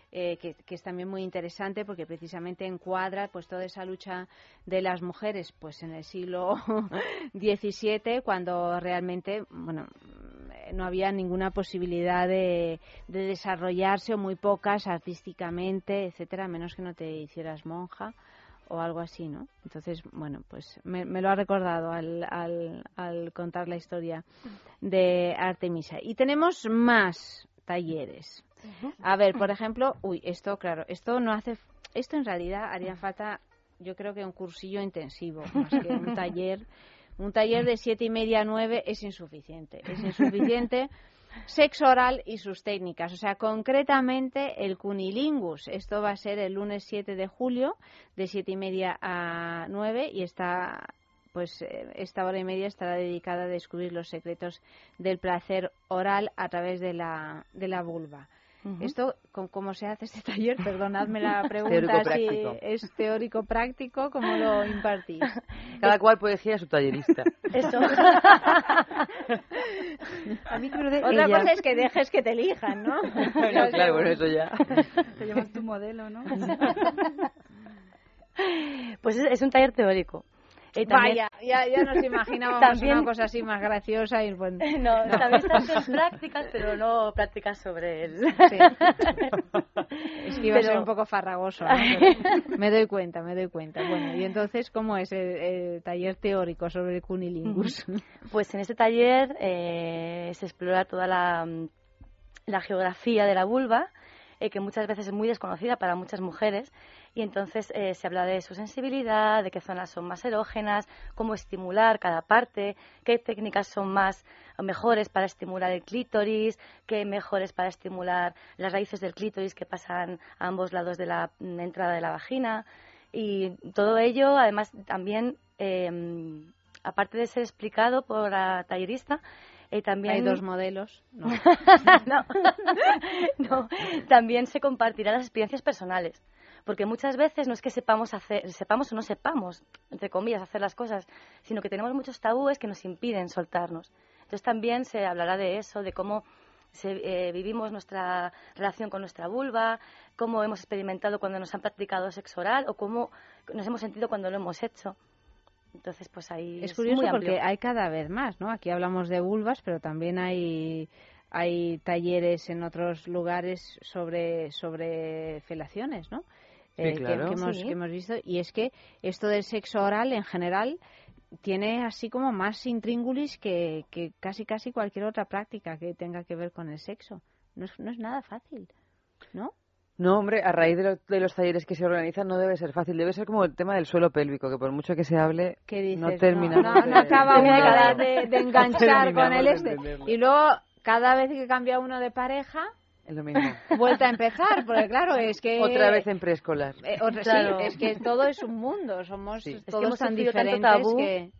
eh, que, es también muy interesante porque precisamente encuadra pues toda esa lucha de las mujeres pues en el siglo [laughs] XVII cuando realmente bueno no había ninguna posibilidad de, de desarrollarse o muy pocas artísticamente etcétera a menos que no te hicieras monja o algo así, ¿no? Entonces, bueno, pues me, lo ha recordado al, al, contar la historia de Artemisa. Y tenemos más talleres. A ver, por ejemplo, uy, esto, claro, esto no hace, esto en realidad haría falta, yo creo que un cursillo intensivo, un taller. Un taller de siete y media a nueve es insuficiente. Es insuficiente sexo oral y sus técnicas. O sea, concretamente el cunilingus. Esto va a ser el lunes 7 de julio, de siete y media a 9, y está pues eh, esta hora y media estará dedicada a descubrir los secretos del placer oral a través de la, de la vulva. Esto, ¿cómo se hace este [laughs] taller? Perdonadme la [laughs] pregunta, si es teórico práctico, ¿cómo lo impartís? [laughs] Cada cual puede decir a su tallerista. Eso. a mí de Otra cosa es que dejes que te elijan, ¿no? claro, bueno, eso ya. Te llamas tu modelo, ¿no? pues es un taller teórico. Vaya, ya, ya nos [laughs] imaginábamos una cosa así más graciosa y bueno. [laughs] No, también están [laughs] prácticas, pero no prácticas sobre él. Sí. Es que iba a ser un poco farragoso, me doy cuenta, me doy cuenta. Bueno, y entonces, ¿cómo es el, taller teórico sobre el cunilingus? Pues en este taller eh, se explora toda la, la geografía de la vulva, eh, que muchas veces es muy desconocida para muchas mujeres y entonces eh, se habla de su sensibilidad, de qué zonas son más erógenas, cómo estimular cada parte, qué técnicas son más mejores para estimular el clítoris, qué mejores para estimular las raíces del clítoris que pasan a ambos lados de la mm, entrada de la vagina. Y todo ello además también em, aparte de ser explicado por la tallerista eh, también... Hay dos modelos. no. [laughs] [laughs] no. También se compartirán las experiencias personales porque muchas veces no es que sepamos hacer, sepamos o no sepamos, entre comillas, hacer las cosas, sino que tenemos muchos tabúes que nos impiden soltarnos. Entonces también se hablará de eso, de cómo eh, vivimos nuestra relación con nuestra vulva, cómo hemos experimentado cuando nos han practicado sexo oral o cómo nos hemos sentido cuando lo hemos hecho. Entonces, pues ahí es, curioso porque hay cada vez más, ¿no? Aquí hablamos de vulvas, pero también hay hay talleres en otros lugares sobre sobre felaciones, ¿no? Eh, que, hemos, visto. Y es que esto del sexo oral en general tiene así como más intríngulis que, que casi casi cualquier otra práctica que tenga que ver con el sexo. No es, no es nada fácil, ¿no? No, hombre, a raíz de, los talleres que se organizan no debe ser fácil. Debe ser como el tema del suelo pélvico, que por mucho que se hable, no termina. No, no, acaba uno de, [laughs] enganchar con el este. Y luego, cada vez que cambia uno de pareja, lo mismo. [laughs] vuelta a empezar, porque claro, es que... Otra vez en preescolar. Eh, sí, es que todo es un mundo, somos Es que todos hemos tan sufrido tanto diferentes tabú, que...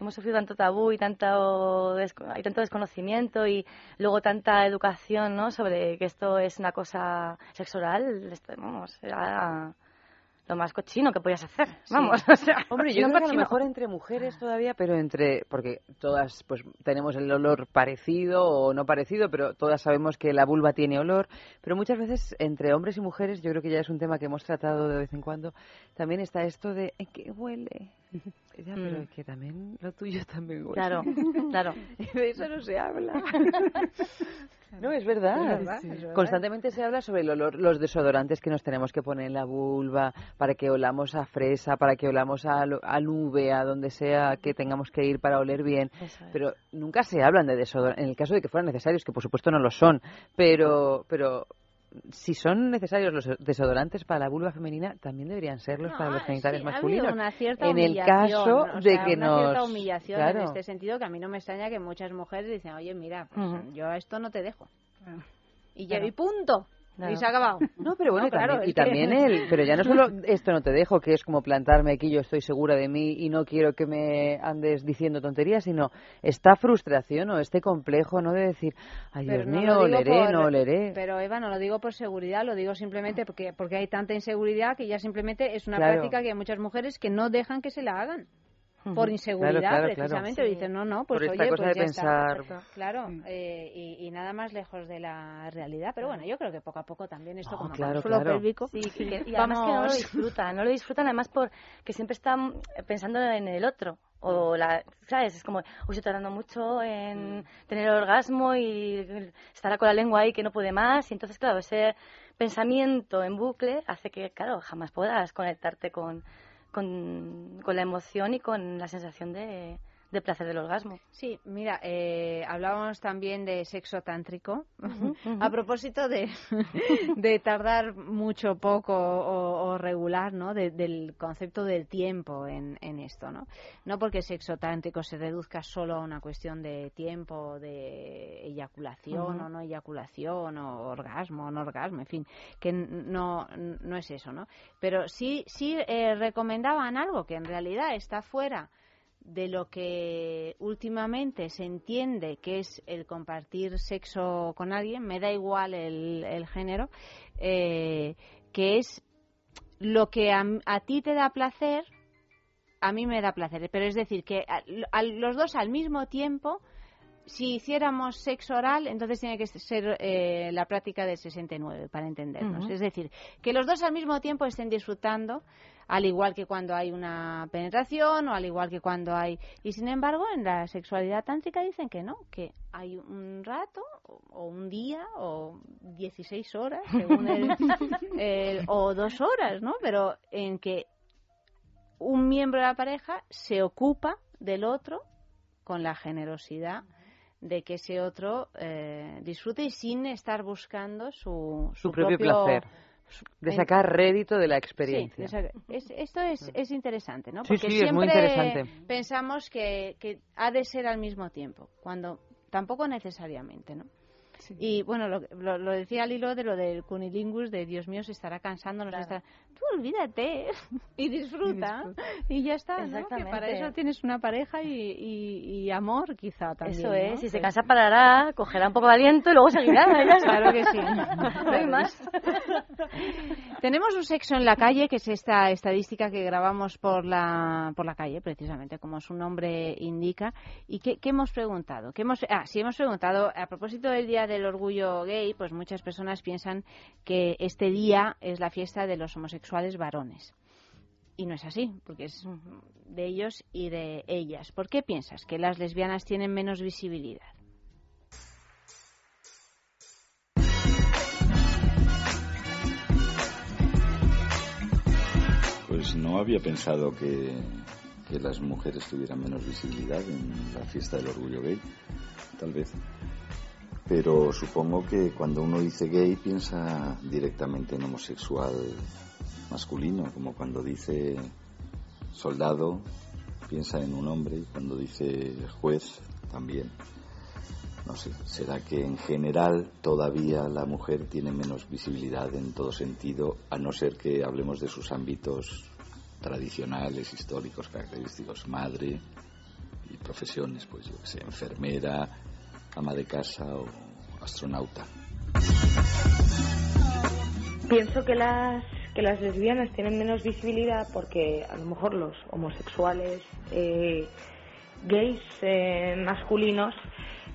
hemos sufrido tanto tabú y tanto hay tanto desconocimiento y luego tanta educación no sobre que esto es una cosa esto, vamos era lo más cochino que podías hacer vamos o sea, Hombre, yo no creo que a lo mejor entre mujeres todavía, pero entre, porque todas pues tenemos el olor parecido o no parecido, pero todas sabemos que la vulva tiene olor, pero muchas veces entre hombres y mujeres, yo creo que ya es un tema que hemos tratado de vez en cuando, también está esto de ¿en qué huele? Ya, pero Mm. es que también lo tuyo [laughs] también huele. Claro, claro. Y [laughs] de eso no se habla. [laughs] No, es verdad. Es verdad, es verdad. Constantemente se habla sobre el olor, los desodorantes que nos tenemos que poner en la vulva para que olamos a fresa, para que olamos a, lo- a nube, a donde sea que tengamos que ir para oler bien. Es. Pero nunca se hablan de desodorantes, en el caso de que fueran necesarios, que por supuesto no lo son, pero, pero si son necesarios los desodorantes para la vulva femenina, también deberían serlos para los genitales Sí, masculinos. habido una cierta en el caso o de sea, que una nos cierta humillación Claro. en este sentido que a mí no me extraña que muchas mujeres dicen oye mira pues, yo a esto no te dejo y ya Claro. y punto Claro. y se ha acabado No, pero bueno, No, y claro, también, y también [laughs] el, pero ya no solo esto no te dejo, que es como plantarme aquí, yo estoy segura de mí y no quiero que me andes diciendo tonterías, sino esta frustración o este complejo, ¿no? De decir, ay Pero Dios no mío, oleré, por- no oleré. Pero Eva, no lo digo por seguridad, lo digo simplemente porque, porque hay tanta inseguridad que ya simplemente es una Claro. práctica que hay muchas mujeres que no dejan que se la hagan. Por inseguridad, Claro, claro, claro. precisamente. Sí. Dicen, no, no, pues Por esta oye, cosa pues de ya está. pensar-. Claro, eh, y, y nada más lejos de la realidad. Pero bueno, yo creo que poco a poco también esto, como con el claro, suelo claro. pélvico, Sí, y, que- y además que no lo disfrutan, no lo disfrutan además por que siempre están pensando en el otro. O la, ¿sabes? Es como, uy, estoy tardando mucho en tener el orgasmo y estará con la lengua ahí que no puede más. Y entonces, claro, ese pensamiento en bucle hace que, claro, jamás puedas conectarte con, con, con la emoción y con la sensación de, de placer del orgasmo. Sí, mira, eh, hablábamos también de sexo tántrico. [laughs] A propósito de, [laughs] de tardar mucho, poco o, o regular, ¿no? De- del concepto del tiempo en, en esto, ¿no? No porque el sexo tántrico se reduzca solo a una cuestión de tiempo, de eyaculación Ujú. o no eyaculación, o orgasmo o no orgasmo, en fin, que no, no es eso, ¿no? Pero sí, sí eh, recomendaban algo que en realidad está fuera de lo que últimamente se entiende que es el compartir sexo con alguien, me da igual el, el género, eh, que es lo que a, a ti te da placer, a mí me da placer. Pero es decir, que a, los dos al mismo tiempo, si hiciéramos sexo oral, entonces tiene que ser eh, la práctica del 69, para entendernos. Es decir, que los dos al mismo tiempo estén disfrutando, al igual que cuando hay una penetración o al igual que cuando hay... Y sin embargo, en la sexualidad tántrica dicen que no, que hay un rato o- o un día o 16 horas, según el, [laughs] el- o dos horas, ¿no? Pero en que un miembro de la pareja se ocupa del otro con la generosidad de que ese otro eh, disfrute y sin estar buscando su, Su propio placer. De sacar rédito de la Sí, experiencia. sacar- es- esto es, es interesante, ¿no? Sí, Porque sí, es muy siempre interesante. pensamos que, que ha de ser al mismo tiempo, cuando tampoco necesariamente, ¿no? Y bueno, lo, lo, lo decía al hilo de lo del cunilingus, de Dios mío, se estará cansando, nos estará... Tú olvídate [laughs] y disfruta y, ya está, ¿no? Que para eso tienes una pareja y, y, y amor, quizá también. Eso ¿no? es, si se cansa parará, cogerá un poco de aliento y luego seguirá. [laughs] Claro que sí. [laughs] No hay más. Tenemos un sexo en la calle, que es esta estadística que grabamos por la, por la calle, precisamente, como su nombre indica. ¿Y qué, qué hemos preguntado? ¿Qué hemos, ah, sí, hemos preguntado, a propósito del Día del Orgullo Gay, pues muchas personas piensan que este día es la fiesta de los homosexuales varones. Y no es así, porque es de ellos y de ellas. ¿Por qué piensas que las lesbianas tienen menos visibilidad? Pues no había pensado que, que las mujeres tuvieran menos visibilidad en la fiesta del orgullo gay, tal vez. Pero supongo que cuando uno dice gay piensa directamente en homosexual masculino, como cuando dice soldado piensa en un hombre y cuando dice juez también. no sé, será que en general todavía la mujer tiene menos visibilidad en todo sentido, a no ser que hablemos de sus ámbitos tradicionales, históricos, característicos, madre y profesiones, pues yo que sé, enfermera, ama de casa o astronauta. Pienso que las que las lesbianas tienen menos visibilidad porque a lo mejor los homosexuales eh, gays eh, masculinos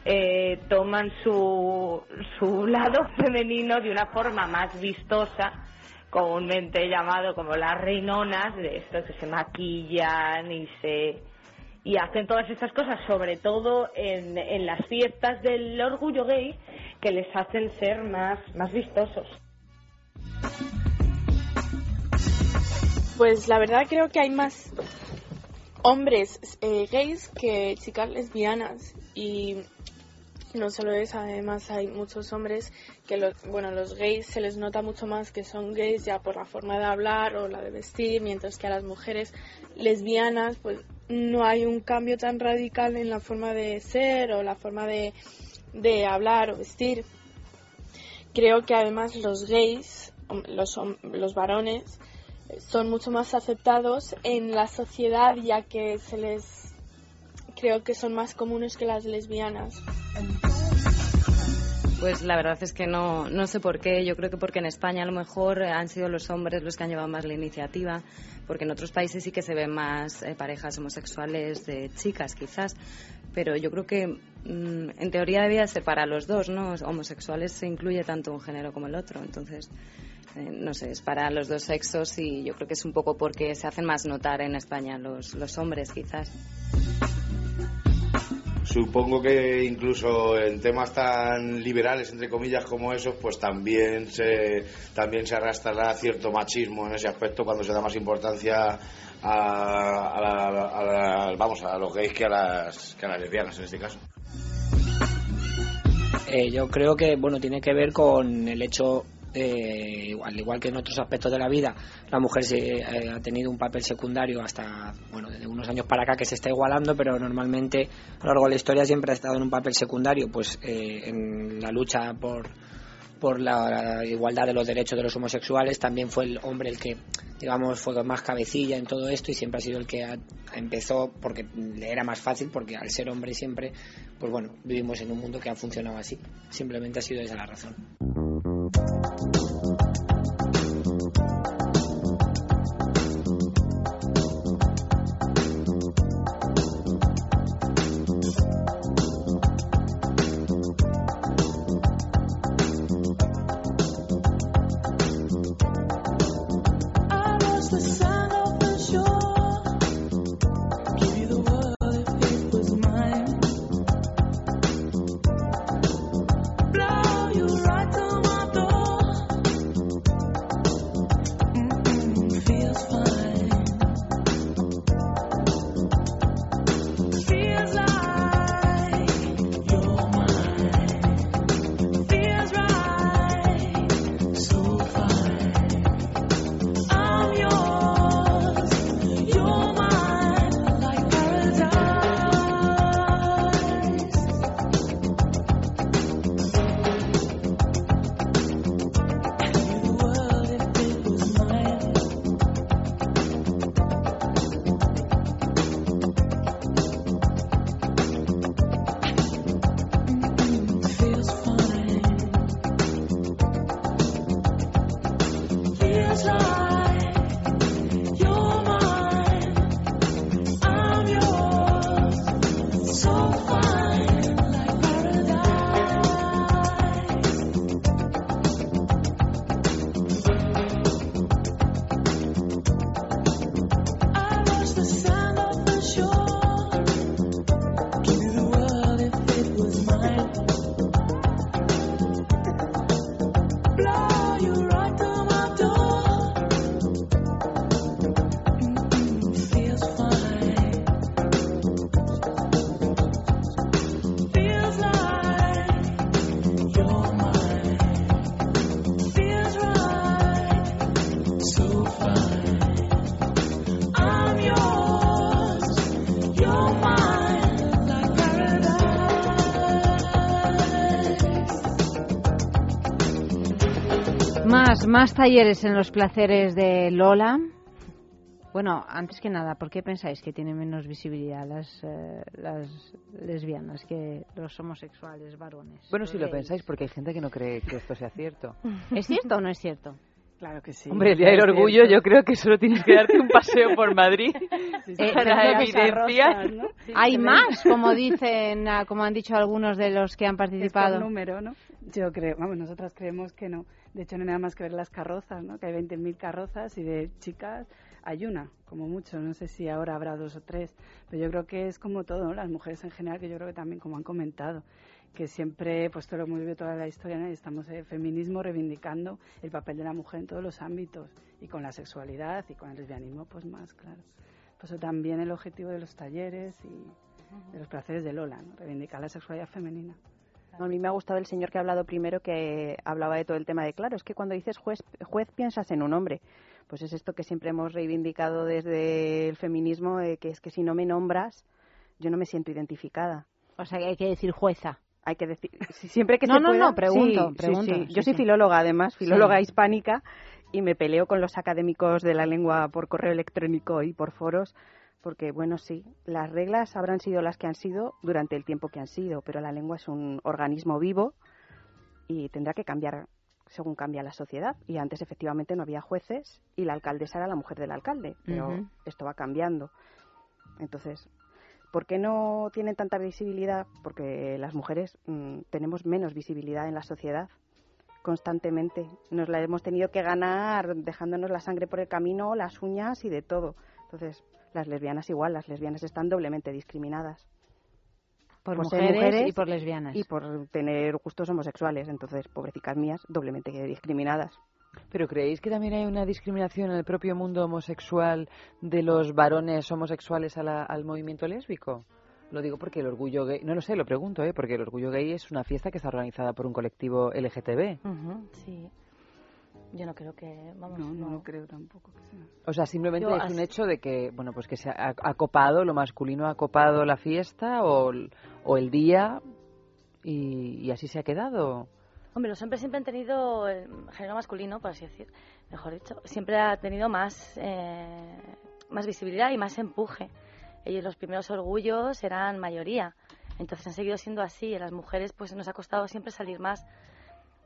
eh, toman su, su [laughs] lado femenino de una forma más vistosa, comúnmente llamado como las reinonas, de estos que se maquillan y se y hacen todas estas cosas, sobre todo en, en las fiestas del orgullo gay, que les hacen ser más, más vistosos. Pues la verdad creo que hay más hombres eh, gays que chicas lesbianas y no solo eso, además hay muchos hombres que los, bueno, los gays se les nota mucho más que son gays ya por la forma de hablar o la de vestir, mientras que a las mujeres lesbianas pues no hay un cambio tan radical en la forma de ser o la forma de, de hablar o vestir. Creo que además los gays, los, los varones, son mucho más aceptados en la sociedad ya que se les creo que son más comunes que las lesbianas. Pues la verdad es que no, no sé por qué. Yo creo que porque en España a lo mejor han sido los hombres los que han llevado más la iniciativa, porque en otros países sí que se ven más eh, parejas homosexuales de chicas, quizás. Pero yo creo que mm, en teoría debía ser para los dos, ¿no? Homosexuales se incluye tanto un género como el otro. Entonces, no sé, es para los dos sexos y yo creo que es un poco porque se hacen más notar en España los, los hombres, quizás. Supongo que incluso en temas tan liberales, entre comillas, como esos, pues también se, también se arrastrará cierto machismo en ese aspecto cuando se da más importancia a, vamos, a los gays que a las, que a las lesbianas en este caso. Eh, yo creo que bueno tiene que ver con el hecho eh, al igual que en otros aspectos de la vida, la mujer se, eh, ha tenido un papel secundario hasta, bueno, desde unos años para acá que se está igualando, pero normalmente a lo largo de la historia siempre ha estado en un papel secundario, pues eh, en la lucha por por la igualdad de los derechos de los homosexuales, también fue el hombre el que, digamos, fue más cabecilla en todo esto y siempre ha sido el que empezó porque le era más fácil, porque al ser hombre siempre, pues bueno, vivimos en un mundo que ha funcionado así. Simplemente ha sido esa la razón. Música Más, más talleres en los placeres de Lola. Bueno, antes que nada, ¿por qué pensáis que tienen menos visibilidad las, eh, las lesbianas que los homosexuales varones? Bueno, si lo pensáis, porque hay gente que no cree que esto sea cierto. [laughs] ¿Es cierto o no es cierto? Claro que sí. Hombre, el Día del Orgullo cierto. yo creo que solo tienes que darte un paseo por Madrid [laughs] Eh, para evidenciar. Hay más, como [laughs] dicen, ah, como han dicho algunos de los que han Es por participado. número, ¿no? Yo creo, vamos, nosotras creemos que no. De hecho, no hay nada más que ver las carrozas, ¿no? Que hay 20.000 carrozas y de chicas hay una, como mucho. No sé si ahora habrá dos o tres. Pero yo creo que es como todo, ¿no? Las mujeres en general, que yo creo que también, como han comentado, que siempre, pues todo lo hemos vivido toda la historia, estamos en feminismo reivindicando el papel de la mujer en todos los ámbitos. Y con la sexualidad y con el lesbianismo, pues más, claro. Por eso también el objetivo de los talleres y de los placeres de Lola, ¿no? Reivindicar la sexualidad femenina. A mí me ha gustado el señor que ha hablado primero, que hablaba de todo el tema de, claro, es que cuando dices juez, juez piensas en un hombre. Pues es esto que siempre hemos reivindicado desde el feminismo, eh, que es que si no me nombras, yo no me siento identificada. O sea, que hay que decir jueza. Hay que decir, si- siempre que No, se no, pueda- no, pregunto, sí, sí, pregunto, sí. sí, Yo soy filóloga, además, filóloga hispánica, y me peleo con los académicos de la lengua por correo electrónico y por foros, porque, bueno, sí, las reglas habrán sido las que han sido durante el tiempo que han sido, pero la lengua es un organismo vivo y tendrá que cambiar según cambia la sociedad. Y antes, efectivamente, no había jueces y la alcaldesa era la mujer del alcalde, pero esto va cambiando. Entonces, ¿por qué no tienen tanta visibilidad? Porque las mujeres mm, tenemos menos visibilidad en la sociedad constantemente. Nos la hemos tenido que ganar dejándonos la sangre por el camino, las uñas y de todo. Entonces, las lesbianas igual, las lesbianas están doblemente discriminadas. Por ser mujeres y por lesbianas. Y por tener gustos homosexuales. Entonces, pobrecitas mías, doblemente discriminadas. ¿Pero creéis que también hay una discriminación en el propio mundo homosexual de los varones homosexuales a la- al movimiento lésbico? Lo digo porque el orgullo gay, no lo sé, lo pregunto, ¿eh? porque el orgullo gay es una fiesta que está organizada por un colectivo LGTB. Sí. Yo no creo que, vamos, No, no no. lo creo tampoco que sea. O sea, simplemente Yo es un hecho de que, bueno, pues que se ha, ha copado, lo masculino ha copado la fiesta o, el- o el día y, y así se ha quedado. Hombre, los hombres siempre han tenido el género masculino, por así decir, mejor dicho, siempre ha tenido más, eh, más visibilidad y más empuje. Ellos los primeros orgullos eran mayoría, entonces han seguido siendo así. Y a las mujeres pues nos ha costado siempre salir más.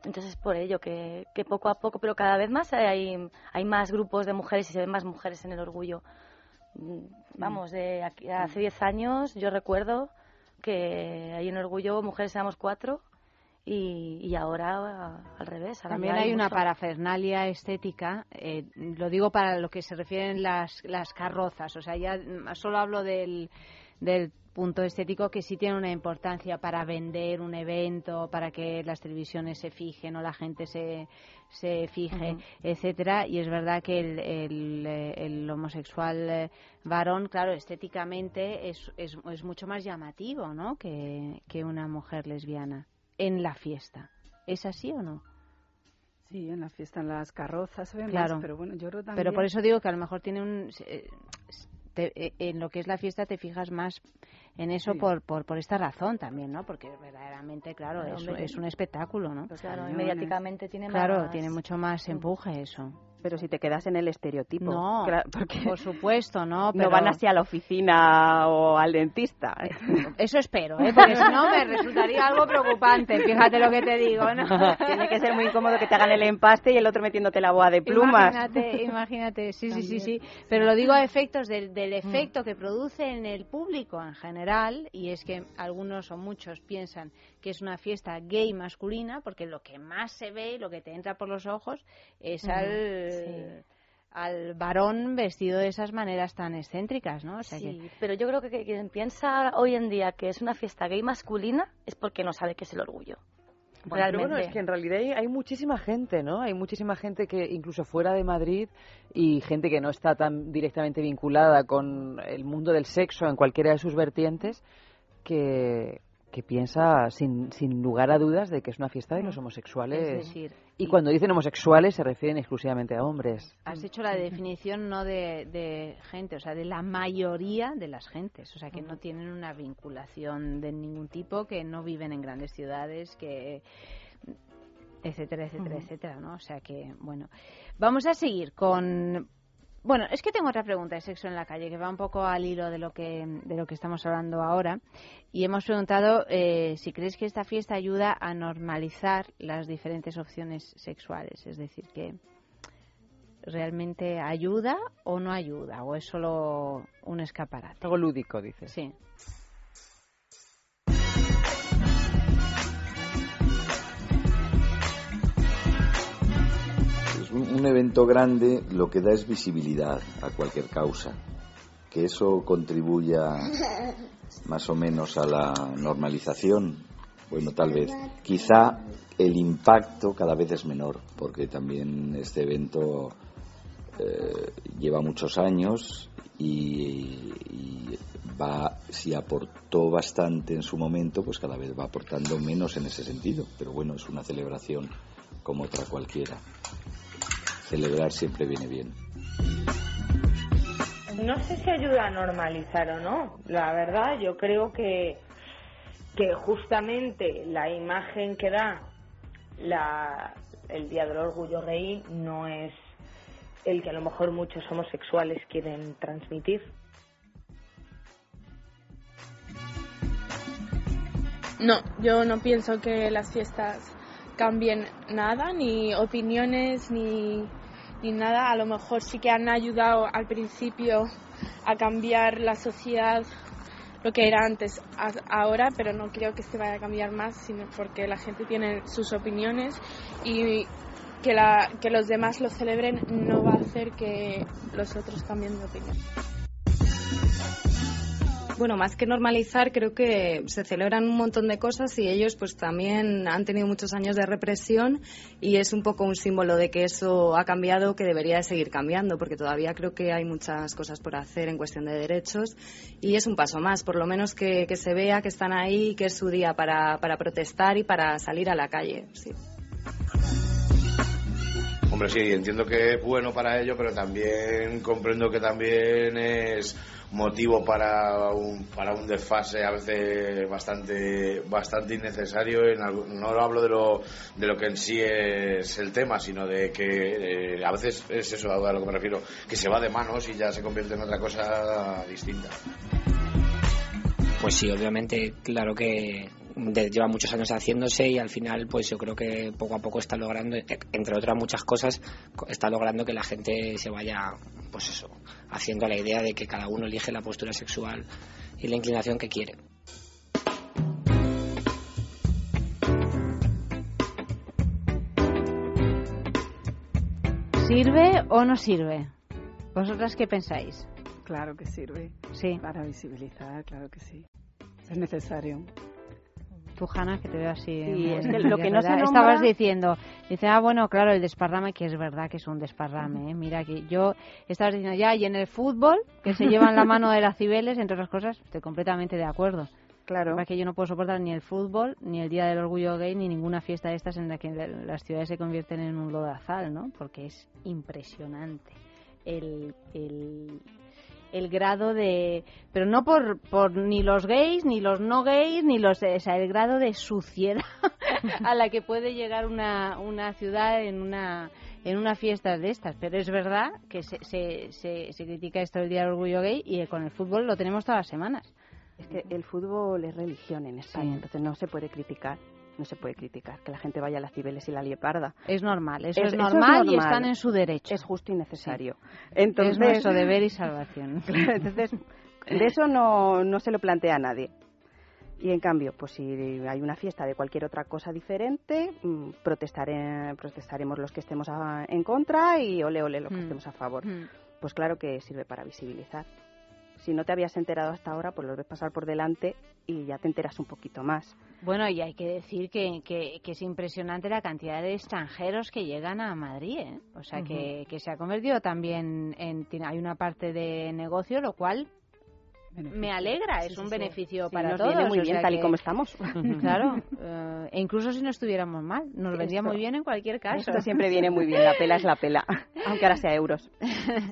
Entonces por ello que, que poco a poco, pero cada vez más hay, hay más grupos de mujeres y se ven más mujeres en el orgullo. Mm, Vamos, de aquí- hace 10 años yo recuerdo que ahí en Orgullo mujeres éramos cuatro y, y ahora ah, al revés. ahora También hay una parafernalia estética, eh, lo digo para lo que se refieren las, las carrozas, o sea, ya solo hablo del, del punto estético que sí tiene una importancia para vender un evento, para que las televisiones se fijen o la gente se, se fije, Ujú. etcétera. Y es verdad que el, el, eh, el homosexual eh, varón, claro, estéticamente es, es, es mucho más llamativo, ¿no? Que, que una mujer lesbiana en la fiesta. ¿Es así o no? Sí, en la fiesta, en las carrozas ven Claro. pero bueno, yo creo también... Pero por eso digo que a lo mejor tiene un. te- eh, en lo que es la fiesta te fijas más en eso Sí. por, por, por esta razón también, ¿no? Porque verdaderamente, claro, Claro, es, hombre. es un espectáculo, ¿no? Pues claro, mediáticamente tiene Claro, más... tiene mucho más empuje eso. Pero si te quedas en el estereotipo. No, Claro, porque por supuesto, ¿no? [laughs] Pero no van así a la oficina o al dentista. Eso espero, ¿eh? Porque si no me resultaría algo preocupante, fíjate lo que te digo, ¿no? [laughs] Tiene que ser muy incómodo que te hagan el empaste y el otro metiéndote la boa de plumas. Imagínate, imagínate, sí, sí, sí, sí. Pero lo digo a efectos del, del efecto que produce en el público en general, y es que algunos o muchos piensan que es una fiesta gay masculina, porque lo que más se ve, lo que te entra por los ojos, es al, sí. al varón vestido de esas maneras tan excéntricas, ¿no? O sea Sí, que, pero yo creo que, quien piensa hoy en día que es una fiesta gay masculina es porque no sabe qué es el orgullo. Pero Realmente. bueno, es que en realidad hay, hay muchísima gente, ¿no? Hay muchísima gente que incluso fuera de Madrid y gente que no está tan directamente vinculada con el mundo del sexo en cualquiera de sus vertientes que, que piensa sin, sin lugar a dudas de que es una fiesta de los homosexuales. es decir, y cuando dicen homosexuales se refieren exclusivamente a hombres. has hecho la definición no de, de gente, o sea, de la mayoría de las gentes, o sea, que no tienen una vinculación de ningún tipo, que no viven en grandes ciudades, que etcétera, etcétera, etcétera, ¿no? O sea que, bueno, vamos a seguir con bueno, es que tengo otra pregunta de sexo en la calle que va un poco al hilo de lo que, de lo que estamos hablando ahora. Y hemos preguntado eh, si crees que esta fiesta ayuda a normalizar las diferentes opciones sexuales. Es decir, que realmente ayuda o no ayuda, o es solo un escaparate. Algo lúdico, dices. Sí. Un evento grande lo que da es visibilidad a cualquier causa. Que eso contribuya más o menos a la normalización, bueno, tal vez. Quizá el impacto cada vez es menor, porque también este evento eh, lleva muchos años y, y, va, si aportó bastante en su momento, pues cada vez va aportando menos en ese sentido. Pero bueno, es una celebración como otra cualquiera celebrar siempre viene bien. No sé si ayuda a normalizar o no. La verdad, yo creo que, que justamente la imagen que da la, el Día del Orgullo Gay no es el que a lo mejor muchos homosexuales quieren transmitir. No, yo no pienso que las fiestas cambien nada, ni opiniones, ni ni nada. A lo mejor sí que han ayudado al principio a cambiar la sociedad lo que era antes ahora, pero no creo que se vaya a cambiar más, sino porque la gente tiene sus opiniones y que, la, que los demás lo celebren no va a hacer que los otros cambien de opinión. Bueno, más que normalizar, creo que se celebran un montón de cosas y ellos pues también han tenido muchos años de represión y es un poco un símbolo de que eso ha cambiado, que debería de seguir cambiando, porque todavía creo que hay muchas cosas por hacer en cuestión de derechos y es un paso más, por lo menos que, se vea que están ahí, que es su día para, para protestar y para salir a la calle. Hombre, sí, entiendo que es bueno para ello, pero también comprendo que también es motivo para un, para un desfase a veces bastante bastante innecesario en no lo hablo de lo de lo que en sí es el tema sino de que eh, a veces es eso a lo que me refiero que se va de manos y ya se convierte en otra cosa distinta. Pues sí obviamente claro que lleva muchos años haciéndose y al final pues yo creo que poco a poco está logrando entre otras muchas cosas está logrando que la gente se vaya pues eso haciendo la idea de que cada uno elige la postura sexual y la inclinación que quiere ¿Sirve o no sirve? ¿Vosotras qué pensáis? Claro que sirve. Sí. Para visibilizar, claro que sí. Es necesario. Tú, Hanna, que te veo así. Sí, es que lo que no se [laughs] nombra... Estabas diciendo, dice, ah, bueno, claro, el desparrame, que es verdad que es un desparrame. ¿eh? Mira, que yo estabas diciendo ya, y en el fútbol, que se llevan la mano de las cibeles, entre otras cosas, estoy completamente de acuerdo. Claro. que yo no puedo soportar ni el fútbol, ni el Día del Orgullo Gay, ni ninguna fiesta de estas en la que las ciudades se convierten en un lodazal, ¿no? Porque es impresionante el, el el grado de pero no por, por ni los gays ni los no gays ni los o sea el grado de suciedad [laughs] a la que puede llegar una, una ciudad en una en una fiesta de estas. Pero es verdad que se, se, se, critica esto el día del orgullo gay y con el fútbol lo tenemos todas las semanas. Es que el fútbol es religión en España entonces no se puede criticar no se puede criticar que la gente vaya a las Cibeles y la Lieparda. Es normal, eso es, normal, y están en su derecho. Es justo y necesario. Entonces, es nuestro deber y salvación. [laughs] entonces, de eso no, no se lo plantea a nadie. Y en cambio, pues si hay una fiesta de cualquier otra cosa diferente, mm, protestaré, protestaremos los que estemos en contra y ole ole los que mm. estemos a favor. Mm. Pues claro que sirve para visibilizar si no te habías enterado hasta ahora, pues lo ves pasar por delante y ya te enteras un poquito más. Bueno, y hay que decir que, que, es impresionante la cantidad de extranjeros que llegan a Madrid, ¿eh? O sea, que, que se ha convertido también en... Hay una parte de negocio, lo cual me alegra, es un beneficio para nos todos. Viene muy bien, tal y como estamos. [laughs] Claro, eh, e incluso si no estuviéramos mal, nos vendría muy bien en cualquier caso. Esto siempre viene muy bien, la pela es la pela, [laughs] aunque ahora sea euros.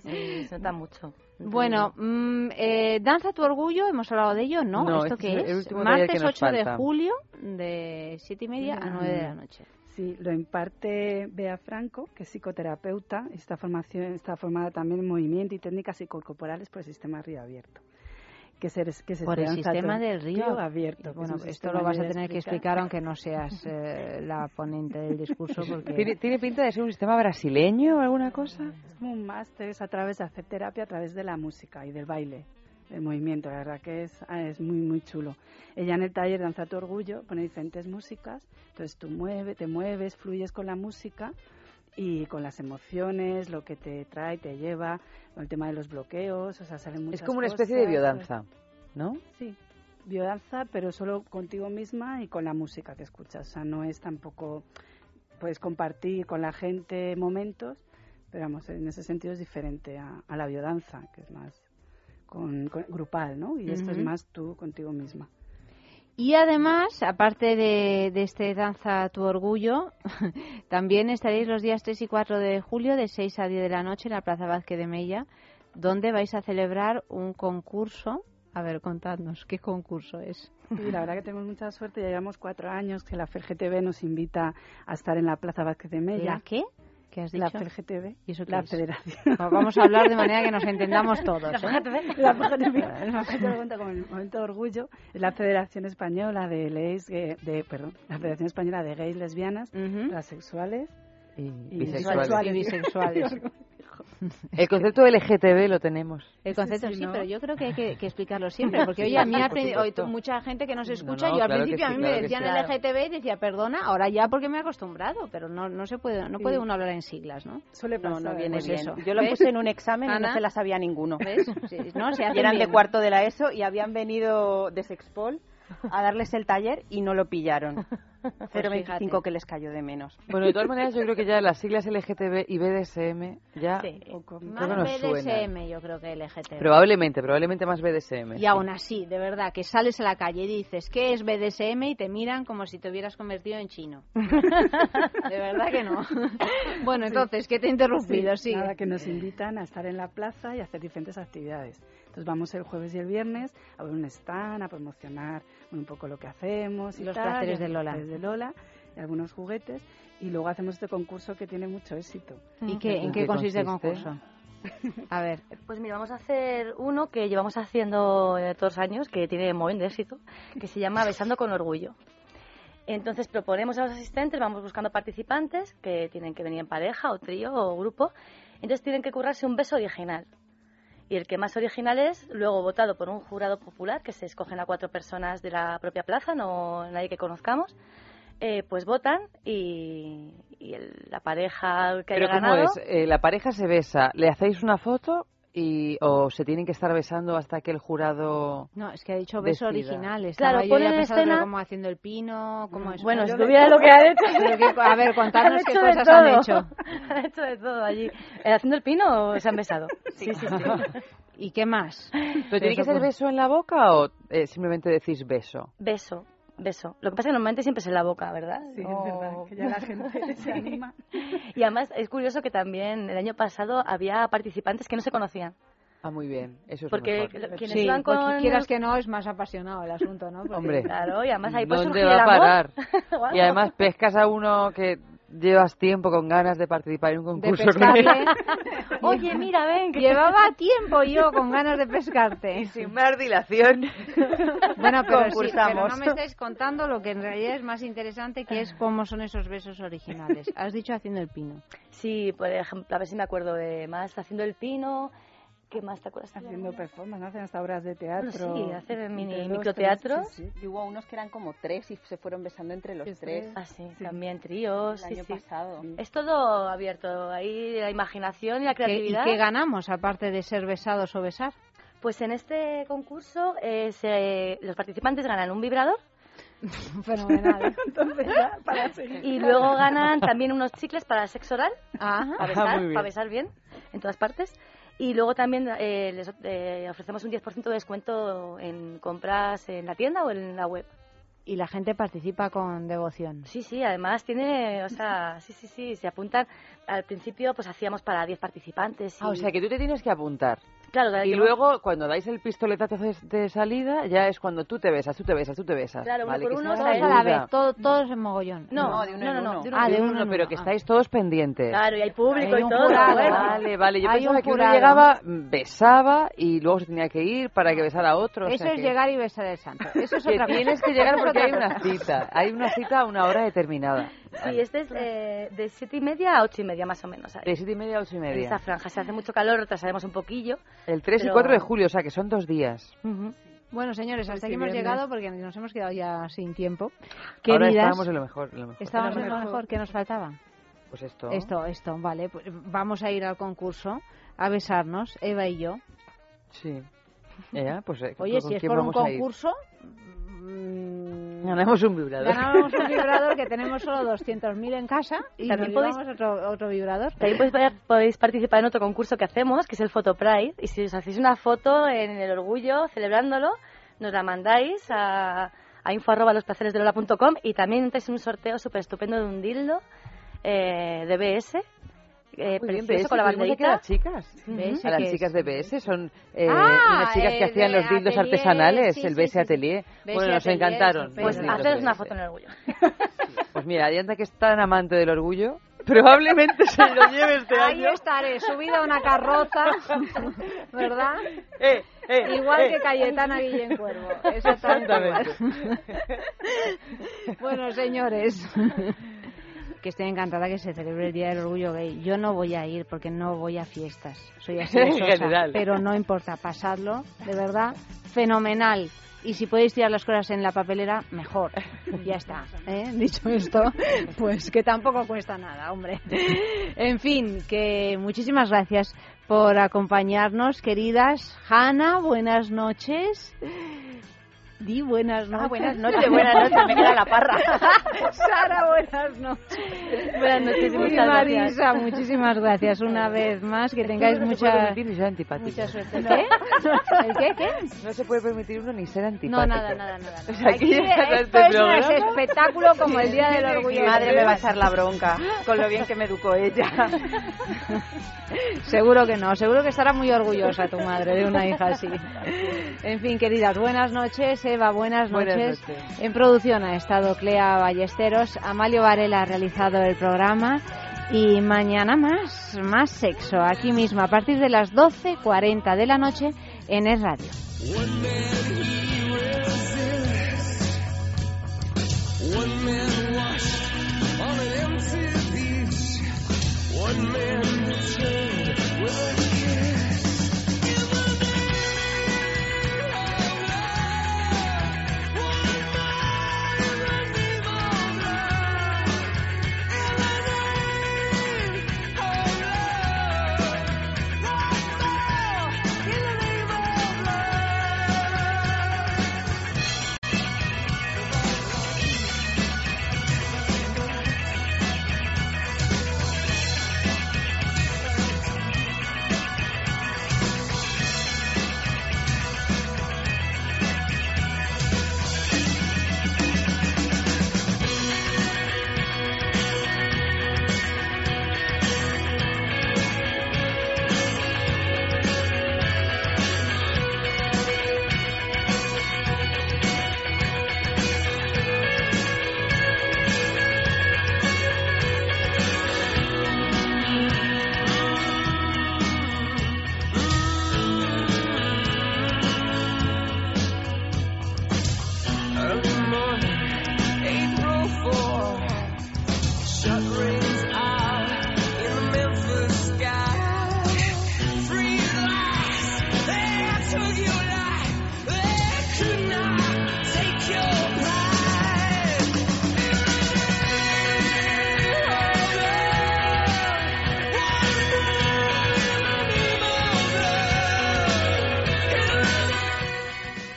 Sí, se nota mucho. Bueno, mm, eh, Danza tu Orgullo, hemos hablado de ello, ¿no? ¿Esto qué es? Martes 8 de julio, de 7 y media a 9 de la noche. Sí, lo imparte Bea Franco, que es psicoterapeuta, esta formación está formada también en movimiento y técnicas psicocorporales por el sistema Río Abierto. Que se, que se por el sistema del río, abierto. Bueno, esto lo vas a tener que explicar aunque no seas eh, la ponente del discurso. Porque... ¿Tiene, ¿Tiene, pinta de ser un sistema brasileño o alguna cosa? Es como un máster, es a través de hacer terapia a través de la música y del baile el movimiento, la verdad que es, ah, es muy, muy chulo. Ella en el taller Danza tu Orgullo pone diferentes músicas, entonces tú mueves, te mueves, fluyes con la música y con las emociones, lo que te trae, te lleva, con el tema de los bloqueos, o sea, salen muchas Es como una especie de biodanza, ¿no? Sí, biodanza, pero solo contigo misma y con la música que escuchas, o sea, no es tampoco, puedes compartir con la gente momentos, pero vamos, en ese sentido es diferente a, a la biodanza, que es más con, con, grupal, ¿no? Y esto es más tú contigo misma. Y además, aparte de, de, este Danza tu Orgullo, [laughs] también estaréis los días 3 y 4 de julio de 6 a 10 de la noche en la Plaza Vázquez de Mella, donde vais a celebrar un concurso. A ver, contadnos, ¿qué concurso es? Sí, la verdad que tenemos mucha suerte. Ya llevamos cuatro años que la FERGTV nos invita a estar en la Plaza Vázquez de Mella. ¿La qué? ¿Qué has dicho? La FGTV. ¿Y eso la es? Federación. Vamos a hablar de manera que nos entendamos todos. La ¿eh? [laughs] La FGTV. La cuenta con el momento de orgullo. Es la Federación Española de Gays, de, perdón, la Federación Española de Gays, Lesbianas, uh -huh. Transexuales y, y bisexuales. Y bisexuales. [laughs] [laughs] El concepto LGTB lo tenemos. El concepto sí, sí, ¿no? pero yo creo que hay que, que explicarlo siempre, [laughs] porque oye, a mí hoy, mucha gente que nos escucha, no, no, yo al claro principio sí, a mí claro me decían sí. LGTB y decía, perdona, ahora ya porque me he acostumbrado, pero no, no se puede, no puede uno hablar en siglas, ¿no? Suele pasar. No, no viene pues bien. eso. Yo lo ¿Ves? puse en un examen Ana, y no se la sabía ninguno. ¿Ves? [laughs] Sí, no, se y eran bien. de cuarto de la ESO y habían venido de Sexpol a darles el taller y no lo pillaron. [laughs] 0,25 fíjate. que les cayó de menos. Bueno, de todas maneras, yo creo que ya las siglas LGTB y BDSM ya Sí, que más BDSM suenan. yo creo que LGTB. Probablemente, probablemente más BDSM. Y aún así, de verdad, que sales a la calle y dices, ¿qué es BDSM? Y te miran como si te hubieras convertido en chino. [laughs] de verdad que no. bueno, entonces, ¿qué te he interrumpido? Sí, Sí. nada, que nos invitan a estar en la plaza y a hacer diferentes actividades. Entonces vamos el jueves y el viernes a ver un stand, a promocionar un poco lo que hacemos y Los tal, placeres y de Lola. De Lola y algunos juguetes y luego hacemos este concurso que tiene mucho éxito. ¿Y qué, en qué, qué consiste el concurso? [laughs] A ver, Pues mira, vamos a hacer uno que llevamos haciendo eh, todos los años, que tiene muy de éxito, que se llama Besando con Orgullo. Entonces proponemos a los asistentes, vamos buscando participantes que tienen que venir en pareja o trío o grupo. Entonces tienen que currarse un beso original. Y el que más original es, luego votado por un jurado popular, que se escogen a cuatro personas de la propia plaza, no nadie que conozcamos, eh, pues votan y, y el- la pareja que Pero haya ¿cómo ganado... es? Eh, la pareja se besa, ¿le hacéis una foto y o se tienen que estar besando hasta que el jurado no, es que ha dicho beso Decida. original. Claro, Estaba yo ponen ya escena- como haciendo el pino, como es. Bueno, si tuviera lo que han hecho. [laughs] Que- a ver, contarnos qué cosas han hecho. [laughs] Han hecho de todo allí. Eh, ¿Haciendo el pino o se han besado? [laughs] Sí, sí, sí. ¿Y qué más? ¿Pero tiene que ser beso en la boca o eh, simplemente decís beso? Beso, beso. Lo que pasa es que normalmente siempre es en la boca, ¿verdad? Sí, No- es verdad, que ya la gente [laughs] se anima. Y además es curioso que también el año pasado había participantes que no se conocían. Ah, muy bien, eso es Porque mejor. quienes Sí, iban porque con... quieras que no, es más apasionado el asunto, ¿no? Porque- Hombre, Claro, y además ahí puede ¿dónde surgir va el a parar? [laughs] Y además pescas a uno que llevas tiempo con ganas de participar en un de concurso con él. pescarle. [laughs] Oye, mira, ven, que Llevaba tiempo yo con ganas de pescarte. Sin más dilación. [laughs] Bueno, pero, sí, pero no me estáis contando lo que en realidad es más interesante, que es cómo son esos besos originales. Has dicho haciendo el pino. Sí, por ejemplo, a ver si me acuerdo de más haciendo el pino. ¿Qué más te acuerdas? Haciendo performance, ¿no? hacen hasta obras de teatro. Bueno, sí, hacen mini- microteatros. sí, sí. Y hubo unos que eran como tres y se fueron besando entre los Eso tres. es. Ah, sí, también tríos. El sí, año sí. pasado. Es todo abierto, ahí la imaginación y la ¿Qué- ¿Y creatividad. qué ganamos, aparte de ser besados o besar? Pues en este concurso eh, se- los participantes ganan un vibrador [laughs] Fenomenal. [laughs] Entonces para seguir. y luego ganan también unos chicles para el sexo oral, Ajá. para besar, muy bien. para besar bien en todas partes. Y luego también eh, les eh, ofrecemos un 10% de descuento en compras en la tienda o en la web. Y la gente participa con devoción. Sí, sí, además tiene, o sea, sí, sí, sí, se apuntan. Al principio pues hacíamos para 10 participantes. Y... Ah, o sea que tú te tienes que apuntar. Claro, Y luego, cuando dais el pistoletazo de, salida, ya es cuando tú te besas, tú te besas, tú te besas. Claro, uno Vale, por uno, a la vez, todo- todos en mogollón. No, de no, no, no, de uno Ah, de uno. uno pero uno. que estáis todos pendientes. Claro, y hay público Hay y todo. jurado. Vale, vale. Yo Hay pensaba un que uno llegaba, besaba y luego se tenía que ir para que besara a otro. o Eso sea es que- llegar y besar el santo. Eso es que otra cosa. tienes que llegar porque hay una cita. Hay una cita a una hora determinada. Sí, este es eh, de siete y media a ocho y media más o menos. ahí. De siete y media a ocho y En media. esa franja. Si hace mucho calor, retrasaremos un poquillo. El 3 y pero- 4 de julio, o sea que son dos días. Bueno, señores, hasta aquí hemos llegado porque nos hemos quedado ya sin tiempo. Ahora Queridas, estábamos en lo mejor. en lo mejor. estábamos en lo mejor. ¿Qué nos faltaba? Pues esto. Esto, esto, vale. Pues vamos a ir al concurso a besarnos, Eva y yo. Sí. Ella, pues, eh, Oye, ¿con si es por un concurso, Ganamos un vibrador. ganamos un [laughs] vibrador que tenemos solo 200.000 en casa y También podéis- otro, otro vibrador. También podéis, podéis participar en otro concurso que hacemos, que es el Photo Pride. Y si os hacéis una foto en el orgullo, celebrándolo, nos la mandáis a, a info arroba losplaceresdelola.com y también entráis en un sorteo súper estupendo de un dildo eh, de BS. Eh, Muy precioso con la banderita. las chicas. A las chicas de BS son eh, Ah, unas chicas que hacían los dildos atelier, artesanales, sí, el BS sí. Atelier. BS Bueno, nos Atelier, encantaron. Pues haceros de una foto en el orgullo. Pues mira, Adianta que es tan amante del orgullo, [laughs] probablemente se lo lleve este Ahí año. estaré, subida a una carroza, [laughs] ¿verdad? eh, Igual eh. que Cayetana Guillén Cuervo. Exactamente. igual. [laughs] bueno, señores, que estoy encantada que se celebre el Día del Orgullo Gay. Yo no voy a ir porque no voy a fiestas. Soy [laughs] así de sosa, pero no importa pasarlo, de verdad, fenomenal. Y si podéis tirar las cosas en la papelera, mejor. Ya está. ¿eh? [laughs] Dicho esto, pues que tampoco cuesta nada, hombre. [laughs] En fin, que muchísimas gracias por acompañarnos, queridas. Hanna, buenas noches. Di buenas noches. Ah, buenas noches, buenas noches, me queda la parra. [laughs] Sara, buenas noches. Buenas noches y muchas gracias. Marisa, muchísimas gracias una vez más. Que tengáis no se puede mucha, permitir ni ser antipático. mucha suerte. ¿Qué? ¿El qué? ¿Qué? No se puede permitir uno ni ser No, antipático. nada, nada, nada. O sea, aquí Aquí ya está esto este es un espectáculo como el Día del Orgullo. Mi madre me va a echar la bronca con lo bien que me educó ella. [laughs] Seguro que no, seguro que estará muy orgullosa tu madre de una hija así. En fin, queridas, buenas noches, Seba, buenas noches. En producción ha estado Clea Ballesteros, Amalio Varela ha realizado el programa y mañana más, más sexo, aquí mismo a partir de las 12.40 de la noche en Es Radio.